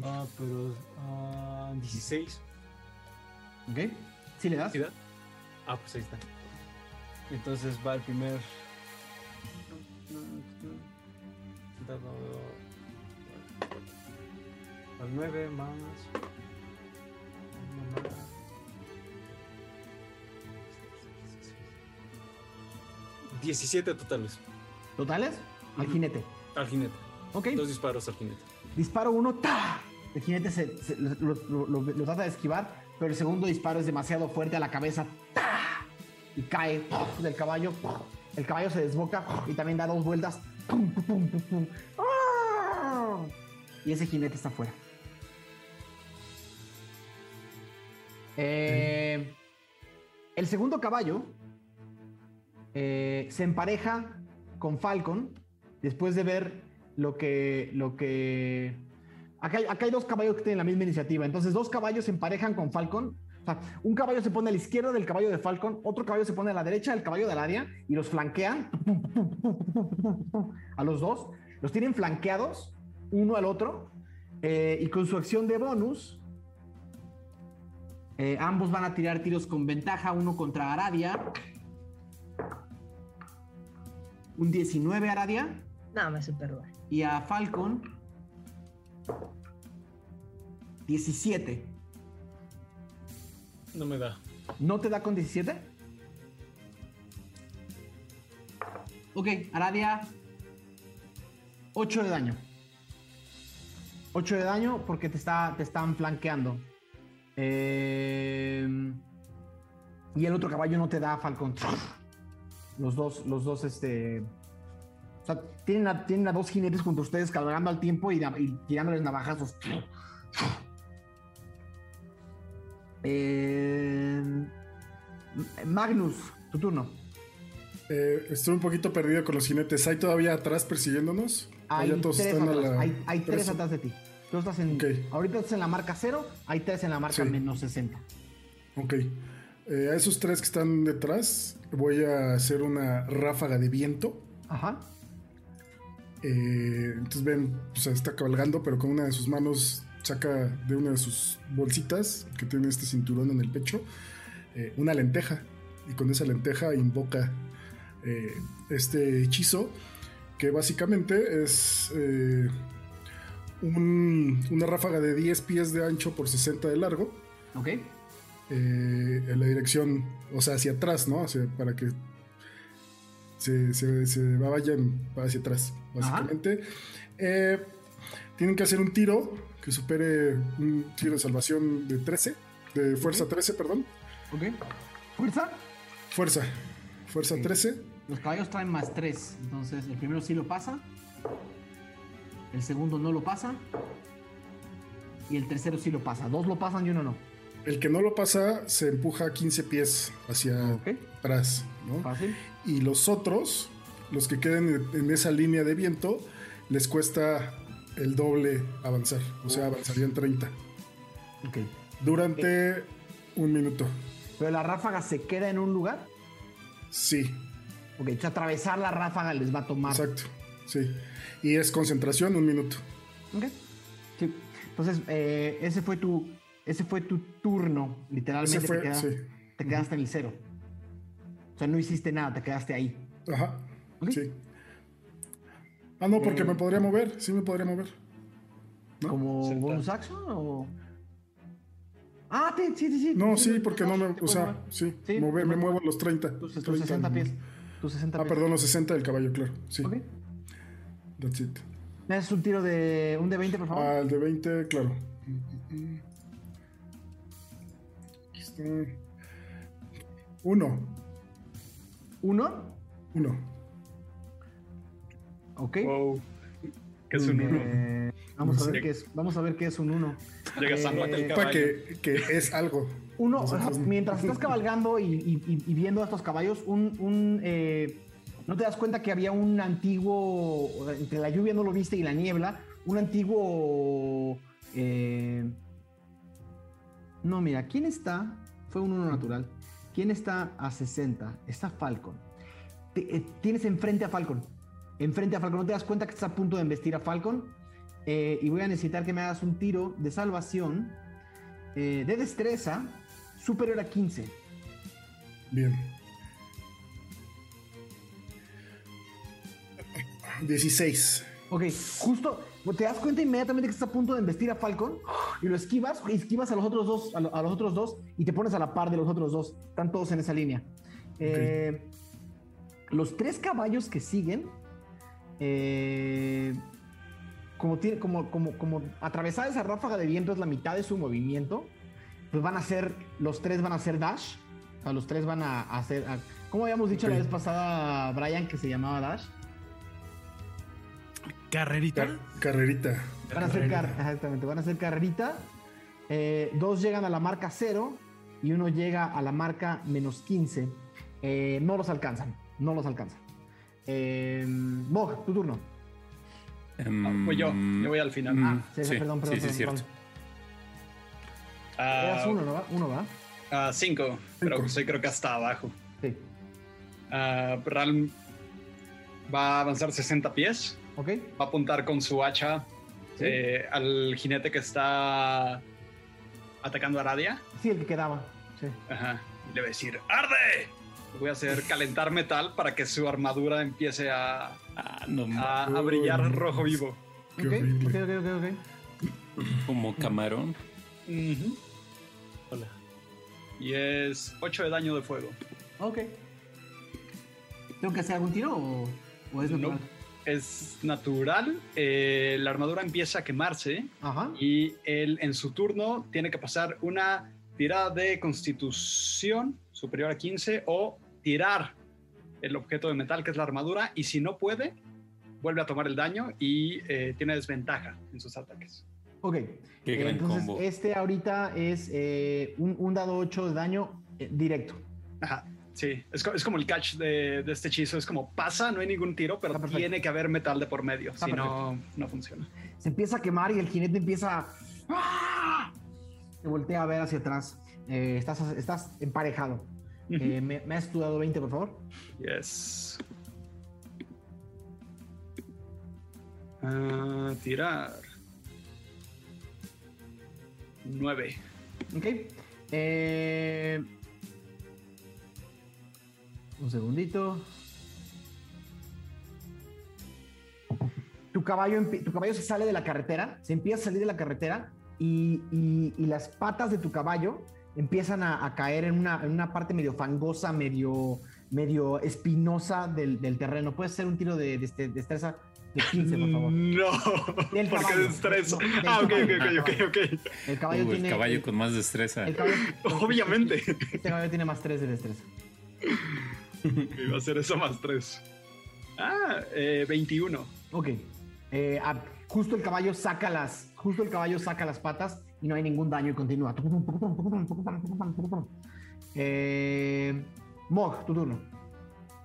Ah, pero. ah, 16. Ok, ¿sí le das? ¿Sí da? Ah, pues ahí está. Entonces va el primer. Dado. Al 9 más. 17 totales. ¿Totales? Al jinete. Al jinete. Ok. Dos disparos al jinete. Disparo uno, ¡ta! El jinete se, lo, trata de esquivar, pero el segundo disparo es demasiado fuerte a la cabeza, ¡ta! Y cae del caballo. El caballo se desboca y también da dos vueltas. ¡Ah! Y ese jinete está fuera. Eh, el segundo caballo eh, se empareja con Falcon después de ver lo que. Lo que acá, hay, acá hay dos caballos que tienen la misma iniciativa. Entonces, dos caballos se emparejan con Falcon. Un caballo se pone a la izquierda del caballo de Falcon, otro caballo se pone a la derecha del caballo de Alaria y los flanquean a los dos. Los tienen flanqueados uno al otro eh, y con su acción de bonus. eh, ambos van a tirar tiros con ventaja, uno contra Aradia. Un 19 Aradia No, me superó. y a Falcon 17. No me da. ¿No te da con 17? Ok, Aradia 8 de daño. 8 de daño porque te, está, te están flanqueando. Eh, y el otro caballo no te da Falcon. Los dos, los dos, este. O sea, tienen a, tienen a dos jinetes junto a ustedes cabalgando al tiempo y, y tirándoles navajazos. Eh, Magnus, tu turno. Eh, estoy un poquito perdido con los jinetes. ¿Hay todavía atrás persiguiéndonos? ¿O Hay ya todos tres, están a atrás, la- hay, hay tres atrás de ti. Tú estás en. Ok. Ahorita estás en la marca cero, hay tres en la marca Sí. menos 60. Ok. Eh, a esos tres que están detrás, voy a hacer una ráfaga de viento. Ajá. Eh, entonces ven, o sea, está cabalgando, pero con una de sus manos saca de una de sus bolsitas que tiene este cinturón en el pecho eh, una lenteja. Y con esa lenteja invoca eh, este hechizo que básicamente es un- una ráfaga de 10 pies de ancho por 60 de largo. Ok. Eh, en la dirección, o sea, hacia atrás, ¿no? Para que se, se- se vayan hacia atrás, básicamente. Eh, tienen que hacer un tiro que supere un tiro de salvación de 13, de fuerza 13, perdón. Ok. Fuerza. Fuerza, fuerza Ok. 13. Los caballos traen más 3. Entonces, el primero sí lo pasa. El segundo no lo pasa. Y el tercero sí lo pasa. Dos lo pasan y uno no. El que no lo pasa se empuja 15 pies hacia atrás, ¿no? Fácil. Y los otros, los que queden en- esa línea de viento, les cuesta el doble avanzar. O sea, avanzarían 30. Ok. Durante un minuto. Pero la ráfaga se queda en un lugar. Sí, Ok, o sea, atravesar la ráfaga les va a tomar. exacto. Sí. Y es concentración, un minuto. Ok. Sí. Entonces, eh, ese fue tu. Ese fue tu turno. Literalmente Ese fue, te, quedaste, sí. te quedaste en el cero. O sea, no hiciste nada, te quedaste ahí. Ajá. Ok. Sí. Ah, no, porque Eh, me podría mover. Sí, me podría mover. ¿No? ¿Como Sentar. bonus action o.? Ah, sí, sí, sí. No, Sí, sí, porque no me. O sea, sí. Sí, mover- me muevo los 30. Tus, tus 30 60 pies. minutos. Tus 60 Ah, pies. perdón, los 60 del caballo, claro. Sí. Ok. That's it. ¿Me haces un tiro de. un de 20, por favor? Ah, el de 20, claro. Aquí está. Uno. ¿Uno? Uno. Ok. Wow. Es un uno. Eh, vamos, a ver qué es, vamos a ver qué es un uno. Eh, caballo. que, que es algo. Uno, Nosotros mientras estás cabalgando y, y- y- y viendo a estos caballos, un, un, eh, no te das cuenta que había un antiguo, entre la lluvia no lo viste y la niebla, un antiguo... eh, no, mira, ¿quién está? Fue un uno natural. ¿Quién está a 60? Está Falcon. Te- eh, tienes enfrente a Falcon. Enfrente a Falcon. No te das cuenta que estás a punto de embestir a Falcon. Eh, y voy a necesitar que me hagas un tiro de salvación eh, de destreza superior a 15. Bien. 16. Ok, justo te das cuenta inmediatamente que estás a punto de embestir a Falcon y lo esquivas, y esquivas a los otros dos, a, lo- a los otros dos y te pones a la par de los otros dos. Están todos en esa línea. Eh, los tres caballos que siguen, eh, como, tiene, como, como, como atravesar esa ráfaga de viento es la mitad de su movimiento, pues van a ser, los tres van a hacer dash. O sea, los tres van a hacer, a- ¿cómo habíamos dicho la Ok. vez pasada, Brian, que se llamaba dash? Carrerita. Car- carrerita. Van a hacer car exactamente, van a hacer carrerita. Eh, dos llegan a la marca cero y uno llega a la marca menos 15. Eh, no los alcanzan, no los alcanzan. Eh, Bog, tu turno. Ah, voy yo, yo voy al final. Mm, Ah, sí, sí, perdón, perdón, sí, sí, perdón, cierto. Ah, Eras uno, ¿no? Uno, ¿va? ah, cinco, pero soy creo que hasta abajo. Sí. Ah, Ral va a avanzar 60 pies. ¿Ok? Va a apuntar con su hacha Sí. eh, al jinete que está atacando a Aradia. Sí, el que quedaba. Sí. Ajá. Y le va a decir, ¡arde! Voy a hacer calentar metal para que su armadura empiece a, Ah, no, a, a brillar rojo vivo. Qué Ok, horrible. ok, ok, ok, ok. como camarón. Ujú. Hola. Y es 8 de daño de fuego. Ok. ¿Tengo que hacer algún tiro o, o es No. Es natural. eh, la armadura empieza a quemarse. Ajá. Y él en su turno tiene que pasar una tirada de constitución superior a 15 o tirar el objeto de metal que es la armadura y si no puede, vuelve a tomar el daño y eh, tiene desventaja en sus ataques. Ok. Qué gran Entonces, combo. este ahorita es eh, un, un dado 8 de daño eh, directo. Ajá, sí, es, co- es como el catch de, de este hechizo, es como pasa, no hay ningún tiro, pero tiene que haber metal de por medio, Está si no, no funciona. Se empieza a quemar y el jinete empieza. ¡Ah! Se voltea a ver hacia atrás. Eh, estás, estás emparejado. Eh, ¿me, me has tu dado 20, por favor? Yes. Ah, tirar. 9. Ok. Eh, un segundito. Tu caballo, tu caballo se sale de la carretera, se empieza a salir de la carretera y, y- y las patas de tu caballo empiezan a, a caer en una, en una parte medio fangosa, medio, medio espinosa del, del terreno. Puedes hacer un tiro de, de destreza de 15, por favor. No, Del porque. No, del Ah, ok, ok, ok, ok, ok. El caballo Uh, el tiene. caballo con más destreza. el caballo- (laughs) Obviamente. Este caballo tiene más 3 de destreza. (laughs) Iba a ser eso más 3. Ah, eh, 21. Ok. Eh, ah, justo el caballo saca las. Justo el caballo saca las patas y no hay ningún daño y continúa. Eh, Mog, tu turno.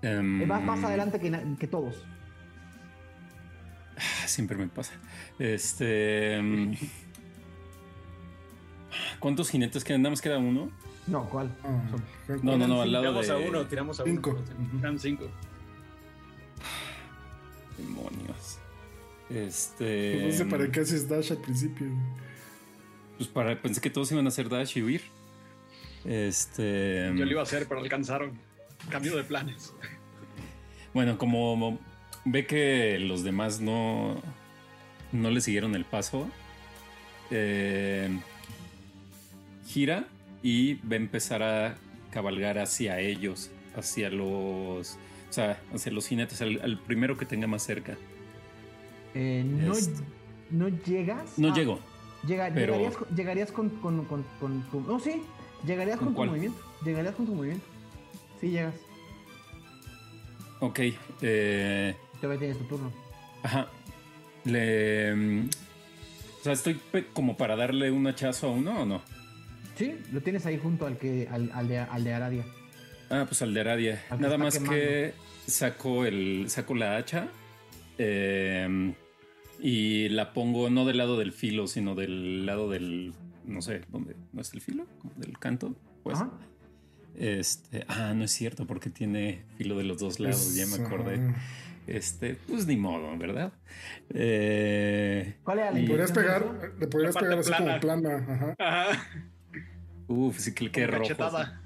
Eh, vas más adelante que, que todos. Siempre me pasa. Este. em, (laughs) ¿Cuántos jinetes quedan? ¿Nada más queda uno? No, ¿cuál? Ah, Son- No, no, no, al lado Tiramos de. a uno, tiramos a uno. Cinco. Eran 5. Demonios. No Este. sé para qué haces dash al principio. Pues para. Pensé que todos iban a hacer dash y huir. Este. Yo lo iba a hacer, pero alcanzaron. Cambio de planes. Bueno, como ve que los demás no, no le siguieron el paso, eh, gira y va a empezar a cabalgar hacia ellos, hacia los, o sea, hacia los jinetes, al, al primero que tenga más cerca. Eh, no, Este. no llegas. No Ah, llego. llega- pero- Llegarías, con- llegarías con, con, con, con tu- No, sí. Llegarías ¿Con con, tu cuál? movimiento. Llegarías con tu movimiento. Sí, llegas. Ok. eh, Todavía tienes tu turno. ajá. Le, mm, o sea, estoy como para darle un hachazo a uno o no. Sí, lo tienes ahí junto al que al, al de, al de Aradia. Ah, pues al de Aradia. Al Nada más quemando. que saco el. saco la hacha. eh, y la pongo no del lado del filo, sino del lado del. no sé, ¿dónde? ¿No es el filo? Como Del canto. Pues. Ajá. Este. Ah, no es cierto, porque tiene filo de los dos lados, ya me acordé. Este, pues ni modo, ¿verdad? Eh, ¿Cuál era Le podrías pegar, le podrías pegar así plana. como plana. Ajá. Ajá. Uf, sí que quede Como rojo. cachetada.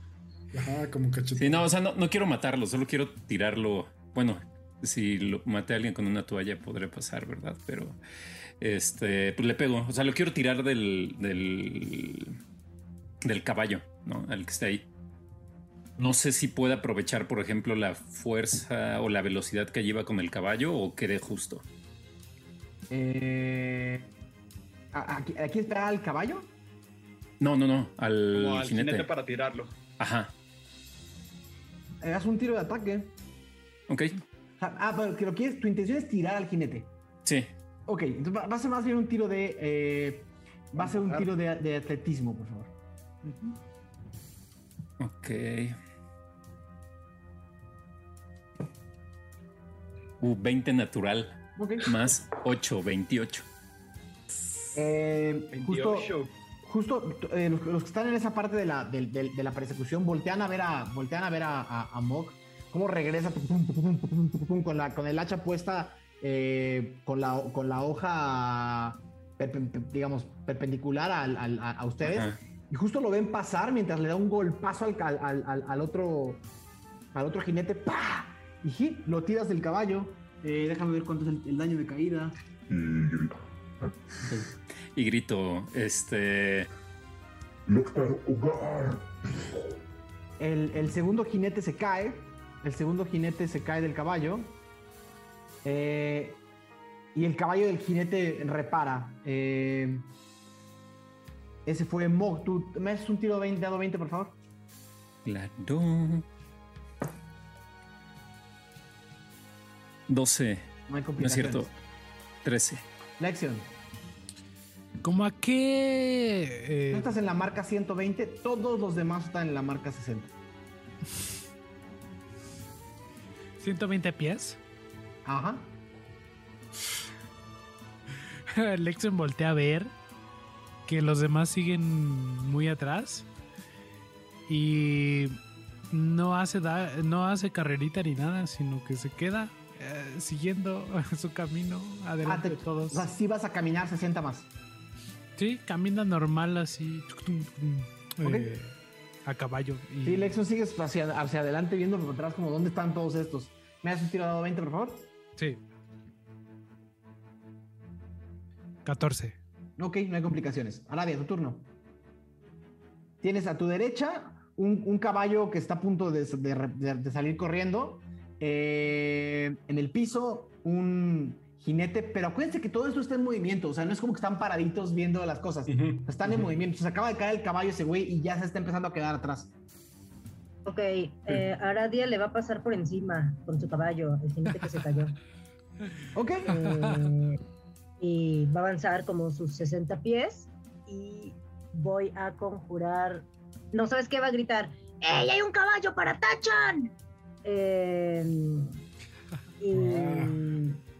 Ajá, como cachetada. Sí, no, o sea, no, no quiero matarlo, solo quiero tirarlo. Bueno, si lo maté a alguien con una toalla podré pasar, ¿verdad? Pero este, pues le pego. O sea, lo quiero tirar del, del, del caballo, ¿no? Al que está ahí. No sé si puede aprovechar, por ejemplo, la fuerza o la velocidad que lleva con el caballo o quede justo. Eh, ¿a- ¿aquí, ¿Aquí espera al caballo? No, no, no, al, Como al jinete. jinete para tirarlo. Ajá, haz un tiro de ataque. ok. Sea, ah, pero que lo quieres, tu intención es tirar al jinete. Sí, Ok, entonces va, va a ser más bien un tiro de. eh, va a ser un tiro de, de atletismo, por favor. ok. Uh, 20 natural. Más 8, 28. Eh, justo, 28. justo eh, los, los que están en esa parte de la, del- del- de la persecución voltean a ver a, voltean a, ver a, a, a Mog cómo regresa pum, pum, pum, con, la, con el hacha puesta eh, con, la, con la hoja, digamos, perpendicular al- al- a, a ustedes. Ajá. Y justo lo ven pasar mientras le da un golpazo al, al, al- otro al otro jinete. ¡Pah! Y lo tiras del caballo. Eh, déjame ver cuánto es el, el daño de caída. Y grita. (laughs) Y grito, este. El, el segundo jinete se cae. El segundo jinete se cae del caballo. Eh, y el caballo del jinete repara. Eh, ese fue Mog. ¿Tú me haces un tiro de 20, dado 20, por favor? Claro. 12. No hay No es cierto. 13. Lección. ¿Cómo a qué? eh, Tú estás en la marca 120, todos los demás están en la marca 60. 120 pies. Ajá. (laughs) Lexon voltea a ver que los demás siguen muy atrás y no hace da- no hace carrerita ni nada, sino que se queda eh, siguiendo (laughs) su camino Ah, adelante te- de todos. O sea, sí vas a caminar 60 más. Sí, camina normal así eh, a caballo. Y Sí, Lexion sigues hacia, hacia adelante viendo por atrás como dónde están todos estos. ¿Me das un tiro de dado 20, por favor? Sí. 14. Ok, no hay complicaciones. Arabia, tu turno. Tienes a tu derecha un, un caballo que está a punto de, de- de- de salir corriendo. Eh, en el piso, un jinete. Pero acuérdense que todo esto está en movimiento. O sea, no es como que están paraditos viendo las cosas. Están en movimiento. Se acaba de caer el caballo ese güey y ya se está empezando a quedar atrás. Ok, eh, Aradia le va a pasar por encima con su caballo, el jinete que se cayó. (laughs) Ok. Eh, y va a avanzar como sus 60 pies y voy a conjurar. No sabes qué va a gritar. ¡Ey, hay un caballo para Tachan! Eh, y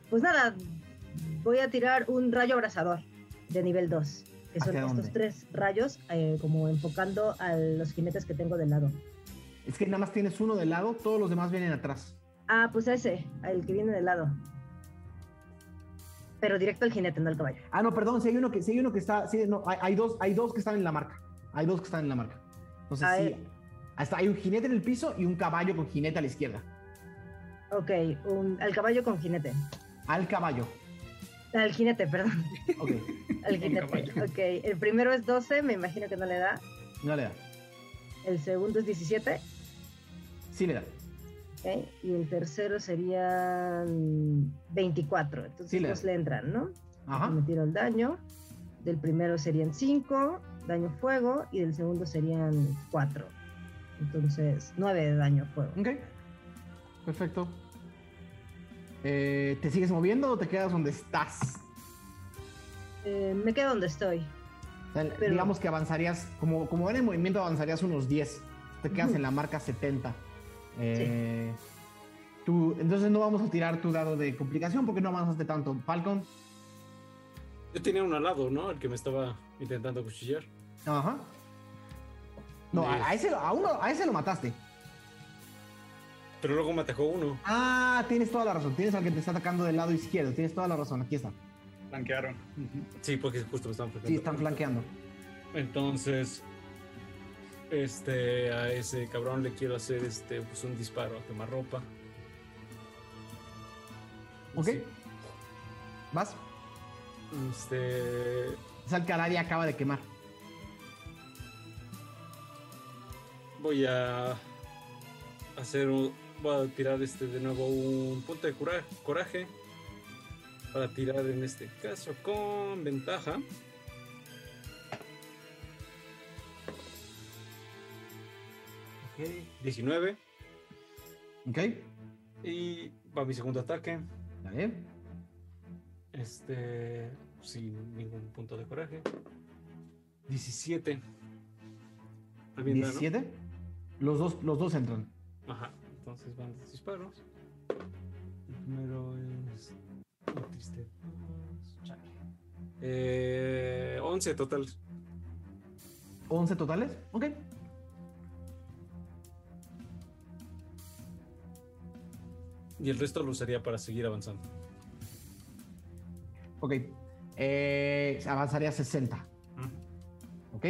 pues nada, voy a tirar un rayo abrasador de nivel 2. Que son ¿Hacia estos dónde? tres rayos, eh, como enfocando a los jinetes que tengo del lado. Es que nada más tienes uno de lado, todos los demás vienen atrás. Ah, pues ese, el que viene del lado. Pero directo al jinete, no al caballo. Ah, no, perdón, si hay uno que, si hay uno que está, sí, no, hay, hay dos, hay dos que están en la marca. Hay dos que están en la marca. Entonces Ah, sí. Hasta hay un jinete en el piso y un caballo con jinete a la izquierda. Ok, un, al caballo con jinete. Al caballo. Al jinete, perdón. Ok, (laughs) Al jinete. Ok, el primero es 12, me imagino que no le da. no le da. El segundo es 17. Sí le da. ok, Y el tercero serían 24. Entonces Sí le da. dos le entran, ¿no? Ajá. Me tiro el daño. Del primero serían 5, daño fuego. Y del segundo serían 4. Entonces, 9 de daño fuego. Ok. Perfecto. Eh, ¿Te sigues moviendo o te quedas donde estás? Eh, me quedo donde estoy. O sea, Pero- Digamos que avanzarías, como, como era en movimiento, avanzarías unos 10. Te quedas en la marca 70. Eh, tú, entonces no vamos a tirar tu dado de complicación porque no avanzaste tanto. Falcon. Yo tenía uno al lado, ¿no? El que me estaba intentando cuchillar. Ajá. No, a, a ese, lo- a uno, a ese lo mataste. Pero luego me atacó uno. Ah, tienes toda la razón. Tienes al que te está atacando del lado izquierdo. Tienes toda la razón. Aquí está. Flanquearon. Sí, porque justo me estaban Sí, están flanqueando. Entonces, este, a ese cabrón le quiero hacer este, pues un disparo a quemarropa. ¿Ok? Sí. ¿Vas? Este, Es al que Aradia acaba de quemar. Voy a hacer un, voy a tirar este de nuevo un punto de cura- coraje para tirar en este caso con ventaja. Ok, 19 ¿Ok? y va mi segundo ataque. Dale. Este, sin ningún punto de coraje. 17. Está bien, ¿no? 17. Los dos, los dos entran. Ajá, entonces van dos disparos. El primero es. oh, triste. Eh, 11 total. 11 totales. Ok. Y el resto lo usaría para seguir avanzando. Ok. Eh, avanzaría a 60. Mm. Ok.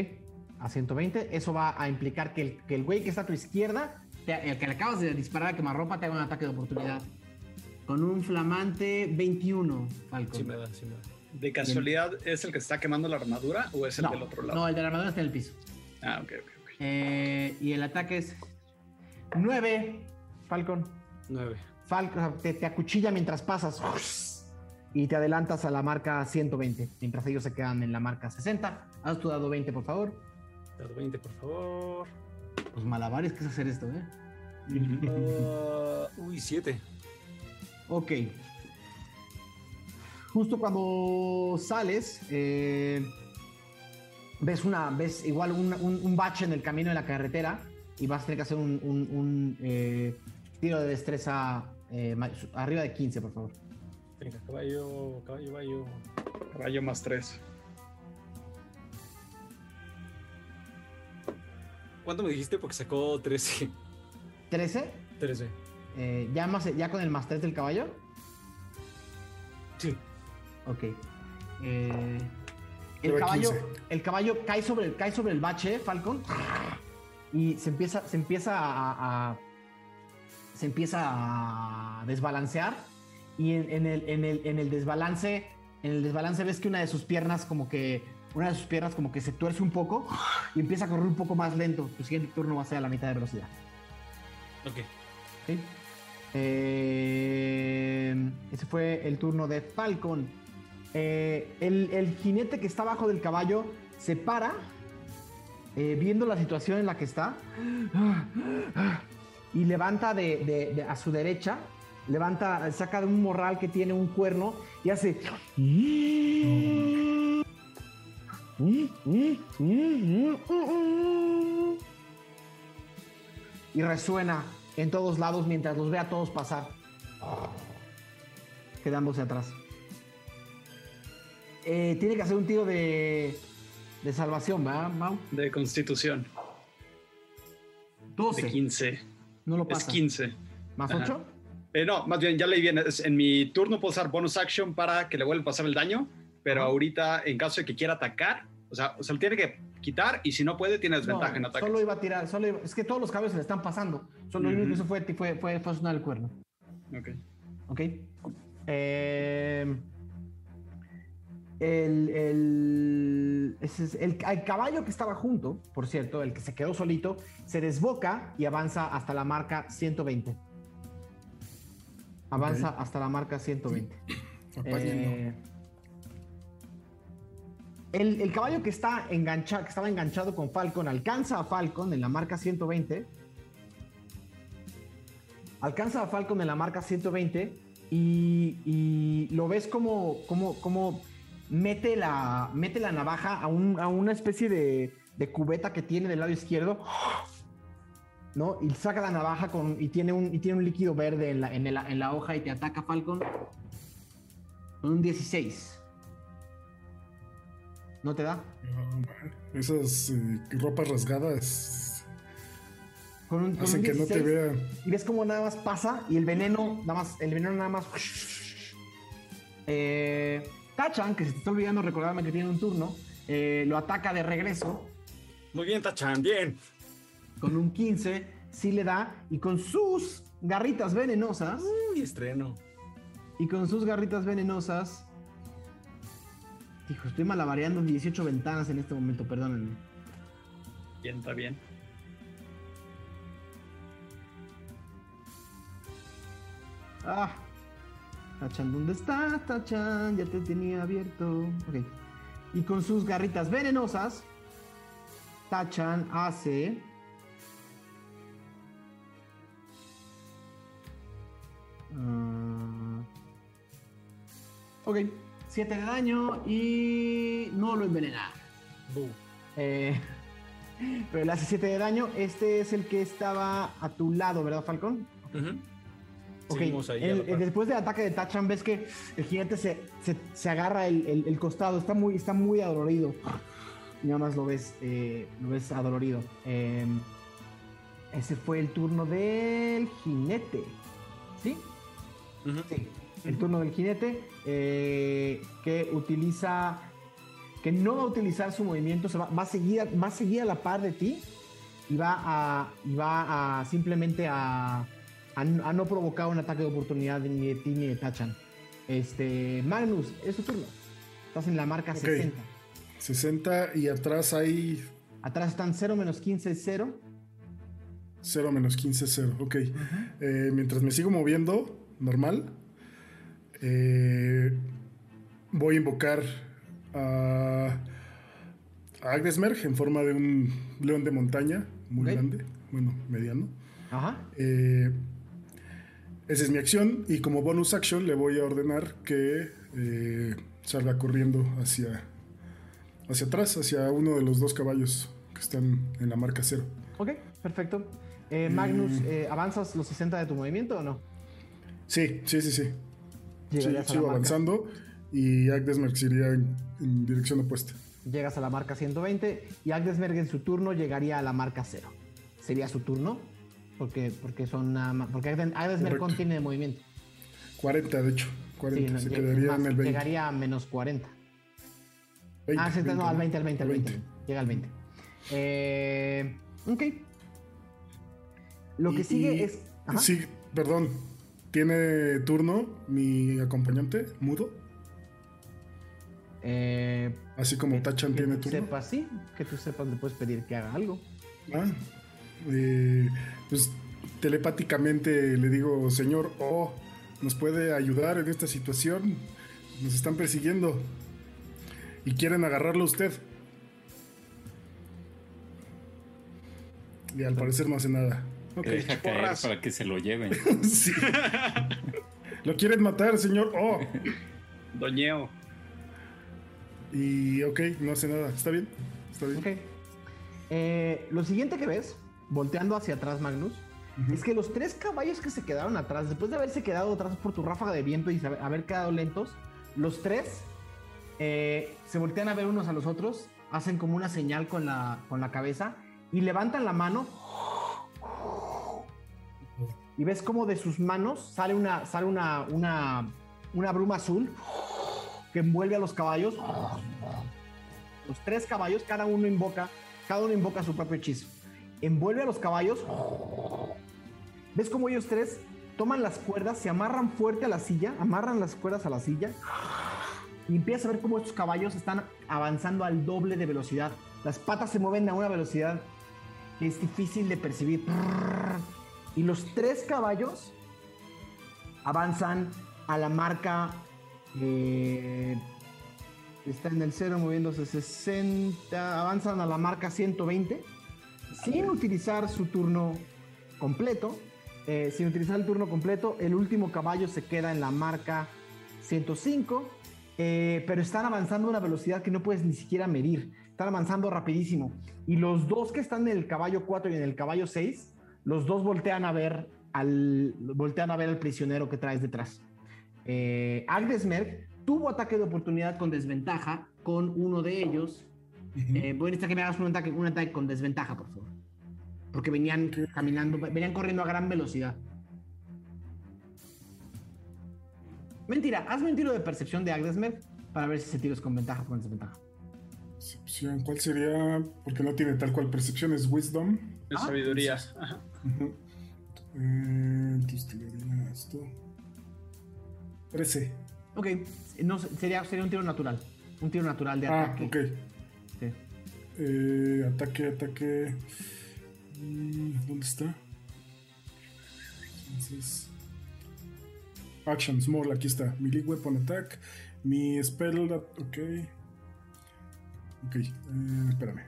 A 120. Eso va a implicar que el, que el güey que está a tu izquierda, te- el que le acabas de disparar a quemarropa, te haga un ataque de oportunidad. Con un flamante 21, Falcon. Sí me da, sí me da. ¿De casualidad es el que está quemando la armadura o es el no, del otro lado? no, el de la armadura está en el piso. Ah, ok, ok, ok. Eh, y el ataque es 9, Falcon. 9. Falcon te, te acuchilla mientras pasas y te adelantas a la marca 120, mientras ellos se quedan en la marca 60. Haz tu dado 20, por favor. Dado 20, por favor. Los malabares que es hacer esto, ¿eh? Ah, uy, 7. Ok. justo cuando sales, eh, ves una, ves igual un, un- un bache en el camino de la carretera y vas a tener que hacer un, un- un, eh, tiro de destreza eh, arriba de 15, por favor. Venga, caballo, caballo, caballo. Rayo más tres. ¿Cuánto me dijiste? Porque sacó 13. 13, 13. eh, ya, más, ya con el más 3 del caballo. Sí. Ok. Eh, el, caballo, 15. el caballo cae sobre, el- cae sobre el bache, Falcon, y se empieza, se empieza a, a- se empieza a desbalancear. Y en, en el, en, el, en el desbalance, en el desbalance ves que una de sus piernas como que una de sus piernas como que se tuerce un poco y empieza a correr un poco más lento. Tu siguiente turno va a ser a la mitad de velocidad. Ok. ¿ok? Eh, ese fue el turno de Falcon. Eh, el, el jinete que está abajo del caballo se para, eh, viendo la situación en la que está, y levanta de, de- de- a su derecha, levanta, saca de un morral que tiene un cuerno y hace. Y resuena en todos lados mientras los ve a todos pasar, quedándose atrás. Eh, tiene que hacer un tiro de, de salvación, ¿verdad, Mau? De constitución. 12. De 15. No lo Es pasa. 15. ¿Más Ajá. 8? Eh, no, más bien, ya leí bien. es- En mi turno puedo usar bonus action para que le vuelva a pasar el daño, pero ahorita, en caso de que quiera atacar, o sea, se lo tiene que quitar y si no puede, tiene desventaja en ataque. solo iba a tirar, solo iba- es que todos los caballos se le están pasando. Solo que Ujú. hizo fue, fue, fue, fue sonar el cuerno. Ok. ¿Ok? Eh, el, el, el, el caballo que estaba junto, por cierto, el que se quedó solito, se desboca y avanza hasta la marca 120. Avanza hasta la marca 120. Apáñenlo. Eh, el, caballo que, está que estaba enganchado con Falcon alcanza a Falcon en la marca 120. Alcanza a Falcon en la marca 120 y, lo ves como, como, como mete, la, mete la navaja a, un- a una especie de, cubeta que tiene del lado izquierdo. ¿No? Y saca la navaja con, y, tiene un, y tiene un líquido verde en la, en, el- en la hoja y te ataca Falcon con un 16. ¿No te da? No. Esas eh, ropas rasgadas Con un, con hacen un que no te 16, vean. Y ves como nada más pasa y el veneno, nada más, el veneno nada más. Eh, Tachan, que se te está olvidando recordarme que tiene un turno, eh, lo ataca de regreso Muy bien, Tachan, bien. con un 15, sí le da, y con sus garritas venenosas, Uy, estreno. y con sus garritas venenosas. Hijo, estoy malabareando 18 ventanas en este momento, perdónenme. Bien, está bien. Ah. Tachan, ¿dónde estás, Tachan? Ya te tenía abierto. Ok. Y con sus garritas venenosas, Tachan hace. Ah, ok. 7 de daño y no lo envenena. Bu. Eh, (laughs) pero le hace 7 de daño. Este es el que estaba a tu lado, ¿verdad, Falcón? Ahí. el- el- después del ataque de Tachan ves que el jinete se, se, se agarra el, el- costado, está muy, está muy adolorido. Y nada más lo ves, eh, lo ves adolorido. Eh, ese fue el turno del jinete. ¿Sí? Sí. El turno del jinete eh, que utiliza, que no va a utilizar su movimiento, se va, va a seguir, va a seguir a la par de ti y va a, y va a simplemente a, a, n- a no provocar un ataque de oportunidad ni de ti ni de Tachan. Este, Magnus, es tu turno. Estás en la marca Ok. 60. 60 y atrás hay Atrás están 0 menos 15, 0. 0 menos 15, 0. Ok. Eh, mientras me sigo moviendo, normal, eh, voy a invocar a, a Agdesmerg en forma de un león de montaña muy grande, bueno, mediano. Ajá. Eh, esa es mi acción y como bonus action le voy a ordenar que eh, salga corriendo hacia, hacia atrás, hacia uno de los dos caballos que están en la marca cero. Ok, perfecto. Eh, Magnus, eh, ¿avanzas los 60 de tu movimiento o no? Sí, sí, sí, sí. Sí, Llegarías a la sigo marca- avanzando y Agdesmerk se iría en, en dirección opuesta. Llegas a la marca 120 y Agdesberg en su turno llegaría a la marca 0. Sería su turno porque, porque son más- porque Correcto. contiene movimiento. 40, de hecho. 40. Sí, no, se quedaría más, en el 20. Llegaría a menos 40. 20, ah, sí, no, al 20, al 20, al 20. 20. Llega al 20. Eh, ok. Lo que Y- sigue y- es. Ajá. Sí, perdón. ¿Tiene turno mi acompañante, mudo? Eh, Así como Tachan tiene tú turno. sepas, sí. Que tú sepas, le puedes pedir que haga algo. Ah, eh, pues telepáticamente le digo, señor, oh, ¿nos puede ayudar en esta situación? Nos están persiguiendo y quieren agarrarlo a usted. Y al parecer no hace nada. Deja caer porras. para que se lo lleven. (laughs) Sí. Lo quieren matar, señor. Oh. Doñeo. Y ok, no hace nada. ¿Está bien? Está bien. Ok. Eh, lo siguiente que ves, volteando hacia atrás, Magnus, es que los tres caballos que se quedaron atrás, después de haberse quedado atrás por tu ráfaga de viento y haber quedado lentos, los tres eh, se voltean a ver unos a los otros, hacen como una señal con la, con la cabeza y levantan la mano. Y ves como de sus manos sale una, sale una, una, una bruma azul que envuelve a los caballos. Los tres caballos, cada uno invoca, cada uno invoca su propio hechizo. Envuelve a los caballos. ¿Ves cómo ellos tres toman las cuerdas, se amarran fuerte a la silla, amarran las cuerdas a la silla? Y empiezas a ver cómo estos caballos están avanzando al doble de velocidad. Las patas se mueven a una velocidad que es difícil de percibir. Y los tres caballos avanzan a la marca. eh, está en el cero moviéndose 60. Avanzan a la marca 120. Sin utilizar su turno completo. eh, sin utilizar el turno completo, el último caballo se queda en la marca 105. eh, pero están avanzando a una velocidad que no puedes ni siquiera medir. Están avanzando rapidísimo. Y los dos que están en el caballo 4 y en el caballo 6, los dos voltean a ver al, voltean a ver al prisionero que traes detrás. Eh, Agdesmerk tuvo ataque de oportunidad con desventaja con uno de ellos. Eh, voy a necesitar que me hagas un ataque, un ataque con desventaja, por favor. Porque venían caminando, venían corriendo a gran velocidad. Mentira, hazme un tiro de percepción de Agdesmerk para ver si ese tiro es con ventaja o con desventaja. Percepción, ¿cuál sería? Porque no tiene tal cual percepción, es wisdom. De Ah, sabiduría. Ajá. Eh, esto. 13. Ok, no, sería, sería un tiro natural. Un tiro natural de Ah, ataque. ok. Sí. Eh, ataque, ataque. Mm, ¿Dónde está? Entonces. Actions, small, aquí está. Melee weapon attack. Mi spell. Ok. Ok, eh, espérame.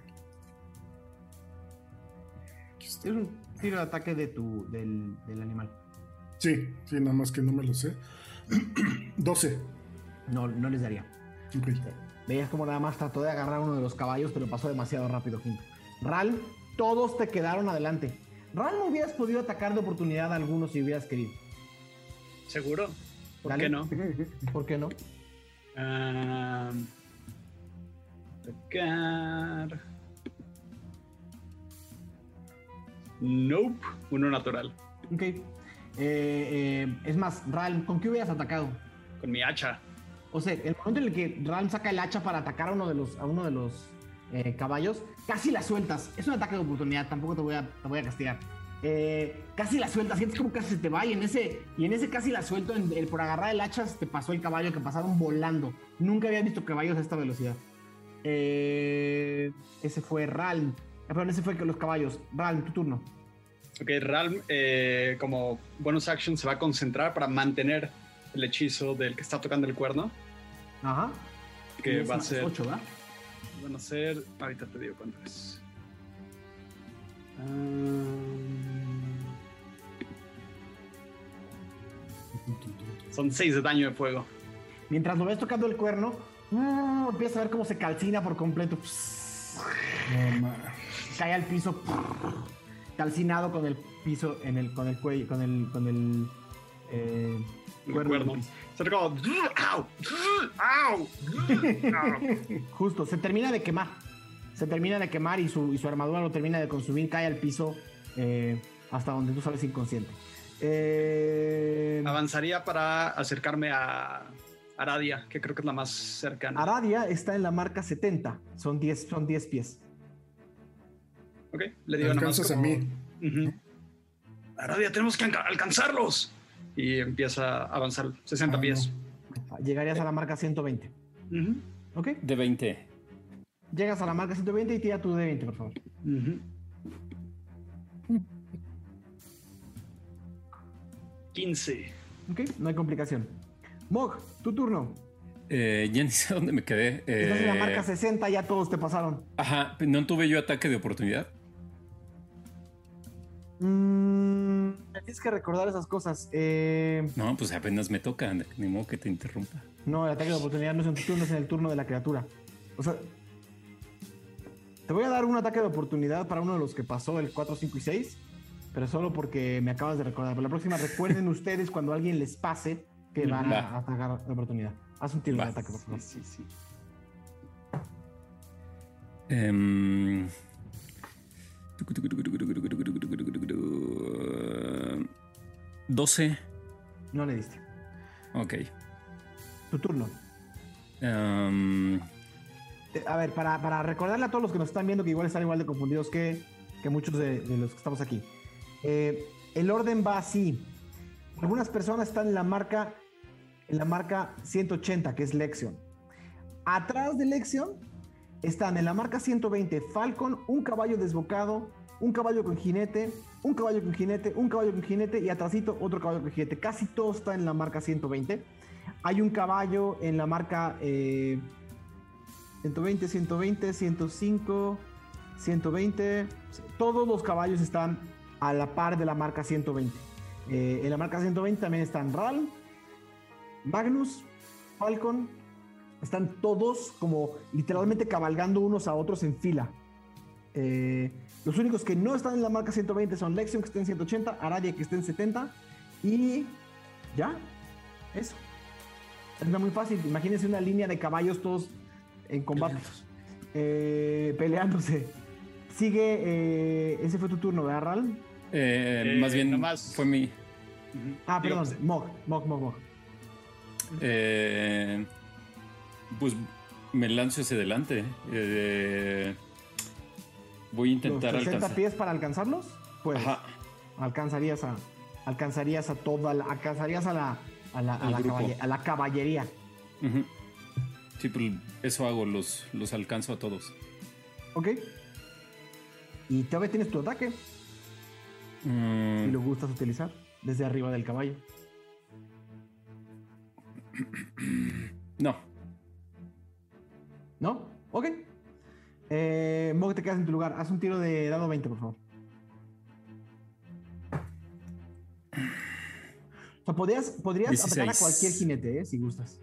Es un tiro de ataque de tu, del, del animal. Sí, sí, nada más que no me lo sé. (clears throat) 12. No, no les daría. Ok. Veías como nada más trató de agarrar uno de los caballos, pero pasó demasiado rápido, Quinto. Ral, todos te quedaron adelante. Ral, no hubieras podido atacar de oportunidad a algunos si hubieras querido. ¿Seguro? ¿Por Dale. qué no? (laughs) ¿Por qué no? Ah, atacar. Nope. Uno natural. Ok. Eh, eh, es más, Ral, ¿con qué hubieras atacado? Con mi hacha. O sea, el momento en el que Ral saca el hacha para atacar a uno de los, a uno de los eh, caballos, casi la sueltas. Es un ataque de oportunidad, tampoco te voy a, te voy a castigar. Eh, casi la sueltas, sientes como casi se te va y en ese, y en ese casi la suelto, en- el- por agarrar el hacha te pasó el caballo que pasaron volando. Nunca había visto caballos a esta velocidad. Eh, ese fue Ral. Perdón, ese fue que los caballos. Ral, tu turno. Ok, Ralm, eh, como bonus action, se va a concentrar para mantener el hechizo del que está tocando el cuerno. Ajá. Que va a ser. Van a ser. Ahorita te digo cuánto es. Ah, son 6 de daño de fuego. Mientras lo ves tocando el cuerno, mm, empiezas a ver cómo se calcina por completo. No, Cae al piso, calcinado con el piso en el, con el cuello, con el, con el eh, El cuerno del cuerno. piso. Se como, ¡au! ¡au! (laughs) Justo, se termina de quemar. Se termina de quemar y su, y su armadura lo termina de consumir, cae al piso eh, hasta donde tú sales inconsciente. Eh, Avanzaría para acercarme a Aradia, que creo que es la más cercana. Aradia está en la marca 70, son 10, son 10 pies. Ok, le digo nada más Alcanzas a como, mí. "Ujú. Aradia, tenemos que alca- alcanzarlos. Y empieza a avanzar 60 Ah, pies. Llegarías a la marca 120. Ujú, ¿Ok? De 20. Llegas a la marca 120 y tira tu de 20, por favor. ujú. 15. ¿Ok? No hay complicación. Mog, tu turno. Eh, ya ni sé (laughs) dónde me quedé. Estás en la Eh, marca 60, ya todos te pasaron. Ajá, ¿no tuve yo ataque de oportunidad? Mm, tienes que recordar esas cosas. Eh, No, pues apenas me toca, ni modo que te interrumpa. no, el ataque de oportunidad no es en tu turno, es en el turno de la criatura. O sea, te voy a dar un ataque de oportunidad para uno de los que pasó el 4, 5 y 6, pero solo porque me acabas de recordar. Pero la próxima recuerden (laughs) ustedes cuando alguien les pase que van a, Va. a atacar de oportunidad. Haz un tiro de ataque, por favor. Sí, sí. Em, 12. No le diste. Ok. Tu turno. Em, Eh, A ver, para, para recordarle a todos los que nos están viendo que igual están igual de confundidos que, que muchos de, de los que estamos aquí. Eh, el orden va así. Algunas personas están en la marca en la marca 180, que es Lexion. Atrás de Lexion están en la marca 120 Falcon, un caballo desbocado, un caballo con jinete, un caballo con jinete, un caballo con jinete y atrásito otro caballo con jinete. Casi todo está en la marca 120. Hay un caballo en la marca eh, 120, 120, 105, 120. Todos los caballos están a la par de la marca 120. Eh, en la marca 120 también están Ral, Magnus, Falcon. Están todos como literalmente cabalgando unos a otros en fila. Eh, los únicos que no están en la marca 120 son Lexion, que está en 180, Aradia, que está en 70. Y ya, eso. Es muy fácil. Imagínense una línea de caballos todos en combate. Eh, peleándose. Sigue. eh, ese fue tu turno, ¿verdad, Ral? eh, Eh, más bien nomás- fue mi. Ah, perdón. Mog, Mog, Mog, Mog. Eh, pues me lanzo hacia adelante. Eh, voy a Los intentar 60 alcanzar. pies para alcanzarlos, pues Ajá. alcanzarías a. Alcanzarías a toda la. Alcanzarías a la. A la, a la, a la caballería. Sí, pues eso hago, los, los alcanzo a todos. ¿Ok? Y todavía tienes tu ataque. Mm, Y lo gustas utilizar desde arriba del caballo. No, ¿No? Ok. Eh, Mog, te quedas en tu lugar. Haz un tiro de dado 20, por favor. O sea, podrías, podrías atacar a 16. cualquier jinete, ¿eh? si gustas.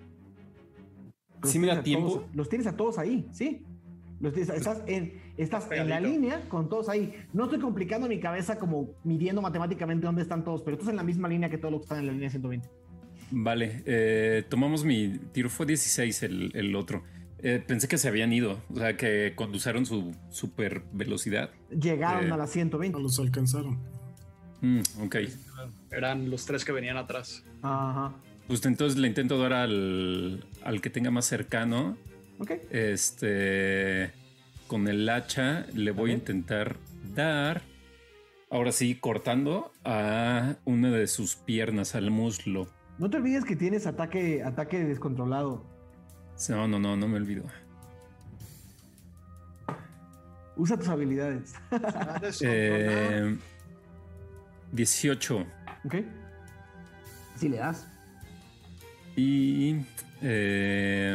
Los ¿Sí me da tiempo? todos- los tienes a todos ahí, sí. Los tienes- estás en, estás en la línea con todos ahí. No estoy complicando mi cabeza como midiendo matemáticamente dónde están todos, pero estás en la misma línea que todos los que están en la línea 120. Vale. eh, tomamos mi tiro, fue 16 el, el otro. Eh, pensé que se habían ido, o sea, que conducieron su super velocidad. Llegaron Eh, a la 120. No los alcanzaron. Mm, ok. Eran los tres que venían atrás. Ajá. Pues entonces le intento dar al, al que tenga más cercano. Ok. Este. Con el hacha le voy a intentar dar. Ahora sí, cortando a una de sus piernas, al muslo. No te olvides que tienes ataque, ataque descontrolado. No, no, no, no me olvido. Usa tus habilidades. (laughs) Eh, 18. ¿Ok? Si le das. Y. eh,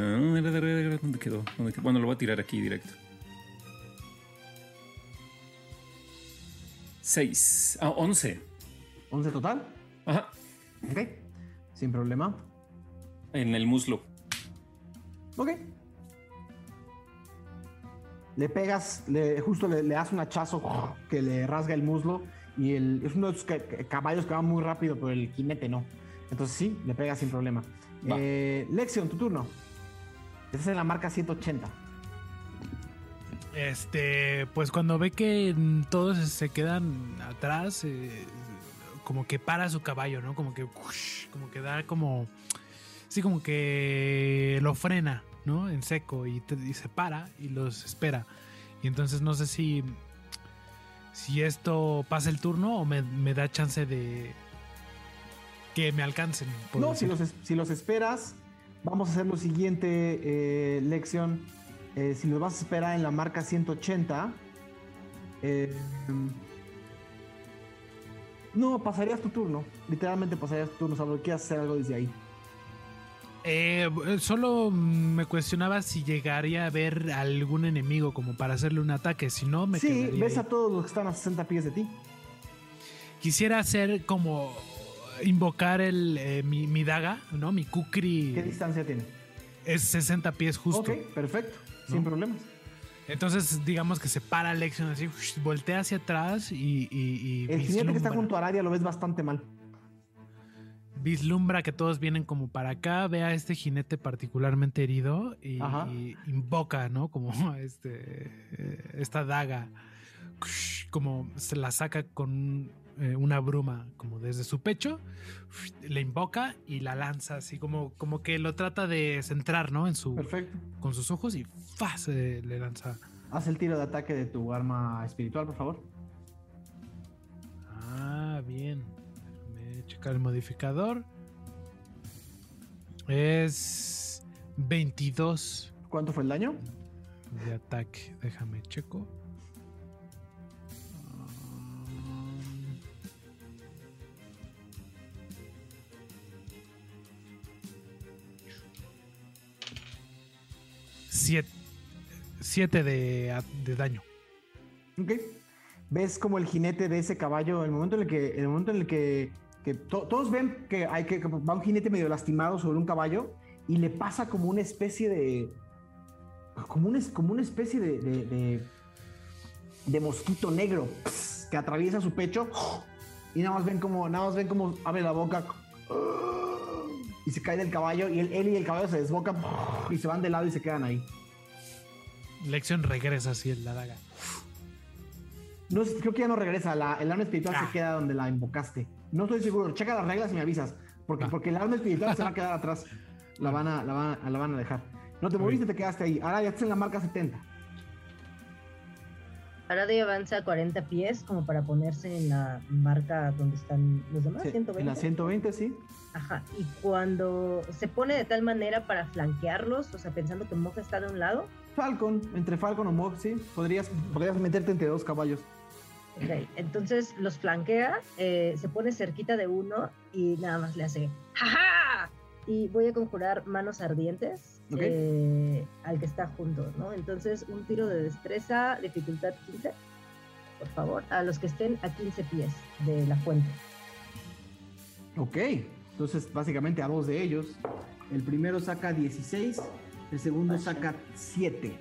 ¿Dónde quedó? ¿Dónde quedó? Bueno, lo voy a tirar aquí directo. 6. Ah, 11. 11 total. Ajá. Ok. Sin problema. En el muslo. Ok. Le pegas, le, justo le, le das un hachazo que le rasga el muslo y el, es uno de esos ca- ca- caballos que va muy rápido, pero el jinete no. Entonces sí, le pegas sin problema. Eh, Lexion, tu turno. Estás en la marca 180. Este, pues cuando ve que todos se quedan atrás, eh, como que para su caballo, ¿no? Como que, ush, como que da como, sí, como que lo frena, ¿no? En seco y, y se para y los espera. Y entonces no sé si, si esto pasa el turno o me, me da chance de que me alcancen. No, los, si los esperas, vamos a hacer lo siguiente, eh, Lexion. Eh, si los vas a esperar en la marca 180, eh, no, pasarías tu turno. Literalmente pasarías tu turno, salvo que quieras hacer algo desde ahí. Eh, solo me cuestionaba si llegaría a ver algún enemigo como para hacerle un ataque. Si no, me sí, ves ahí. a todos los que están a 60 pies de ti. Quisiera hacer como invocar el, eh, mi, mi daga, ¿no? Mi kukri ¿Qué distancia tiene? es 60 pies justo. Ok, perfecto, sin problemas. Entonces, digamos que se para Lexion así, voltea hacia atrás y, y- y El jinete que está junto a Aradia lo ves bastante mal. vislumbra que todos vienen como para acá, ve a este jinete particularmente herido y, y invoca, ¿no? Como (laughs) este, eh, esta daga, como se la saca con eh, una bruma como desde su pecho, le invoca y la lanza así como, como que lo trata de centrar, ¿no? En su, Perfecto. con sus ojos y ¡fa! se le lanza. Haz el tiro de ataque de tu arma espiritual, por favor. Ah, bien. Déjame checar el modificador. Es 22 ¿Cuánto fue el daño? de ataque. Déjame checo. 7 de, de, daño. Ok. Ves como el jinete de ese caballo, el momento en el que, el momento en el que, que todos ven que, hay que, va un jinete medio lastimado sobre un caballo y le pasa como una especie de, como una, como una especie de, de, mosquito negro que atraviesa su pecho y nada más ven como, nada más ven como abre la boca y se cae del caballo y él, él y el caballo se desbocan y se van de lado y se quedan ahí. Lección regresa así en la daga. No, creo que ya no regresa. La, el arma espiritual Ah. se queda donde la invocaste. No estoy seguro. Checa las reglas y me avisas. Porque, Va. porque el arma espiritual se va a (laughs) quedar atrás. La van a, la van a, la van a dejar. No te moviste, te quedaste ahí. Ahora ya estás en la marca 70. Aradia avanza 40 pies como para ponerse en la marca donde están los demás, Sí, 120. en la 120, sí. Ajá, y cuando se pone de tal manera para flanquearlos, o sea, pensando que Moja está de un lado, Falcon, entre Falcon o Mog, sí. Podrías, podrías meterte entre dos caballos. ok, entonces los flanquea, eh, se pone cerquita de uno y nada más le hace ¡Jaja! Y voy a conjurar manos ardientes Eh, al que está junto, ¿no? Entonces, un tiro de destreza, dificultad 15, por favor, a los que estén a 15 pies de la fuente. Ok. Entonces, básicamente a dos de ellos. El primero saca 16. El segundo saca 7.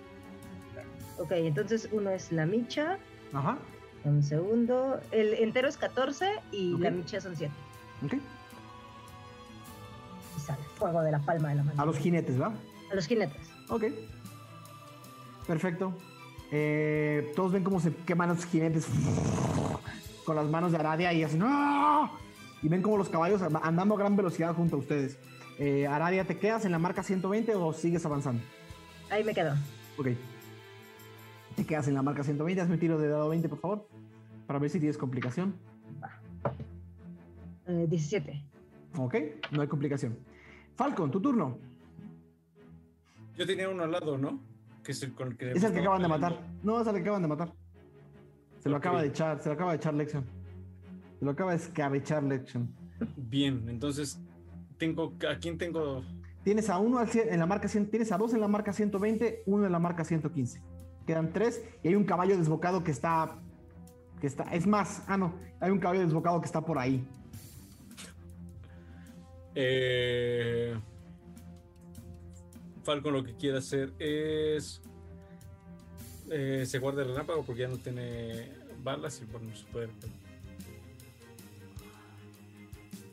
Ok, entonces uno es la micha, Ajá. un segundo, el entero es 14 y Ok. la micha son 7. Ok. Y sale fuego de la palma de la mano. A los jinetes, ¿va? A los jinetes. Ok. Perfecto. Eh, todos ven cómo se queman los jinetes con las manos de Aradia y hacen ¡Ah! Y ven como los caballos an- andando a gran velocidad junto a ustedes. Eh, Aradia, ¿te quedas en la marca 120 o sigues avanzando? Ahí me quedo. Ok. Te quedas en la marca 120. Hazme un tiro de dado 20, por favor. Para ver si tienes complicación. Eh, 17. Ok. No hay complicación. Falcon, tu turno. Yo tenía uno al lado, ¿no? Que es el con el que. Es el que acaban de matar. No, es el que acaban de matar. Se lo acaba de echar, se lo acaba de echar Lexion. Se lo acaba de escabechar Lexion. Bien, entonces. Tengo. ¿A quién tengo? Tienes a uno al cien- en la marca 100, tienes a dos en la marca 120, uno en la marca 115. Quedan tres y hay un caballo desbocado que está. que está. Es más, ah no, hay un caballo desbocado que está por ahí. Eh, Falcon lo que quiere hacer es. eh, se guarda el relámpago porque ya no tiene balas y bueno, se puede.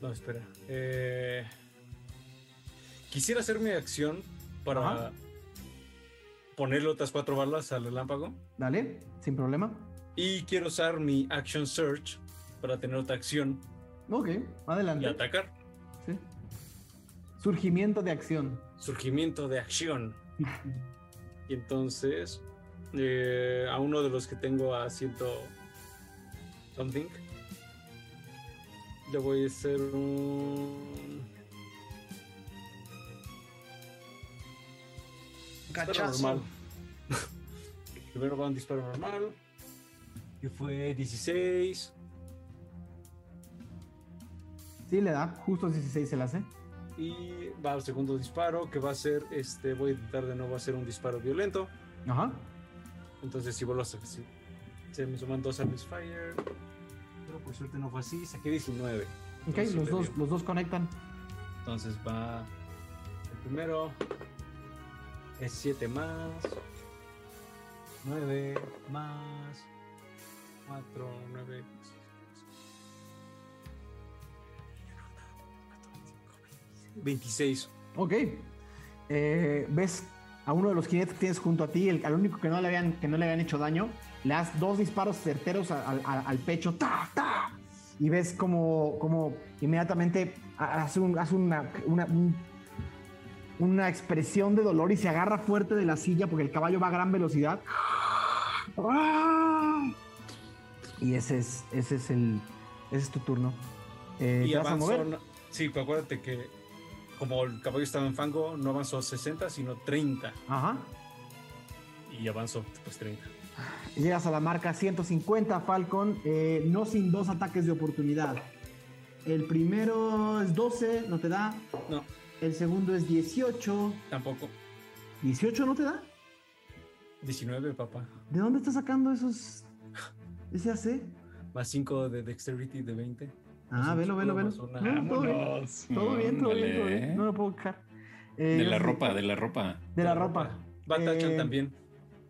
No, espera. Eh, quisiera hacer mi acción para Ajá. ponerle otras cuatro balas al relámpago. Dale, sin problema. Y quiero usar mi Action Search para tener otra acción Ok, y adelante. atacar. Surgimiento de acción. Surgimiento de acción. y entonces, eh, a uno de los que tengo a ciento something, le voy a hacer un. Cachazo. normal. (laughs) Primero va un disparo normal. Que fue 16. Sí, le da. Justo 16 se la hace. Y va al segundo disparo, que va a ser este. Voy a intentar de nuevo hacer un disparo violento. Ajá. Entonces, si vuelvo a sí, se me suman dos al misfire. Pero por suerte no fue así. Saqué 19. Ok, los dos, los dos conectan. Entonces va. El primero. Es 7 más. 9 más. 4, 9. 26. Ok. Eh, ves a uno de los jinetes que tienes junto a ti, el, al único que no, le habían, que no le habían hecho daño, le das dos disparos certeros a- al- pecho. ¡Ta, ta! Y ves como, como inmediatamente ha- hace, un- hace una, una, un- una expresión de dolor y se agarra fuerte de la silla porque el caballo va a gran velocidad. Y ese es, ese es el. Ese es tu turno. Eh, y ¿Te vas a mover? sí, pero acuérdate que. Como el caballo estaba en fango, no avanzó 60, sino 30. Ajá. Y avanzó pues 30. Llegas a la marca 150, Falcon, eh, no sin dos ataques de oportunidad. El primero es 12, no te da. No, El segundo es 18. tampoco. ¿18 no te da? 19, papá. ¿De dónde estás sacando esos. ese AC? Más 5 de Dexterity de 20. Ah, velo, velo, velo. No, todo bien. Todo bien, todo bien, todo Ándale. bien. No lo puedo quejar. Eh, De la sé- ropa, de la ropa. De la ropa. Batachan Eh, también.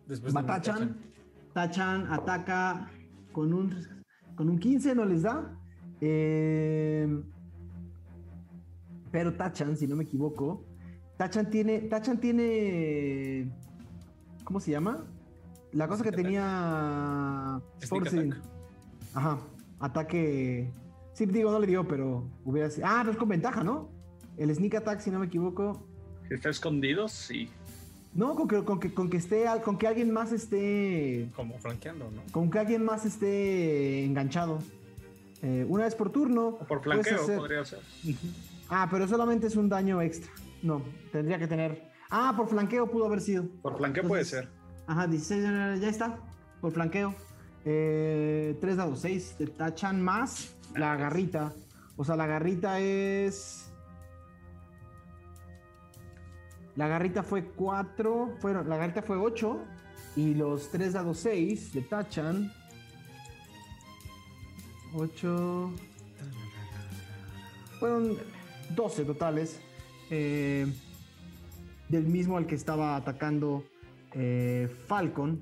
Después de Batachan. Tachan ataca con un, con un 15, no les da. Eh, pero Tachan, si no me equivoco, Tachan tiene. Tachan tiene. ¿Cómo se llama? La cosa que tenía. Forcing. attack. Ajá. Ataque. Sí, digo, no le dio, pero hubiera sido. Ah, pero es con ventaja, ¿no? El sneak attack, si no me equivoco. Está escondido, sí. No, con que, con que, con que esté. Con que alguien más esté. Como flanqueando, ¿no? con que alguien más esté enganchado. Eh, una vez por turno. O por flanqueo hacer- podría ser. Ah, pero solamente es un daño extra. No, tendría que tener. Ah, por flanqueo pudo haber sido. Por flanqueo puede ser. Ajá, 16, ya está. Por flanqueo. Eh, 3 dados, 6. Te tachan más la garrita. O sea, la garrita es. La garrita fue 4. Fueron, la garrita fue 8. Y los 3 dados 6 le tachan. 8. Fueron 12 totales. eh, del mismo al que estaba atacando eh, Falcon.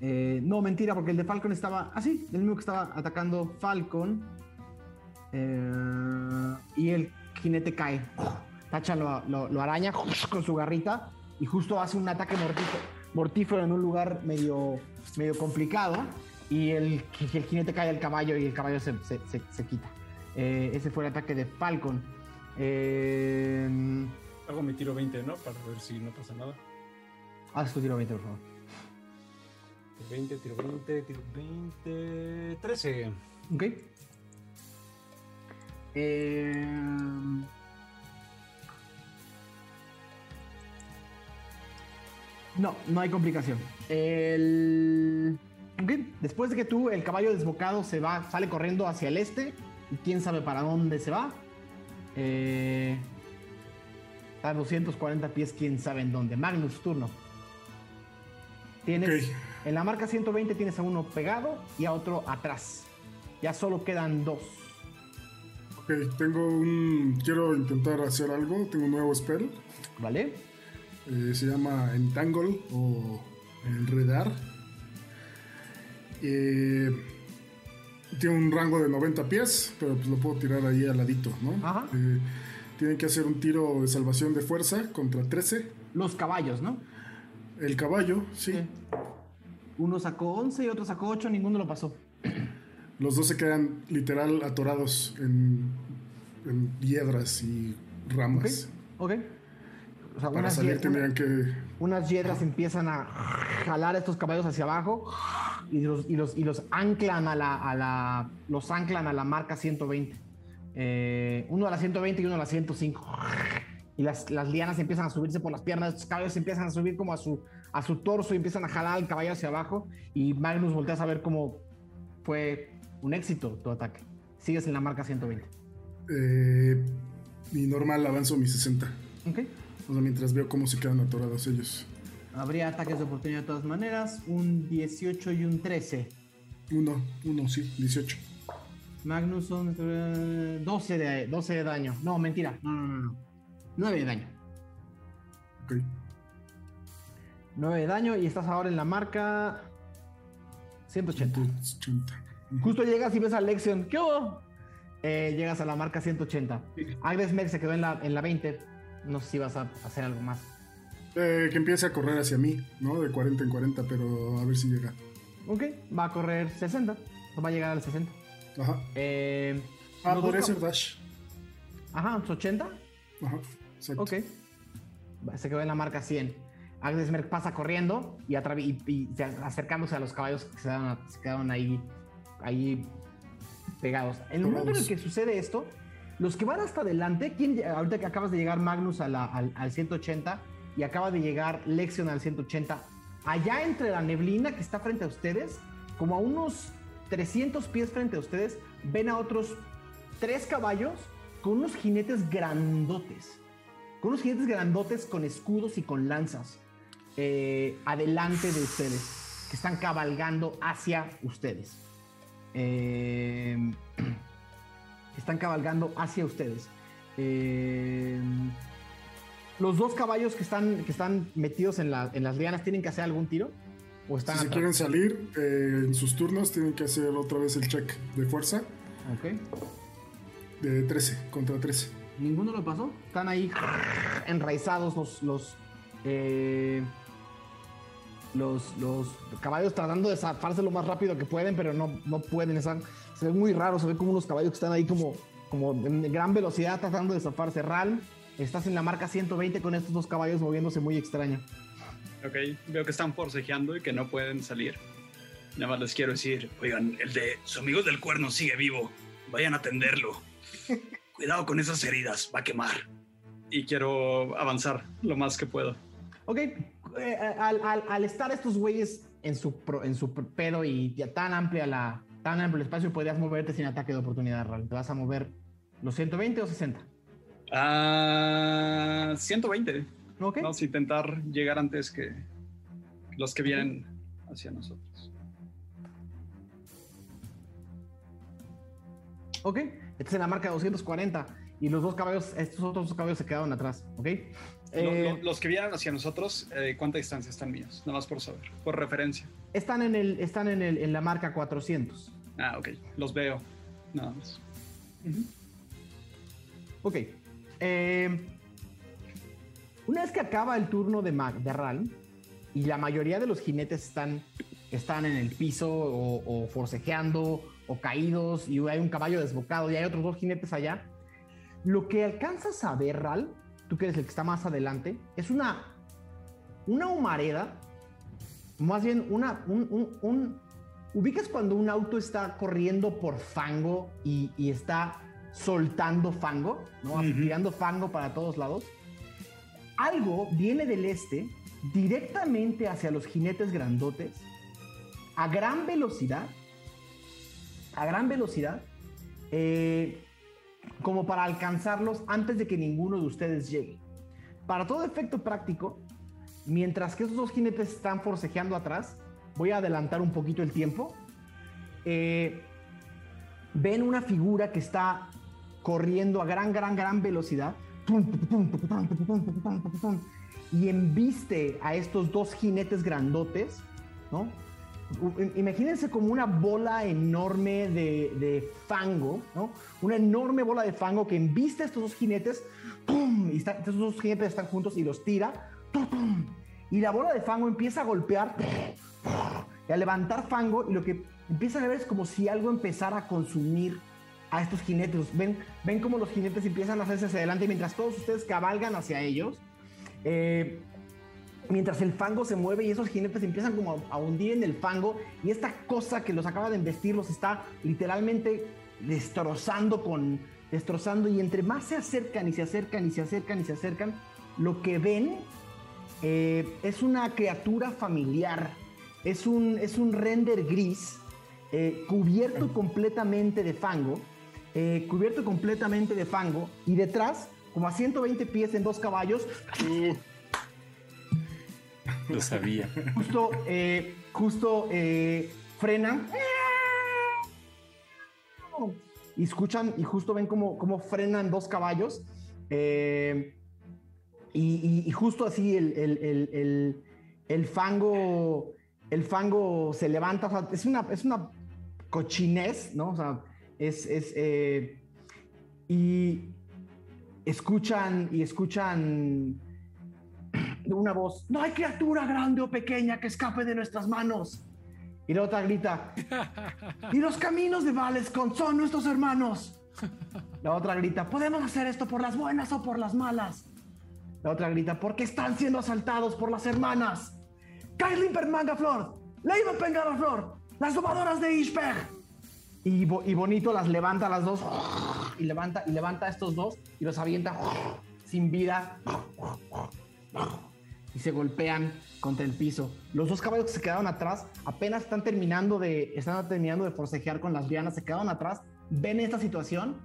Eh, no, mentira, porque el de Falcon estaba así, el mismo que estaba atacando Falcon. Eh, y el jinete cae. Tacha lo, lo- lo araña con su garrita y justo hace un ataque mortífero, mortífero en un lugar medio, medio complicado. Y el, el jinete cae al caballo y el caballo se, se- se- se quita. Eh, ese fue el ataque de Falcon. Hago mi tiro 20, ¿no? Para ver si no pasa nada. haz tu tiro 20, por favor. Tiro 20, tiro 20, tiro 20. 13. Ok. Eh, No, no hay complicación. El... ok, Después de que tú, el caballo desbocado, se va, sale corriendo hacia el este, y quién sabe para dónde se va. Eh, A 240 pies, quién sabe en dónde. Magnus, turno. Tienes. En la marca 120 tienes a uno pegado y a otro atrás. Ya solo quedan dos. Ok. Tengo un. Quiero intentar hacer algo. Tengo un nuevo spell. ¿Vale? Eh, se llama Entangle o Enredar. Eh, tiene un rango de 90 pies, pero pues lo puedo tirar ahí al ladito, ¿no? Ajá. Eh, tienen que hacer un tiro de salvación de fuerza contra 13. Los caballos, ¿no? El caballo, sí. Sí. Uno sacó 11 y otro sacó 8, ninguno lo pasó. Los dos se quedan literal atorados en, en piedras y ramas. Ok. O sea, Para salir tendrían que. unas hiedras empiezan a jalar a estos caballos hacia abajo y los, y los, y los anclan a la, a la los anclan a la marca 120. Eh, uno a la 120 y uno a la 105. Y las, las lianas empiezan a subirse por las piernas, estos caballos empiezan a subir como a su, a su torso y empiezan a jalar al caballo hacia abajo. Y Magnus voltea a ver cómo fue un éxito tu ataque. Sigues en la marca 120. eh, y normal avanzo mi 60. Ok. O sea, mientras veo cómo se quedan atorados ellos. Habría ataques de oportunidad de todas maneras. Un 18 y un 13. Uno, uno, sí, 18. Magnus son eh, 12 de, 12 de daño. No, mentira. No, no, no, no. 9 de daño. Ok. 9 de daño y estás ahora en la marca 180. 180. Justo llegas y ves a Lexion. ¿Qué hubo? Eh, llegas a la marca 180. Agnes Meg se quedó en la, en la 20. No sé si vas a hacer algo más. Eh, que empiece a correr hacia mí, ¿no? De 40 en 40, pero a ver si llega. Ok, va a correr 60. Va a llegar al 60. Ajá. Eh, Ah, podría ser dash. Ajá, 80. Ajá, exacto. Ok. Se quedó en la marca 100. Agnes Merck pasa corriendo y, y- y se- acercándose a los caballos que se, quedaron- se quedaron ahí, ahí pegados. En el momento en el que sucede esto, los que van hasta adelante, ¿quién, ahorita que acabas de llegar Magnus a la- al, al 180 y acaba de llegar Lexion al 180, allá entre la neblina que está frente a ustedes, como a unos 300 pies frente a ustedes, ven a otros tres caballos con unos jinetes grandotes. Con unos jinetes grandotes con escudos y con lanzas. Eh, adelante de ustedes. Que están cabalgando hacia ustedes. Eh, (clears throat) están cabalgando hacia ustedes. Eh, los dos caballos que están, que están metidos en, la- en las lianas tienen que hacer algún tiro. O están Si se quieren salir eh, en sus turnos, tienen que hacer otra vez el check de fuerza Ok. de 13 contra 13. Ninguno lo pasó. Están ahí enraizados los los eh, los, los caballos tratando de zafarse lo más rápido que pueden, pero no, no pueden. Están, se ve muy raro. Se ve como unos caballos que están ahí como, como en gran velocidad tratando de zafarse. Ral, estás en la marca 120 con estos dos caballos moviéndose muy extraño. Ok, veo que están forcejeando y que no pueden salir. Nada más les quiero decir, oigan, el de su amigo del cuerno sigue vivo. Vayan a atenderlo. (laughs) Cuidado con esas heridas, va a quemar. Y quiero avanzar lo más que puedo. Ok, eh, al, al- al estar estos güeyes en su, en su pedo y ya tan amplia la tan amplio el espacio, podrías moverte sin ataque de oportunidad. Te vas a mover los 120 o 60. Ah, 120. Ok. Vamos a intentar llegar antes que los que vienen hacia nosotros. Ok, estás en la marca 240 y los dos caballos, estos otros dos caballos se quedaron atrás, ¿ok? Eh, lo- los que vienen hacia nosotros, eh, ¿cuánta distancia están míos? Nada más por saber, por referencia. están en, el, están en, el, en la marca 400. Ah, ok, los veo. Nada más. Ok. eh, una vez que acaba el turno de, Mag, de Ral y la mayoría de los jinetes están, están en el piso o, o forcejeando o caídos y hay un caballo desbocado y hay otros dos jinetes allá, lo que alcanzas a ver, Ral, tú que eres el que está más adelante, es una, una humareda, más bien una, un, un- un- ubicas cuando un auto está corriendo por fango y, y está soltando fango, ¿no? Tirando fango para todos lados. Algo viene del este directamente hacia los jinetes grandotes a gran velocidad, a gran velocidad, eh, como para alcanzarlos antes de que ninguno de ustedes llegue. Para todo efecto práctico, mientras que esos dos jinetes están forcejeando atrás, voy a adelantar un poquito el tiempo. Ven una figura que está corriendo a gran, gran, gran velocidad y embiste a estos dos jinetes grandotes, ¿no? Imagínense como una bola enorme de, de fango, ¿no? Una enorme bola de fango que embiste a estos dos jinetes, ¡pum! Y está- estos dos jinetes están juntos y los tira, ¡pum! Y la bola de fango empieza a golpear y a levantar fango y lo que empiezan a ver es como si algo empezara a consumir a estos jinetes. Ven, ven como los jinetes empiezan a hacerse hacia adelante mientras todos ustedes cabalgan hacia ellos. Eh, mientras el fango se mueve y esos jinetes empiezan como a, hundir en el fango y esta cosa que los acaba de embestir los está literalmente destrozando con destrozando y entre más se acercan y se acercan y se acercan y se acercan lo que ven eh, es una criatura familiar es un, es un render gris eh, cubierto completamente de fango eh, cubierto completamente de fango y detrás como a 120 pies en dos caballos (laughs) Lo sabía. justo, eh, justo eh, frenan. Y escuchan, y justo ven cómo, cómo frenan dos caballos. eh, y, justo así el, el- el- el- fango. El fango se levanta. es una, es una cochinés, ¿no? O sea, es. es, y escuchan. Y escuchan una voz, no hay criatura grande o pequeña que escape de nuestras manos. Y la otra grita, (laughs) y los caminos de Valescon son nuestros hermanos. La otra grita, podemos hacer esto por las buenas o por las malas. La otra grita, porque están siendo asaltados por las hermanas. Kailin Permangaflor, Leiva Pengaraflor, las domadoras de Ishper. Y, Bo- y Bonito las levanta a las dos, y levanta, y levanta a estos dos, y los avienta sin vida y se golpean contra el piso. Los dos caballos que se quedaron atrás apenas están terminando de, están terminando de forcejear con las lianas, se quedaron atrás, ven esta situación,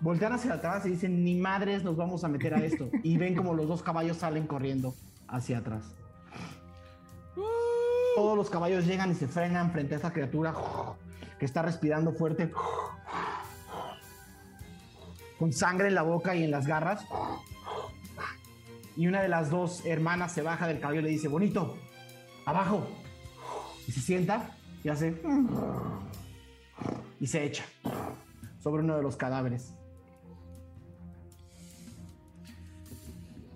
voltean hacia atrás y dicen, ni madres nos vamos a meter a esto. (laughs) Y ven como los dos caballos salen corriendo hacia atrás. Todos los caballos llegan y se frenan frente a esta criatura que está respirando fuerte, con sangre en la boca y en las garras y una de las dos hermanas se baja del caballo y le dice, bonito, abajo. Y se sienta y hace... Y se echa sobre uno de los cadáveres.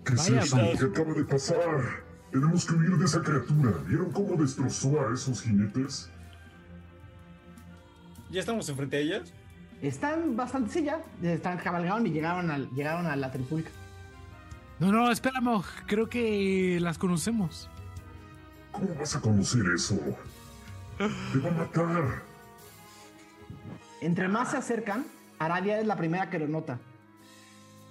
¿Qué Vaya, es eso vaya. que acaba de pasar? Tenemos que huir de esa criatura. ¿Vieron cómo destrozó a esos jinetes? ¿Ya estamos enfrente a ellas? Están bastante, sí, ya, están cabalgaron y llegaron, al, llegaron a la tripulca. No, no, espérame. Creo que las conocemos. ¿Cómo vas a conocer eso? Te va a matar. Entre más se acercan, Aradia es la primera que lo nota.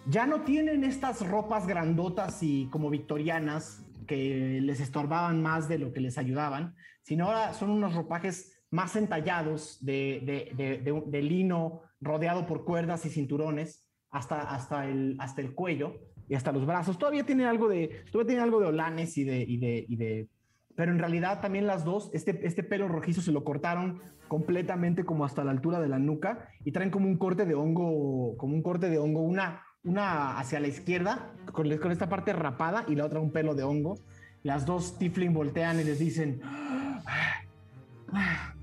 Ya no tienen estas ropas grandotas y como victorianas que les estorbaban más de lo que les ayudaban, sino ahora son unos ropajes más entallados de, de- de- de- de lino rodeado por cuerdas y cinturones hasta, hasta, el, hasta el cuello y hasta los brazos. Todavía tienen algo de, todavía tienen algo de olanes y de, y de, y de pero en realidad también las dos, este, este pelo rojizo se lo cortaron completamente como hasta la altura de la nuca y traen como un corte de hongo, como un corte de hongo, una, una hacia la izquierda con, con esta parte rapada y la otra un pelo de hongo. Las dos Tifling voltean y les dicen, "Ah, ah,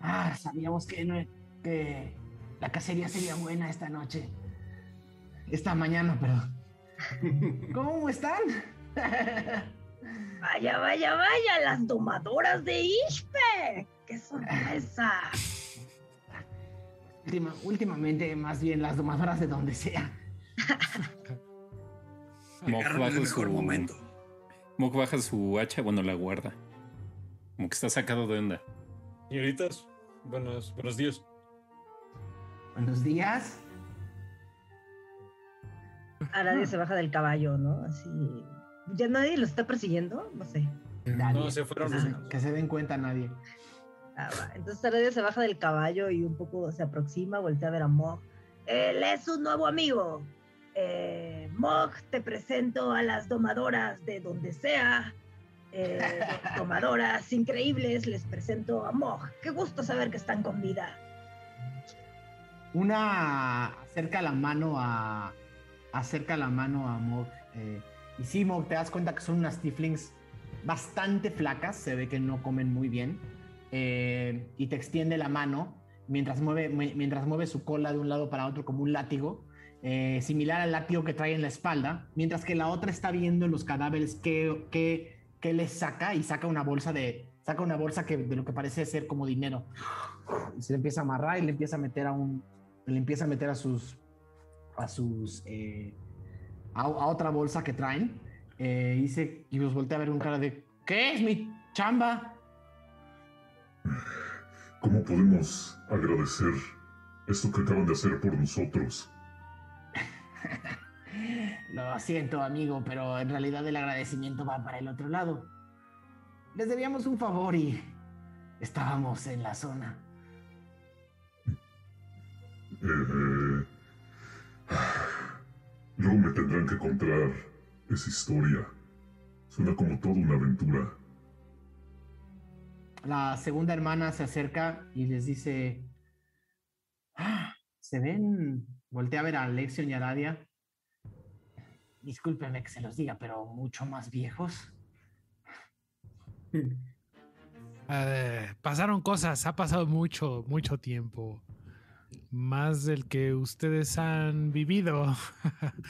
ah, sabíamos que, que la cacería sería buena esta noche, esta mañana, perdón. ¿Cómo están? Vaya, vaya, vaya, las domadoras de Ishpe. ¡Qué sorpresa! Última- últimamente, más bien las domadoras de donde sea. Mok baja mejor su- momento. Mok baja su hacha, bueno, la guarda. Como que está sacado de onda. Señoritas, buenos, buenos días. Buenos días. Aradia se baja del caballo, ¿no? Así. ¿Ya nadie los está persiguiendo? No sé. No, se fueron. Que se, que se den cuenta nadie. Ah, va. Entonces Aradia se baja del caballo y un poco se aproxima, voltea a ver a Mog. Él es un nuevo amigo. Eh, Mog, te presento a las domadoras de donde sea. Eh, (laughs) domadoras increíbles, les presento a Mog. Qué gusto saber que están con vida. Una acerca la mano a. Acerca la mano a Mog. eh, y sí, Mog, te das cuenta que son unas tieflings bastante flacas. Se ve que no comen muy bien. eh, y te extiende la mano mientras mueve, mi- mientras mueve su cola de un lado para otro como un látigo. eh, similar al látigo que trae en la espalda. Mientras que la otra está viendo en los cadáveres qué, qué, qué le saca. Y saca una bolsa de. Saca una bolsa que, de lo que parece ser como dinero. Se le empieza a amarrar y le empieza a meter a un. Le empieza a meter a sus. A sus. eh, a, a otra bolsa que traen. Eh, dice. Y los voltea a ver con cara de. ¿Qué es mi chamba? ¿Cómo podemos agradecer esto que acaban de hacer por nosotros? (laughs) Lo siento, amigo, pero en realidad el agradecimiento va para el otro lado. Les debíamos un favor y estábamos en la zona. Eh, luego me tendrán que contar esa historia. Suena como toda una aventura. La segunda hermana se acerca y les dice. "Ah, ¿Se ven? Voltea a ver a Alexion y a Aradia. Discúlpenme que se los diga, pero mucho más viejos. (laughs) Eh, pasaron cosas, ha pasado mucho, mucho tiempo. Más del que ustedes han vivido. (laughs)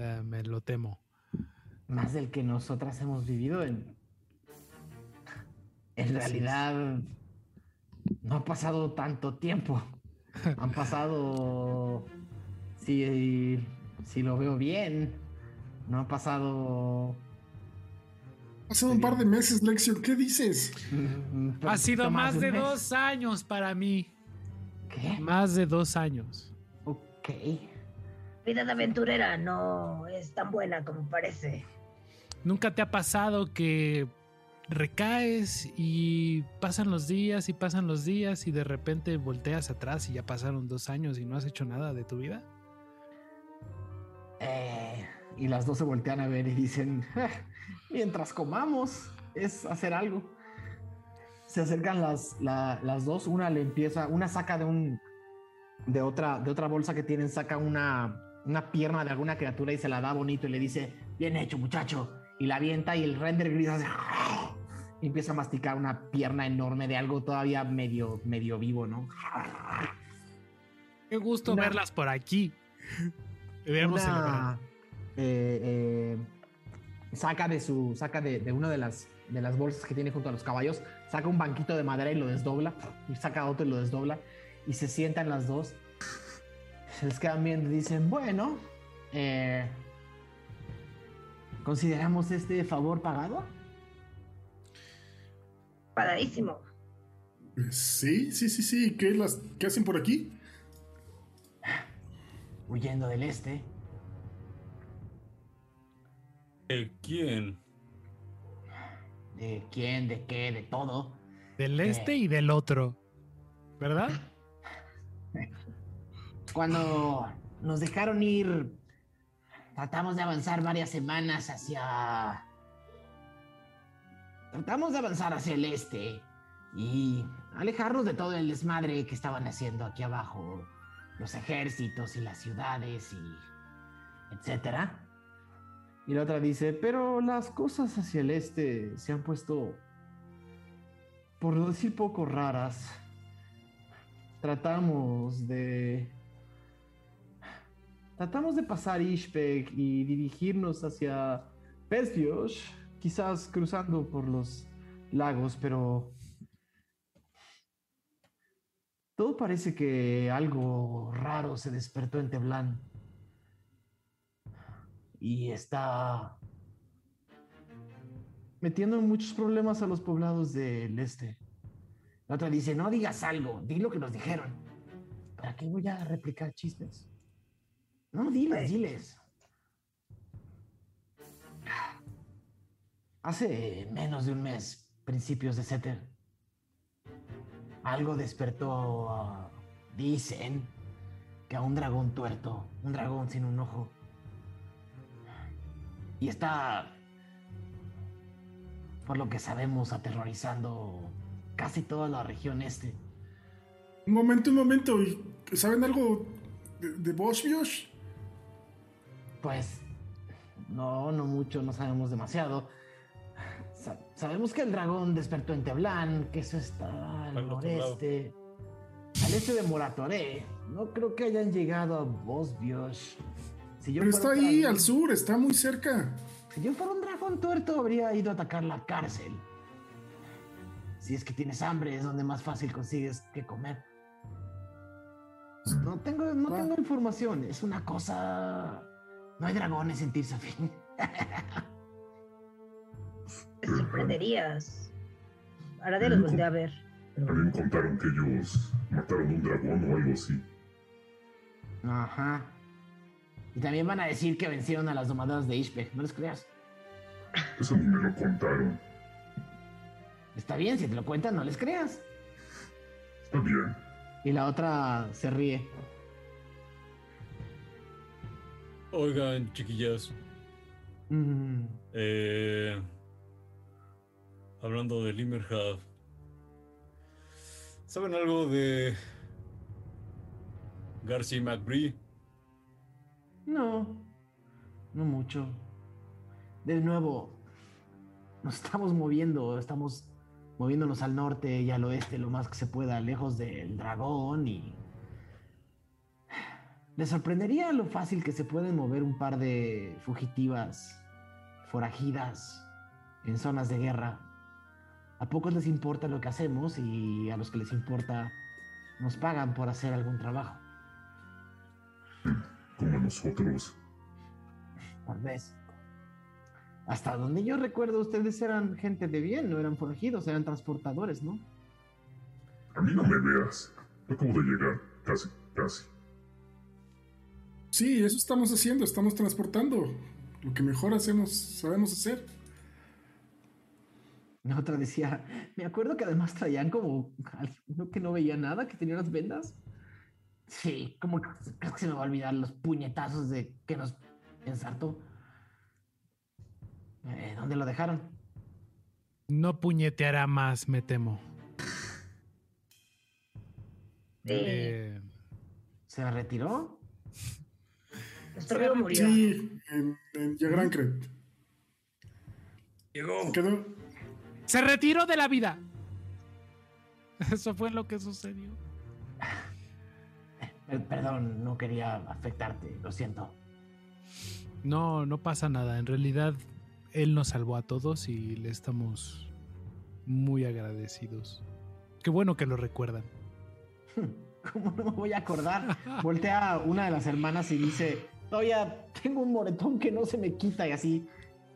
Eh, me lo temo. Más del que nosotras hemos vivido en. En realidad. No ha pasado tanto tiempo. Han pasado. Si, si lo veo bien. No ha pasado. Hace un par de meses, Lexion, ¿qué dices? (laughs) Ha sido más de dos años para mí. ¿Qué? Más de dos años. Ok. Vida de aventurera no es tan buena como parece. ¿Nunca te ha pasado que recaes y pasan los días y pasan los días y de repente volteas atrás y ya pasaron dos años y no has hecho nada de tu vida? Eh, y las dos se voltean a ver y dicen, "Ah, mientras comamos, es hacer algo. Se acercan las, la- las dos, una le empieza, una saca de un, de otra, de otra bolsa que tienen, saca una, una pierna de alguna criatura y se la da bonito y le dice, bien hecho muchacho. Y la avienta y el render gris hace, y empieza a masticar una pierna enorme de algo todavía medio, medio vivo, ¿no? Qué gusto Una- verlas por aquí. Deberíamos una, eh, eh, saca de su saca de, de una de las de las bolsas que tiene junto a los caballos saca un banquito de madera y lo desdobla y saca otro y lo desdobla y se sientan las dos se les quedan viendo y dicen bueno eh, consideramos este favor pagado Pagadísimo. Sí, sí, sí, sí. ¿Qué, las, ¿Qué hacen por aquí? Huyendo del este. ¿De quién? ¿De quién? ¿De qué? ¿De todo? Del este y del otro. ¿Verdad? (laughs) Cuando nos dejaron ir, tratamos de avanzar varias semanas hacia... Tratamos de avanzar hacia el este y alejarnos de todo el desmadre que estaban haciendo aquí abajo, los ejércitos y las ciudades y etcétera. Y la otra dice pero las cosas hacia el este se han puesto por no decir poco raras. Tratamos de tratamos de pasar Ishpek y dirigirnos hacia Perfios, quizás cruzando por los lagos, pero todo parece que algo raro se despertó en Teblán y está metiendo en muchos problemas a los poblados del este. La otra dice, no digas algo, di lo que nos dijeron. ¿Para qué voy a replicar chismes? No, diles, diles. Hace menos de un mes, principios de Seter, algo despertó, dicen, que a un dragón tuerto, un dragón sin un ojo. Y está, por lo que sabemos, aterrorizando casi toda la región este. Un momento, un momento. ¿y ¿Saben algo de, de? Pues no, no mucho, no sabemos demasiado. Sa- sabemos que el dragón despertó en Teblán, que eso está al noreste, al este de Moratoré. No creo que hayan llegado a Bosbiosh. Si yo Pero está ahí dragón- al sur, está muy cerca. Si yo fuera un dragón tuerto, habría ido a atacar la cárcel. Si es que tienes hambre, es donde más fácil consigues que comer. No tengo, no Ah. tengo información, es una cosa. No hay dragones en Tirsafin. (laughs) Te sorprenderías. Ahora los volteé a ver. Mí me contaron que ellos mataron un dragón o algo así. Ajá. Y también van a decir que vencieron a las domadoras de Ishpe. No les creas. Eso ni me lo contaron. Está bien, si te lo cuentan, no les creas. Está bien. Y la otra se ríe. Oigan, chiquillas. Mm, Eh, hablando de Limmerhad. ¿Saben algo de García McBree? No, no mucho. De nuevo, nos estamos moviendo, estamos moviéndonos al norte y al oeste lo más que se pueda, lejos del dragón y... (sighs) Les sorprendería lo fácil que se pueden mover un par de fugitivas, forajidas, en zonas de guerra. A pocos les importa lo que hacemos y a los que les importa nos pagan por hacer algún trabajo. Como nosotros. Tal vez. Hasta donde yo recuerdo, ustedes eran gente de bien, no eran forajidos, eran transportadores, ¿no? A mí no me veas. Acabo de llegar. Casi, casi. Sí, eso estamos haciendo, estamos transportando. Lo que mejor hacemos, sabemos hacer. La otra decía, me acuerdo que además traían como uno que no veía nada, que tenía unas vendas. Sí, como que creo que se me va a olvidar los puñetazos de que nos ensartó. Eh, ¿Dónde lo dejaron? No puñeteará más, me temo. Eh, ¿Se retiró? Nuestro amigo murió. Sí, en, en Yagrancret. Llegó. Quedó. se retiró de la vida. Eso fue lo que sucedió. Per- perdón, no quería afectarte, lo siento. No, no pasa nada. En realidad, él nos salvó a todos y le estamos muy agradecidos. Qué bueno que lo recuerdan. (laughs) ¿Cómo no me voy a acordar? Voltea a una de las hermanas y dice, todavía tengo un moretón que no se me quita y así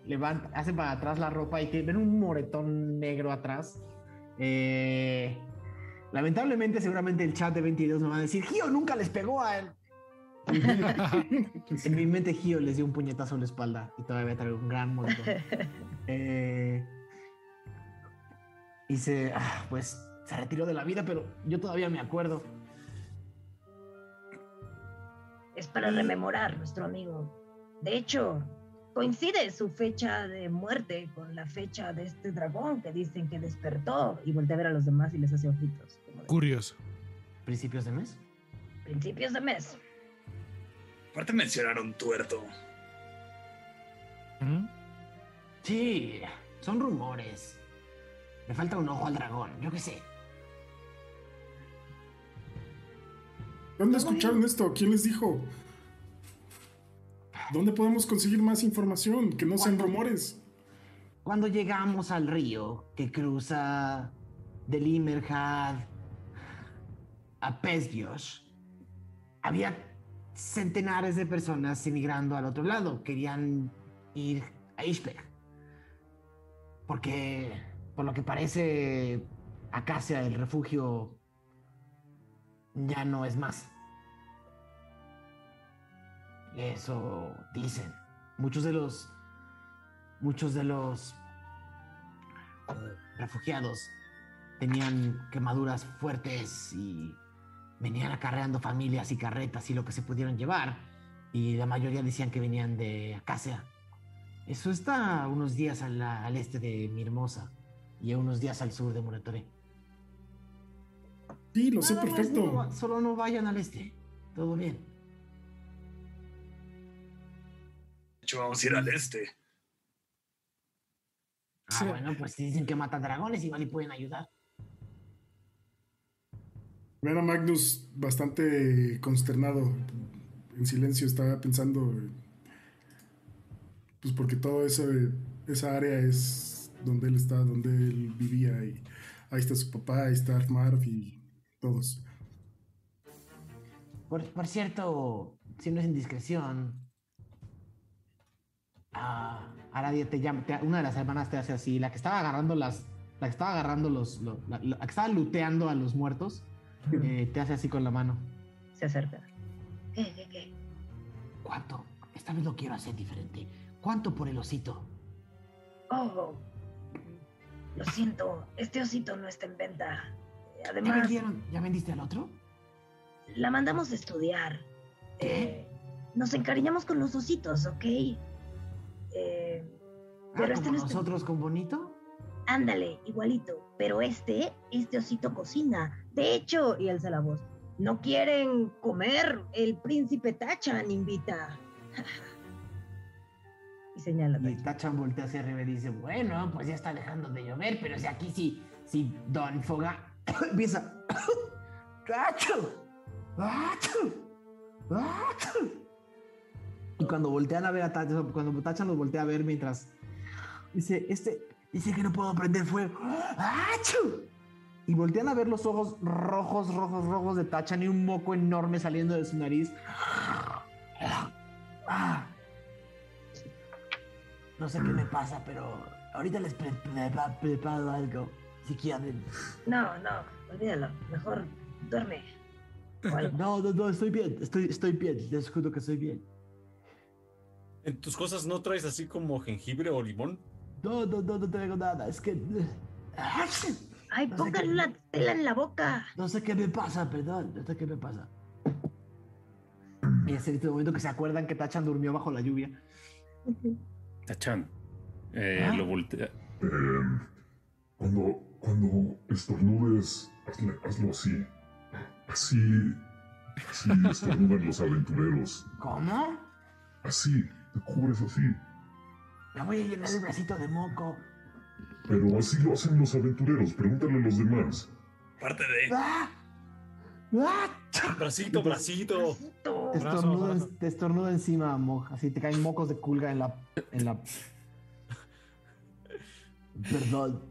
levanta, hace para atrás la ropa y que ven un moretón negro atrás. Eh, lamentablemente seguramente el chat de 22 me va a decir, Gio nunca les pegó a él. (laughs) en mi mente Gio les dio un puñetazo en la espalda y todavía trae un gran moretón. (laughs) Eh, y se, ah, pues se retiró de la vida, pero yo todavía me acuerdo. Es para rememorar nuestro amigo. De hecho, coincide su fecha de muerte con la fecha de este dragón que dicen que despertó y voltea a ver a los demás y les hace ojitos. Curioso. ¿Principios de mes? principios de mes. Aparte mencionaron tuerto. Ujú. Sí, son rumores. Le falta un ojo al dragón, yo qué sé. ¿Dónde escucharon esto? ¿Quién les dijo? ¿Dónde podemos conseguir más información? Que no sean rumores. Cuando llegamos al río que cruza de Limerhad a Pesgios, había centenares de personas emigrando al otro lado. Querían ir a Ishpeg. Porque, por lo que parece, Acacia, el refugio, ya no es más. Eso dicen. Muchos de los. Muchos de los refugiados tenían quemaduras fuertes y venían acarreando familias y carretas y lo que se pudieron llevar, y la mayoría decían que venían de Acacia. Eso está unos días al, este de Mirmosa y unos días al sur de Moratoré. Sí, lo sé perfecto. Solo no vayan al este. Todo bien. De hecho, vamos a ir al este. Ah, bueno, pues dicen que mata dragones, igual y pueden ayudar. Ven a Magnus bastante consternado. En silencio estaba pensando. Pues porque toda esa, esa área es donde él está, donde él vivía. Y ahí está su papá, ahí está Marv y todos. Por, por cierto, si no es indiscreción, ah, Aradia te llama, te- una de las hermanas te hace así, la que estaba agarrando las, la que estaba agarrando los, lo- la, la que estaba luteando a los muertos, eh, te hace así con la mano. Se acerca. ¿Qué, qué, qué? ¿Cuánto? Esta vez lo quiero hacer diferente. ¿Cuánto por el osito? Oh, lo siento, este osito no está en venta. ¿Ya Además, vendieron? ¿Ya vendiste al otro? la mandamos a estudiar. Eh, nos encariñamos con los ositos, ¿ok? Eh, Ah, pero este como no está... nosotros con Bonito. Ándale, igualito. Pero este, este osito cocina. De hecho, y alza la voz, no quieren comer. El príncipe Tachan invita. (laughs) y señala. Y Tachan voltea hacia arriba y dice, bueno, pues ya está dejando de llover, pero si aquí sí, si Don Foga (coughs) empieza... (coughs) ¡Tacho! ¡Tacho! ¡Tacho! Y cuando voltean a ver a Tachan, cuando Tachan los voltea a ver mientras... Dice, este... Dice que no puedo prender fuego. ¡Achu! Y voltean a ver los ojos rojos, rojos, rojos de Tachan y un moco enorme saliendo de su nariz. No sé qué me pasa, pero ahorita les pre- pre- preparo algo. Si quieren. No, no, olvídalo. Mejor duerme. No, no, no, estoy bien. Estoy, estoy bien. Les juro que estoy bien. ¿En tus cosas no traes así como jengibre o limón? No, no, no, no traigo nada. Es que. Ay, No qué- una tela en la boca. No sé qué me pasa, perdón. No sé qué me pasa. Y es en este momento que se acuerdan que Tachan durmió bajo la lluvia. (laughs) Tachan. Eh, ¿Ah? Lo voltea. Em, cuando, cuando estornudes, hazle- hazlo así. Así. Así (laughs) estornudan los aventureros. ¿Cómo? Así, te cubres así. Me voy a llenar el bracito de moco. Pero así lo hacen los aventureros. Pregúntale a los demás. Parte de. ¡Ah! ¡Ah! Bracito, bracito. Te Brazo, estornuda, brazo. te estornuda encima, Moj. Así te caen mocos de culga en la. En la... Perdón.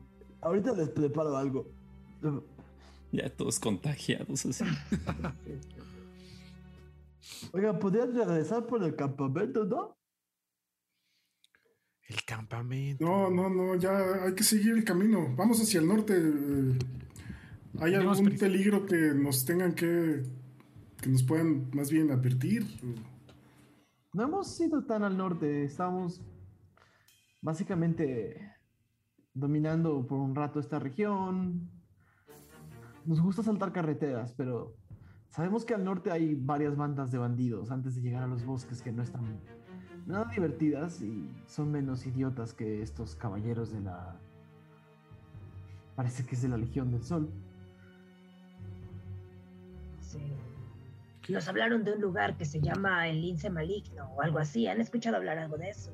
Ahorita les preparo algo. Ya todos contagiados así. Oiga, ¿podrían regresar por el campamento, no? El campamento. No, no, no, ya hay que seguir el camino. Vamos hacia el norte. eh, ¿Hay Tenemos algún prisa. peligro que nos tengan que. que nos puedan más bien advertir? No hemos ido tan al norte, estamos básicamente dominando por un rato esta región. Nos gusta saltar carreteras, pero sabemos que al norte hay varias bandas de bandidos antes de llegar a los bosques que no están nada divertidas y son menos idiotas que estos caballeros de la... Parece que es de la Legión del Sol. Sí. Nos hablaron de un lugar que se llama el lince maligno o algo así. ¿Han escuchado hablar algo de eso?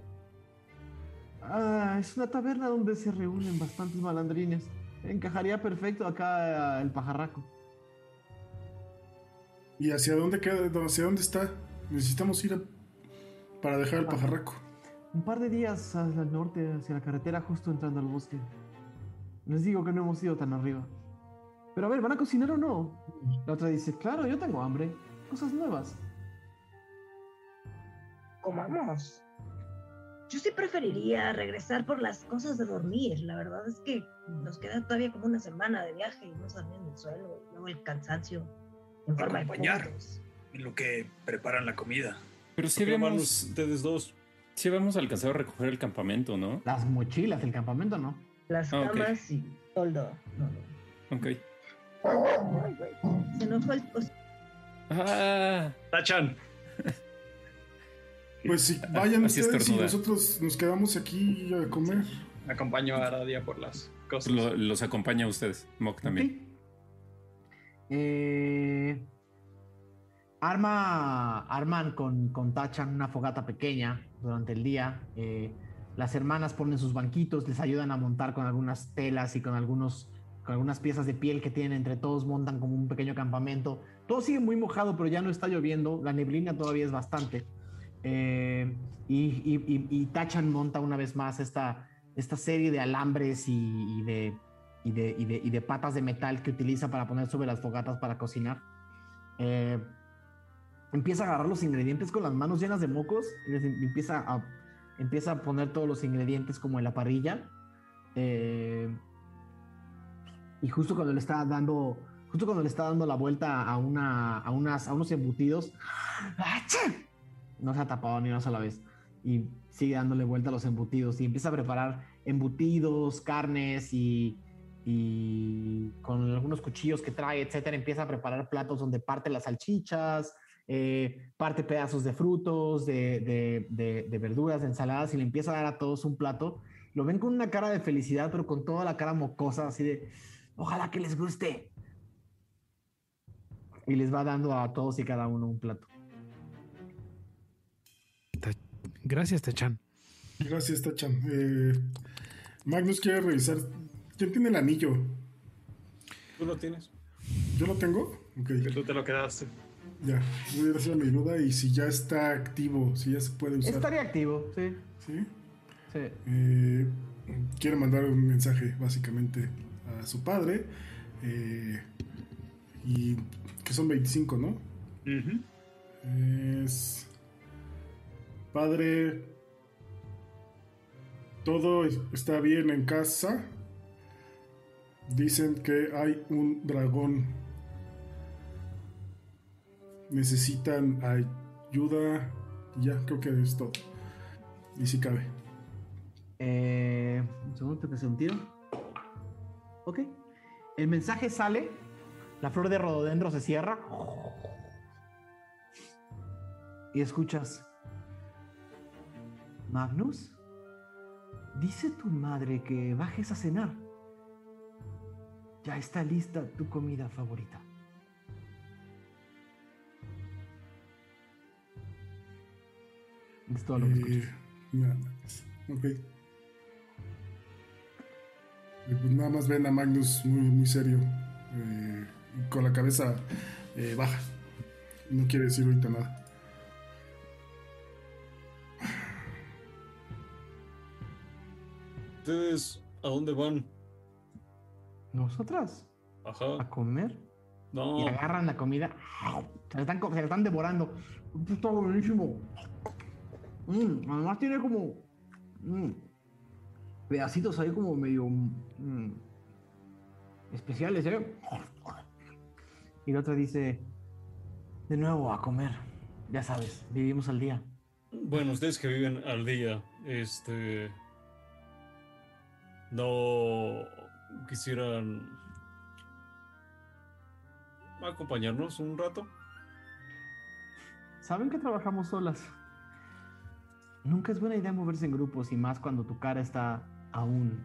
Ah, es una taberna donde se reúnen bastantes malandrines. Encajaría perfecto acá el pajarraco. ¿Y hacia dónde queda? ¿Hacia dónde está? Necesitamos ir a- para dejar el pajarraco. Un par de días hacia el norte, hacia la carretera, justo entrando al bosque. Les digo que no hemos ido tan arriba. Pero a ver, ¿van a cocinar o no? La otra dice, claro, yo tengo hambre. Cosas nuevas. Comamos. Yo sí preferiría regresar por las cosas de dormir. La verdad es que nos queda todavía como una semana de viaje y no dormir en el suelo. Luego el cansancio en forma de Acompañar. puntos. En lo que preparan la comida. Pero sí ¿Por qué van habíamos, ustedes dos? sí habíamos alcanzado a recoger el campamento, ¿no? Las mochilas, el campamento, ¿no? Las Ah, camas y toldo. No, no. Ok. Ay, güey, Se nos fue el... Ah, Tachan, (laughs) Pues si vayan Así ustedes y nosotros nos quedamos aquí a comer. acompaño a Aradia por las cosas. lo- los acompaña a ustedes. Mock también. Ok. Eh, arma, arman con, con Tachan una fogata pequeña durante el día. eh, las hermanas ponen sus banquitos, les ayudan a montar con algunas telas y con, algunos, con algunas piezas de piel que tienen. Entre todos montan como un pequeño campamento. Todo sigue muy mojado, pero ya no está lloviendo. La neblina todavía es bastante. Eh, y, y- Tachan monta una vez más esta, esta serie de alambres y, de, de, de- de patas de metal que utiliza para poner sobre las fogatas para cocinar. Eh, empieza a agarrar los ingredientes con las manos llenas de mocos y les em- empieza a, empieza a poner todos los ingredientes como en la parrilla. Eh, y justo cuando le está dando, justo cuando le está dando la vuelta a, una, a, unas, a unos embutidos, no se ha tapado ni una sola vez. Y sigue dándole vuelta a los embutidos y empieza a preparar embutidos, carnes y, y con algunos cuchillos que trae, etcétera, empieza a preparar platos donde parte las salchichas, eh, parte pedazos de frutos, de, de- de- de verduras, de ensaladas y le empieza a dar a todos un plato. Lo ven con una cara de felicidad, pero con toda la cara mocosa, así de, ojalá que les guste. Y les va dando a todos y cada uno un plato. Gracias, Tachan. Gracias, Tachan. Eh, Magnus quiere revisar. ¿Quién tiene el anillo? ¿Tú lo tienes? ¿Yo lo tengo? Tú te lo quedaste. Ya. Voy a hacer mi duda y si ya está activo, si ya se puede usar. Estaría activo, sí. ¿Sí? sí. Eh, quiere mandar un mensaje básicamente a su padre. eh, y que son 25, ¿no? Es. Padre. Todo es- está bien en casa. Dicen que hay un dragón. Necesitan ayuda. Ya, creo que es todo. Y si cabe. Eh, un segundo, que se un tiro. Ok. El mensaje sale. La flor de rododendro se cierra. Y escuchas. Magnus, dice tu madre que bajes a cenar. Ya está lista tu comida favorita. Es todo lo que escuchas. Eh, nada más. Ok. Y pues nada más ven a Magnus muy, muy serio. eh, con la cabeza eh, baja. No quiere decir ahorita nada. ¿Ustedes a dónde van? ¿Nosotras? Ajá. ¿A comer? No. y agarran la comida, se la están, se la están devorando. Esto está buenísimo. Mm, además tiene como mm, pedacitos ahí como medio mm, especiales, ¿eh? Y la otra dice, de nuevo a comer. Ya sabes, vivimos al día. Bueno, ustedes que viven al día, este. No quisieran acompañarnos un rato. Saben que trabajamos solas. Nunca es buena idea moverse en grupos y más cuando tu cara está aún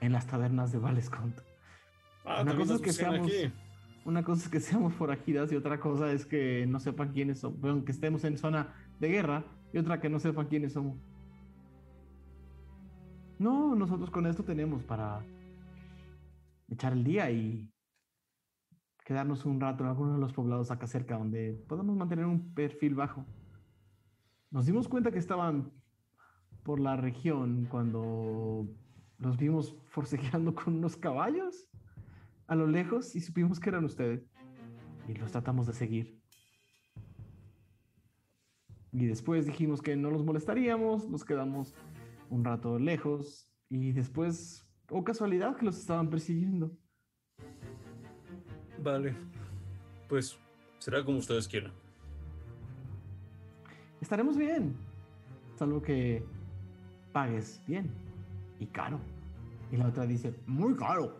en las tabernas de Valescont. Ah, Una cosa es que seamos, aquí. una cosa es que seamos forajidas y otra cosa es que no sepan quiénes somos, bueno, que estemos en zona de guerra y otra que no sepan quiénes somos. No, nosotros con esto tenemos para echar el día y quedarnos un rato en alguno de los poblados acá cerca donde podamos mantener un perfil bajo. Nos dimos cuenta que estaban por la región cuando los vimos forcejeando (laughs) con unos caballos a lo lejos y supimos que eran ustedes. Y los tratamos de seguir. Y después dijimos que no los molestaríamos, nos quedamos un rato lejos y después, o casualidad, que los estaban persiguiendo. Vale. Pues será como ustedes quieran. Estaremos bien, salvo que pagues bien y caro. Y la otra dice, muy caro.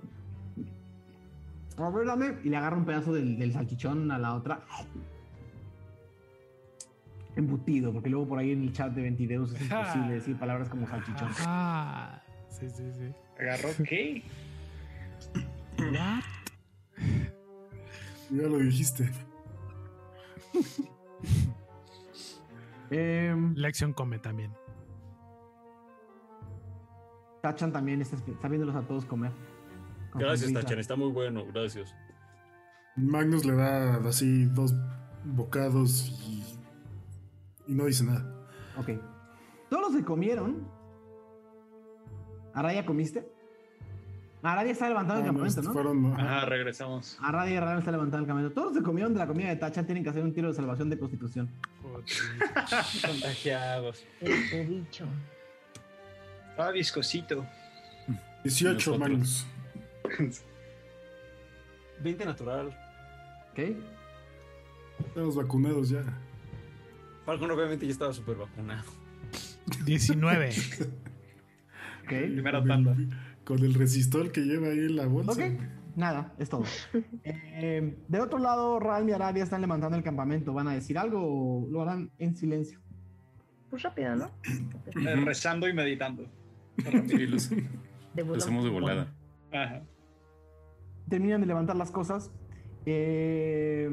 A ver, dame. Y le agarra un pedazo del, del salchichón a la otra. Embutido, porque luego por ahí en el chat de Ventideus es imposible decir palabras como salchichón. Ah, sí, sí, sí. ¿Agarró (laughs) qué? What? Ya lo dijiste. (laughs) Em, Lección come también. Tachan también está, está viéndolos a todos comer. Gracias, sonrisa. Tachan. Está muy bueno. Gracias. Magnus le da así dos bocados y, y no dice nada. Ok. Todos los que comieron. ¿Araya comiste? Araya está levantando el Ah, no, campamento, estos ¿no? fueron-. Ajá, regresamos. Araya y Araya está levantando el campamento. Todos que comieron de la comida de Tachan tienen que hacer un tiro de salvación de constitución. Contagiados. Este bicho. Ah, viscosito. 18 Nosotros. Magnus. 20 natural. ¿Ok? Estamos vacunados ya. Falcon obviamente ya estaba súper vacunado. 19. Ok. Primera tanda. Con el resistol que lleva ahí en la bolsa. Ok. Nada, es todo. (laughs) Eh, de otro lado, Ralm y Arabia están levantando el campamento. ¿Van a decir algo o lo harán en silencio? Pues rápido, ¿no? Eh, rezando y meditando. Sí, los, De lo volón. hacemos de volada. Ajá. terminan de levantar las cosas. Eh,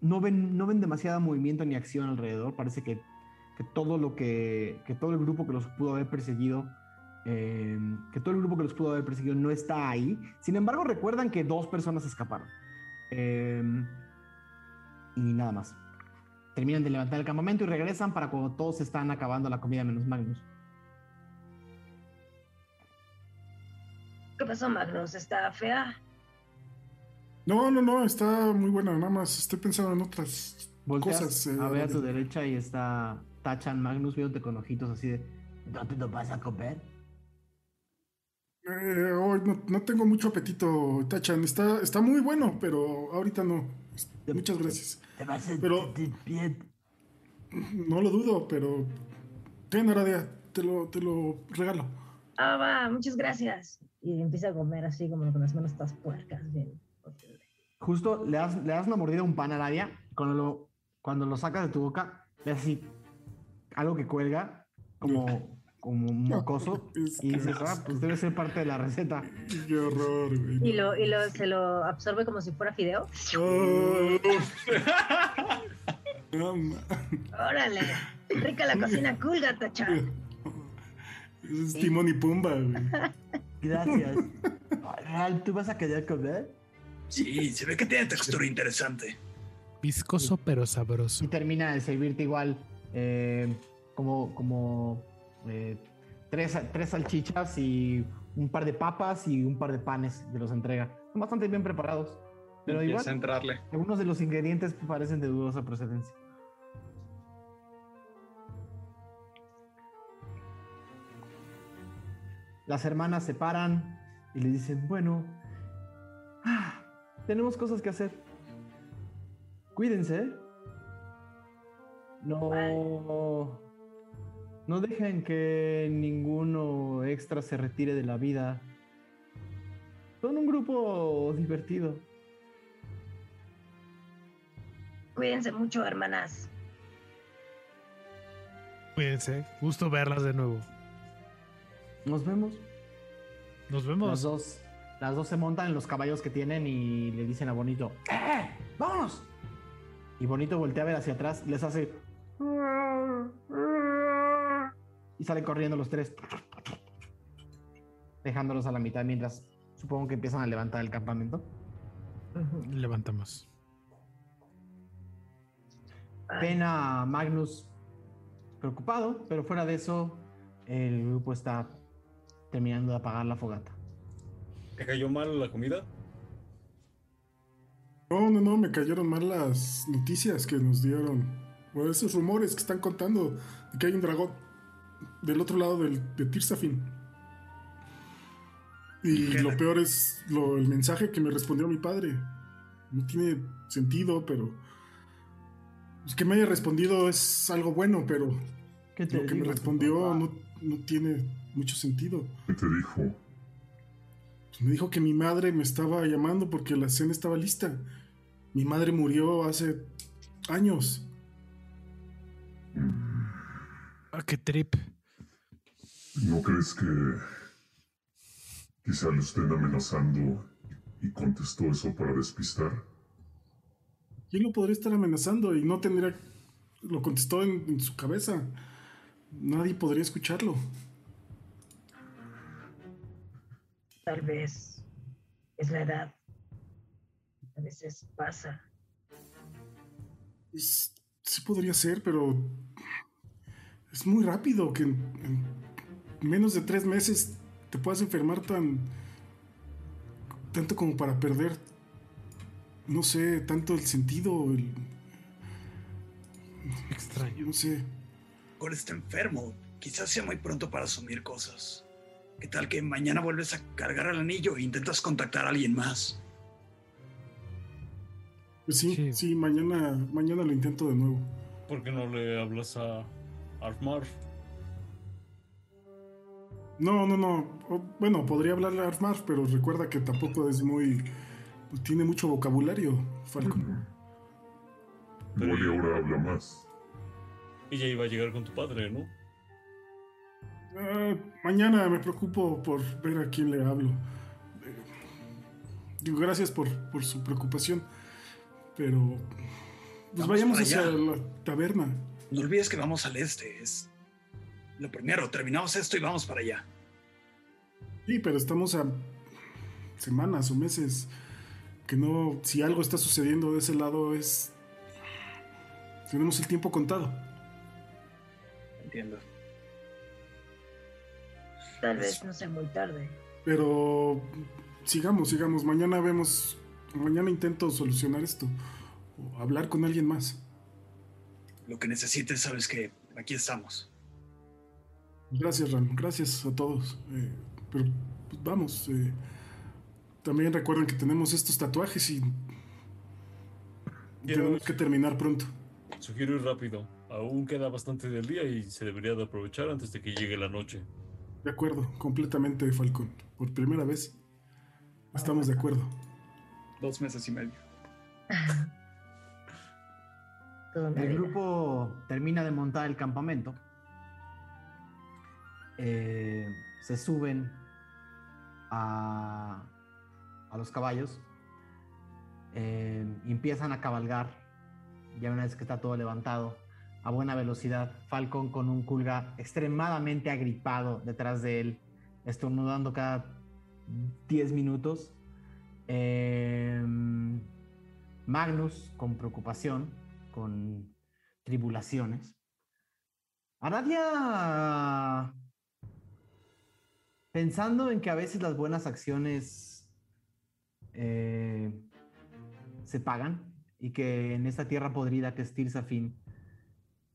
no, ven, no ven demasiada movimiento ni acción alrededor. Parece que, que todo lo que, que todo el grupo que los pudo haber perseguido, eh, que todo el grupo que los pudo haber perseguido no está ahí. Sin embargo, recuerdan que dos personas escaparon. Eh, y nada más. Terminan de levantar el campamento y regresan para cuando todos están acabando la comida menos Magnus. ¿Qué pasó, Magnus? ¿Está fea? No, no, no, está muy buena. Nada más estoy pensando en otras Volteas cosas. eh, a ver a tu de- derecha y está Tachan Magnus viéndote con ojitos así de ¿No te lo vas a comer? Eh, hoy no, no tengo mucho apetito, Tachan. Está, está muy bueno, pero ahorita no. Muchas gracias. Te vas a Pero- sentir bien. No lo dudo, pero. Ten, Aradia, te lo, te lo regalo. Ah, va, muchas gracias. Y empieza a comer así como con las manos todas puercas. Bien. Justo le das, le das una mordida a un pan a Arabia. Cuando lo, cuando lo sacas de tu boca, le das así algo que cuelga como, como mocoso. Y dices, ah, pues debe ser parte de la receta. Qué horror, güey. Y, lo, y lo, se lo absorbe como si fuera fideo. (laughs) No, ma- ¡Órale! Rica la cocina cool, gatacha. (laughs) Es Timón y Pumba, güey. (laughs) Gracias. Real, ¿tú vas a querer comer? Sí, se ve que tiene textura interesante. Viscoso pero sabroso. Y termina de servirte igual eh, como, como eh, tres, tres salchichas y un par de papas y un par de panes que los entrega. Son bastante bien preparados. Pero igual, a entrarle. algunos de los ingredientes parecen de dudosa procedencia. Las hermanas se paran y le dicen, bueno, ah, tenemos cosas que hacer. Cuídense. ¿eh? No, no dejen que ninguno extra se retire de la vida. Son un grupo divertido. Cuídense mucho, hermanas. Cuídense. Gusto verlas de nuevo. Nos vemos. Nos Las vemos. dos, las dos se montan en los caballos que tienen y le dicen a Bonito, ¡Eh! ¡Vámonos! Y Bonito voltea a ver hacia atrás y les hace... Y salen corriendo los tres. Dejándolos a la mitad mientras supongo que empiezan a levantar el campamento. Levantamos. Ven a Magnus preocupado, pero fuera de eso, el grupo está terminando de apagar la fogata. ¿Te cayó mal la comida? No, no, no, me cayeron mal las noticias que nos dieron. O esos rumores que están contando de que hay un dragón del otro lado del, de Tirsafin. Y lo peor es lo, el mensaje que me respondió mi padre. No tiene sentido, pero. pues, que me haya respondido es algo bueno, pero ¿Qué te lo que me digo respondió no, no tiene mucho sentido. ¿Qué te dijo? Pues me dijo que mi madre me estaba llamando porque la cena estaba lista. Mi madre murió hace años. Ah, qué trip. ¿No crees que quizá lo estén amenazando y contestó eso para despistar? ¿quién lo podría estar amenazando? Y no tendría, lo contestó en, en su cabeza. Nadie podría escucharlo. Tal vez es la edad. A veces pasa. Es- sí podría ser, pero es muy rápido que en, en menos de tres meses te puedas enfermar tan tanto como para perder, no sé, tanto el sentido, el, Extraño. no sé. Cole está enfermo. Quizás sea muy pronto para asumir cosas. ¿Qué tal que mañana vuelves a cargar el anillo e intentas contactar a alguien más? Pues sí, Sí. sí, mañana, mañana lo intento de nuevo. ¿Por qué no le hablas a Armar? No, no, no. O- bueno, podría hablarle a Armar, pero recuerda que tampoco es muy. pues, tiene mucho vocabulario, Falcon. Igual y ahora habla más. Ella iba a llegar con tu padre, ¿no? Ah, mañana me preocupo por ver a quién le hablo. Eh, digo, gracias por, por su preocupación. Pero. Pues Vamos vayamos hacia allá. la taberna. No olvides que vamos al este. Es lo primero. Terminamos esto y vamos para allá. Sí, pero estamos a semanas o meses. Que no. Si algo está sucediendo de ese lado es. Tenemos el tiempo contado. Entiendo. Tal vez no sea muy tarde. Pero sigamos, sigamos. Mañana vemos. Mañana intento solucionar esto. O hablar con alguien más. Lo que necesites, sabes que aquí estamos. Gracias, Ram. Gracias a todos. Eh, pero pues, vamos. eh, también recuerden que tenemos estos tatuajes y Quiero- tenemos que terminar pronto. Sugiero ir rápido. Aún queda bastante del día y se debería de aprovechar antes de que llegue la noche. De acuerdo, completamente, Falcón. Por primera vez estamos de acuerdo. Dos meses y medio. (laughs) El grupo termina de montar el campamento. Eh, se suben a, a los caballos. eh, y empiezan a cabalgar. Ya una vez que está todo levantado, a buena velocidad. Falcon con un culga extremadamente agripado detrás de él, estornudando cada 10 minutos. Eh, Magnus con preocupación, con tribulaciones. Aradia, pensando en que a veces las buenas acciones eh, se pagan y que en esta tierra podrida que es Tirsafin,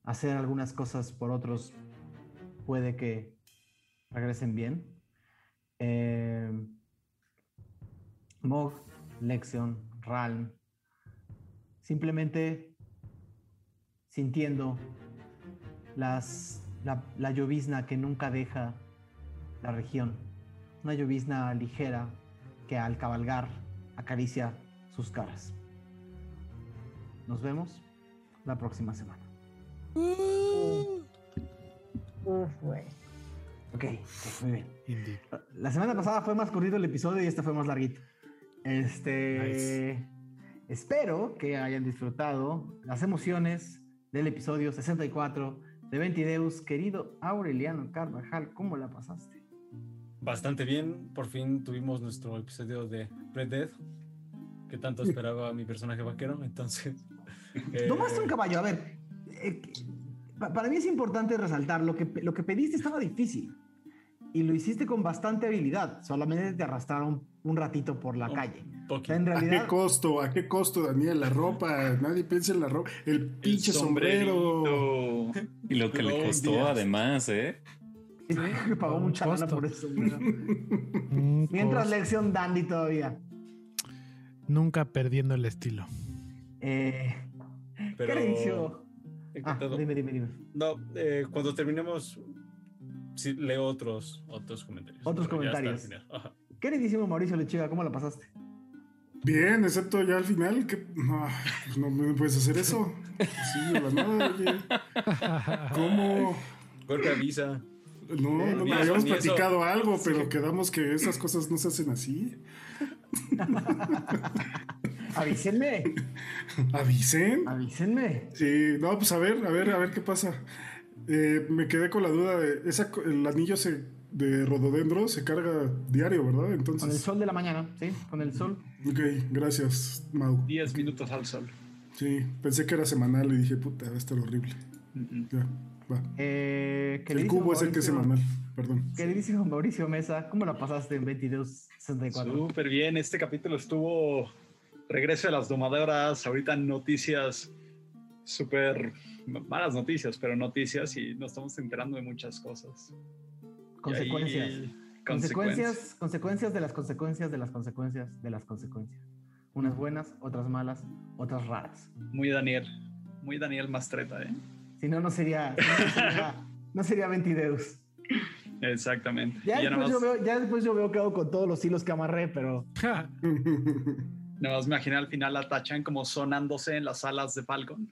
hacer algunas cosas por otros puede que regresen bien. Eh, Mog, Lexion, Ralm, simplemente sintiendo las, la, la llovizna que nunca deja la región. Una llovizna ligera que al cabalgar acaricia sus caras. Nos vemos la próxima semana. Uf, güey. Ok, muy bien. Indeed. La semana pasada fue más corrido el episodio y este fue más larguito. Este. Nice. Espero que hayan disfrutado las emociones del episodio 64 de Ventideus. Querido Aureliano Carvajal, ¿cómo la pasaste? Bastante bien. Por fin tuvimos nuestro episodio de Red Dead. Que tanto esperaba mi personaje vaquero. Entonces. (laughs) eh, Tomaste un caballo, a ver. eh, pa- para mí es importante resaltar lo que, lo que pediste estaba difícil y lo hiciste con bastante habilidad. Solamente te arrastraron un ratito por la Un calle. O sea, en ¿A qué realidad, costo? ¿A qué costo, Daniel? La ropa. (laughs) Nadie piensa en la ropa. El pinche sombrero. sombrerito. Y lo que le costó además, ¿eh? (laughs) pagó Un mucha lana por eso. (laughs) Mientras lección dandy todavía. Nunca perdiendo el estilo. Eh, Pero ¿Qué Ah, dime, dime, dime. No, eh, cuando terminemos, sí, leo otros, otros comentarios. Otros Pero comentarios. Queridísimo Mauricio Lechiga, ¿cómo la pasaste? Bien, excepto ya al final. que No, pues no me puedes hacer eso. (laughs) Sí, de la nada, oye. ¿Cómo? Golpe avisa. No, no, Ni no, eso, habíamos eso. platicado algo, pero quedamos que esas cosas no se hacen así. (laughs) Avísenme. ¿Avisen? Avísenme. Sí, no, pues a ver, a ver, a ver qué pasa. Eh, me quedé con la duda de. Esa, el anillo se, de rododendro se carga diario, ¿verdad? Con el Entonces. sol de la mañana, ¿sí? Con el sol. Ok, gracias, Mau. 10 minutos al sol. Sí, pensé que era semanal y dije, puta, va a estar horrible. Ya. Eh, El cubo es el que Mauricio- semanal, perdón. Queridísimo Mauricio Mesa, ¿cómo la pasaste en 2264? Súper bien, este capítulo estuvo regreso de las domadoras, ahorita noticias súper malas noticias, pero noticias y nos estamos enterando de muchas cosas. Consecuencias. Ahí- Consecuencias, consecuencias de las consecuencias de las consecuencias de las consecuencias. Unas buenas, otras malas, otras raras. Muy Daniel, muy Daniel Mastreta, ¿eh? Si no, no sería, no, no sería, no sería Ventideus. Exactamente. Ya después, yo veo, ya después yo veo qué hago con todos los hilos que amarré, pero (laughs) nada más me imaginé al final a Tachan como sonándose en las alas de Falcon.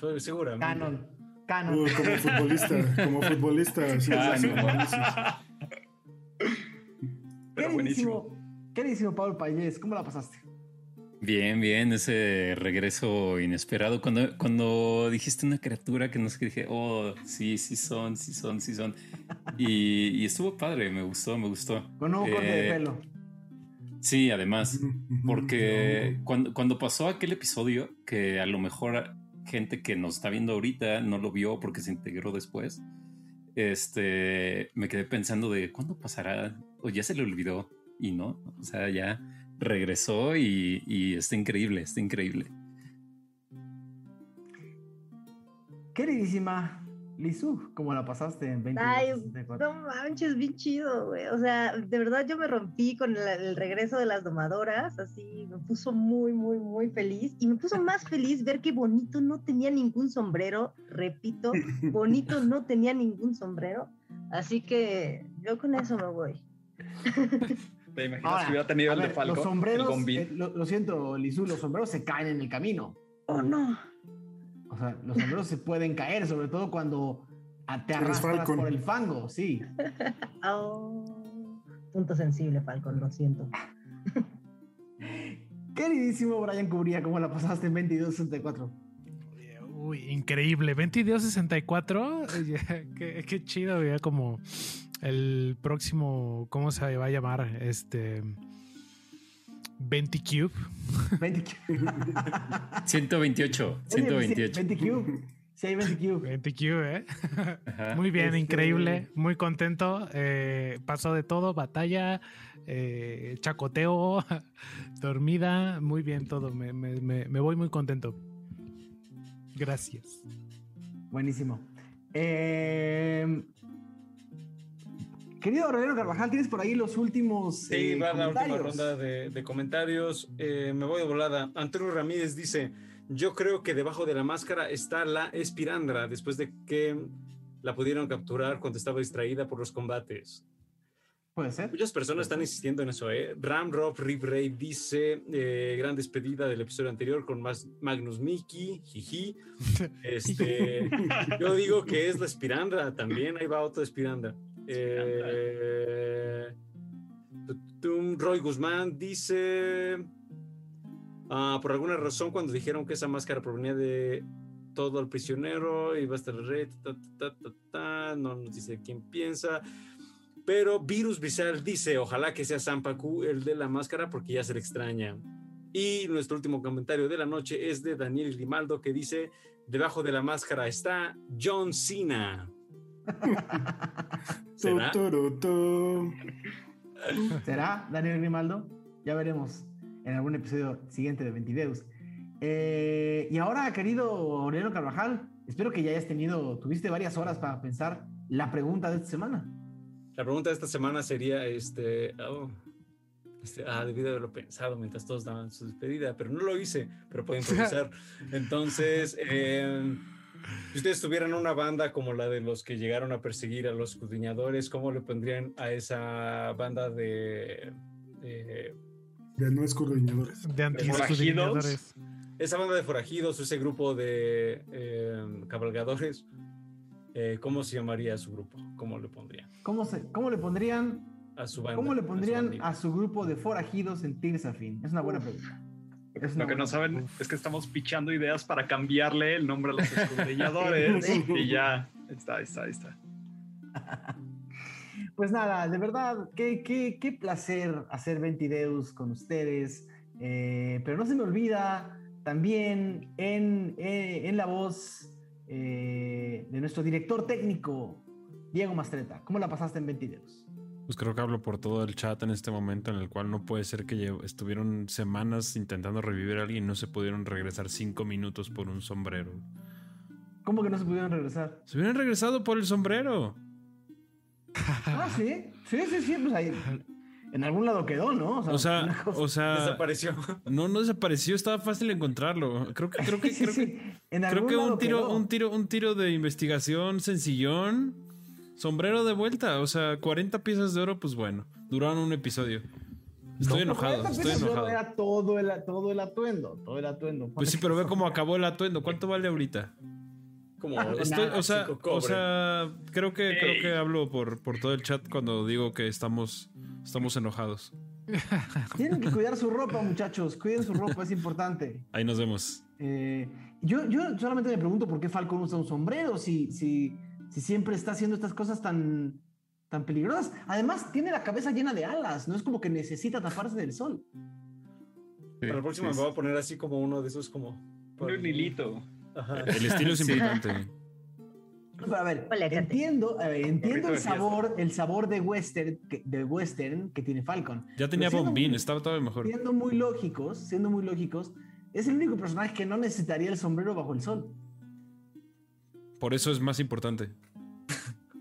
Pues, seguramente. canon, canon. Uh, como futbolista, como futbolista. sí, sí, no. sí, sí. Pero buenísimo. Queridísimo, queridísimo Pablo Payés, ¿cómo la pasaste? Bien, bien, ese regreso inesperado. Cuando, cuando dijiste una criatura que no sé qué dije, oh, sí, sí son, sí son, sí son. Y, y estuvo padre, me gustó, me gustó. Con nuevo corte de Eh, pelo. Sí, además, porque cuando, cuando pasó aquel episodio, que a lo mejor gente que nos está viendo ahorita no lo vio porque se integró después, este, me quedé pensando de cuándo pasará, o ya se le olvidó, y no, o sea, ya regresó y, y está increíble, está increíble. Queridísima Lizu, ¿cómo la pasaste en 2264? Ay, no manches, bien chido, güey. O sea, de verdad yo me rompí con el, el regreso de las domadoras, así me puso muy, muy, muy feliz. Y me puso más feliz ver que Bonito no tenía ningún sombrero. Repito, (laughs) Bonito no tenía ningún sombrero. Así que yo con eso me voy. (laughs) ¿Te imaginas Ahora, que hubiera tenido el de ver, Falcon? los sombreros, el eh, lo, lo siento, Lizu, los sombreros se caen en el camino. Oh, no. O sea, los sombreros se pueden caer, sobre todo cuando te arrastras Falcon. por el fango, sí. (laughs) Oh, punto sensible, Falcon, lo siento. (laughs) Queridísimo Brian Cubría, ¿cómo la pasaste en 2264? Uy, increíble. 2264. Oye, (laughs) qué, qué chido, güey. Como el próximo, ¿cómo se va a llamar? Este. 20 Cube. 20 128, (laughs) Oye, 128. 20 Cube. Sí, hay 20 Cube. 20 Cube, ¿eh? Ajá. (laughs) Muy bien, Este- increíble. Muy contento. Eh, pasó de todo: batalla, eh, chacoteo, dormida. Muy bien todo. Me, me- me- me voy muy contento. Gracias. Buenísimo. Eh, querido Aurelio Carvajal, ¿tienes por ahí los últimos Sí, eh, va la última ronda de, de comentarios. Eh, me voy de volada. Antonio Ramírez dice: Yo creo que debajo de la máscara está la espirandra después de que la pudieron capturar cuando estaba distraída por los combates. Puede ser. Muchas personas están insistiendo en eso, ¿eh? Ram Rob Rip Ray dice: eh, Gran despedida del episodio anterior con más Magnus Mickey, jiji. (laughs) Este, yo digo que es la espirandra también. Ahí va otra espirandra. Eh, Roy Guzmán dice: ah, Por alguna razón, cuando dijeron que esa máscara provenía de todo el prisionero y va a estar el rey, ta, ta, ta, no nos dice quién piensa. Pero Virus Bizarre dice, ojalá que sea Sampaku el de la máscara porque ya se le extraña. Y nuestro último comentario de la noche es de Daniel Grimaldo que dice, debajo de la máscara está John Cena. (laughs) ¿Será? Tu, tu, tu. ¿Será Daniel Grimaldo? Ya veremos en algún episodio siguiente de Ventideus. Eh, y ahora, querido Aurelio Carvajal, espero que ya hayas tenido, tuviste varias horas para pensar la pregunta de esta semana. La pregunta de esta semana sería, este, oh, este, ah, debí de haberlo pensado mientras todos daban su despedida, pero no lo hice, pero puedo improvisar. (laughs) Entonces, eh, si ustedes tuvieran una banda como la de los que llegaron a perseguir a los escudriñadores, ¿cómo le pondrían a esa banda de... de- De no escudriñadores. De antiescudriñadores. esa banda de forajidos, ese grupo de eh, cabalgadores, eh, ¿cómo se llamaría su grupo? ¿Cómo le pondrían? ¿Cómo, se, cómo le pondrían, A su banda. cómo le a su pondrían a su grupo de forajidos en Tirsafin? Es una buena pregunta. Es una Lo que no buena- saben es que estamos pichando ideas para cambiarle el nombre a los (laughs) escudriñadores. y ya, está, está, está. (laughs) Pues nada, de verdad, qué, qué, qué placer hacer Ventideus con ustedes. Eh, pero no se me olvida también en, eh, en la voz eh, de nuestro director técnico, Diego Mastreta. ¿Cómo la pasaste en Ventideus? Pues creo que hablo por todo el chat en este momento en el cual no puede ser que estuvieron semanas intentando revivir a alguien y no se pudieron regresar cinco minutos por un sombrero. ¿Cómo que no se pudieron regresar? Se hubieran regresado por el sombrero. Ah, sí, sí, sí, sí, pues ahí (laughs) en algún lado quedó, ¿no? O sea, cosa- o sea, Desapareció. no, no desapareció, estaba fácil encontrarlo. Creo que, creo que, (laughs) Sí, creo sí, que, en creo algún que lado un tiro, quedó. un tiro, un tiro de investigación sencillón, sombrero de vuelta. O sea, 40 piezas de oro, pues bueno, duraron un episodio. Estoy No, enojado, pero estoy enojado. Era todo el, todo el atuendo, todo el atuendo. Pues sí, pero ve cómo acabó el atuendo. ¿Cuánto vale ahorita? Como Estoy, nada, o sea, o sea, creo que creo que hablo por, por todo el chat cuando digo que estamos estamos enojados. (laughs) Tienen que cuidar su ropa, muchachos. Cuiden su ropa, es importante. Ahí nos vemos. Eh, yo, yo solamente me pregunto por qué Falcon usa un sombrero si, si, si siempre está haciendo estas cosas tan, tan peligrosas. Además, tiene la cabeza llena de alas. No es como que necesita taparse del sol. Para la próxima me voy a poner así como uno de esos como... Un hilito. Ajá. El estilo es Sí. importante. Pero a ver, entiendo, a ver, entiendo el sabor, el sabor de western, que, de western que tiene Falcon. Ya tenía bombín, muy- estaba todo mejor. Siendo muy lógicos, siendo muy lógicos, es el único personaje que no necesitaría el sombrero bajo el sol. Por eso es más importante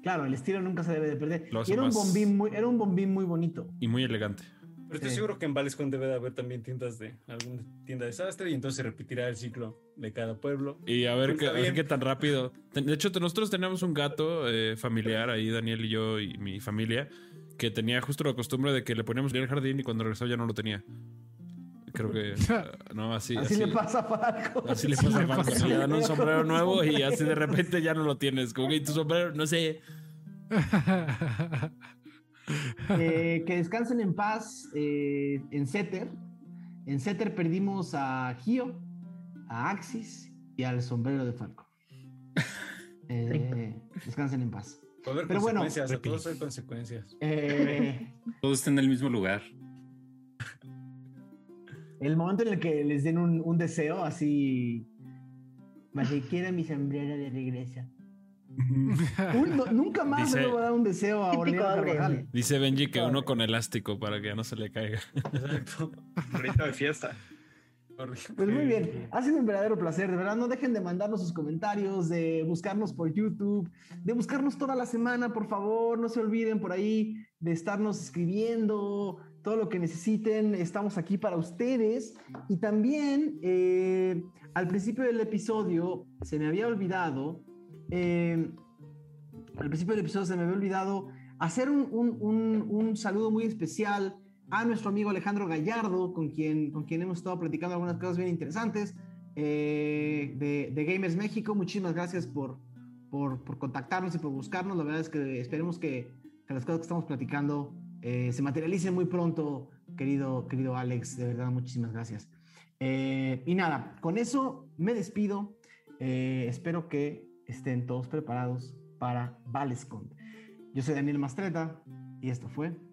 Claro, el estilo nunca se debe de perder. Lo hace Y era un bombín muy, era un bombín muy bonito. y muy elegante. Pero estoy Sí. seguro que en Valescon debe de haber también tiendas de alguna tienda de desastre y entonces se repetirá el ciclo de cada pueblo. Y a ver, Pues qué, a ver qué tan rápido. (laughs) De hecho, nosotros teníamos un gato eh, familiar, ahí Daniel y yo y mi familia, que tenía justo la costumbre de que le poníamos en el jardín y cuando regresaba ya no lo tenía. Creo que... (laughs) eh, no, así, así, así, le pasa a Falcon. Así le pasa a Marco, le dan un sombrero nuevo y así de repente ya no lo tienes. Como que "¿Y tu sombrero, no sé. (laughs) Eh, que descansen en paz eh, en Setter. En Setter perdimos a Gio, a Axis y al sombrero de Falcon. (laughs) Eh, descansen en paz. Haber Pero bueno, consecuencias, todos hay consecuencias. Eh, Todo está en el mismo lugar. el momento en el que les den un, un deseo así. Más quiera mi sombrero de regreso. Un- no- nunca más Dice- le voy a dar un deseo a Aurelio. Carvajal. Dice Benji que uno con elástico para que ya no se le caiga. Exacto. (laughs) De fiesta. Pues muy bien, ha sido un verdadero placer, de verdad. No dejen de mandarnos sus comentarios, de buscarnos por YouTube, de buscarnos toda la semana, por favor. No se olviden por ahí de estarnos escribiendo todo lo que necesiten. Estamos aquí para ustedes. Y también eh, al principio del episodio se me había olvidado, eh, al principio del episodio se me había olvidado hacer un, un- un- un saludo muy especial a nuestro amigo Alejandro Gallardo, con quien, con quien hemos estado platicando algunas cosas bien interesantes eh, de, de Gamers México. Muchísimas gracias por, por, por contactarnos y por buscarnos. La verdad es que esperemos que, que las cosas que estamos platicando eh, se materialicen muy pronto, querido, querido Alex. De verdad, muchísimas gracias. Eh, y nada, con eso me despido. Eh, espero que estén todos preparados para Valescon. Yo soy Daniel Mastreta y esto fue 20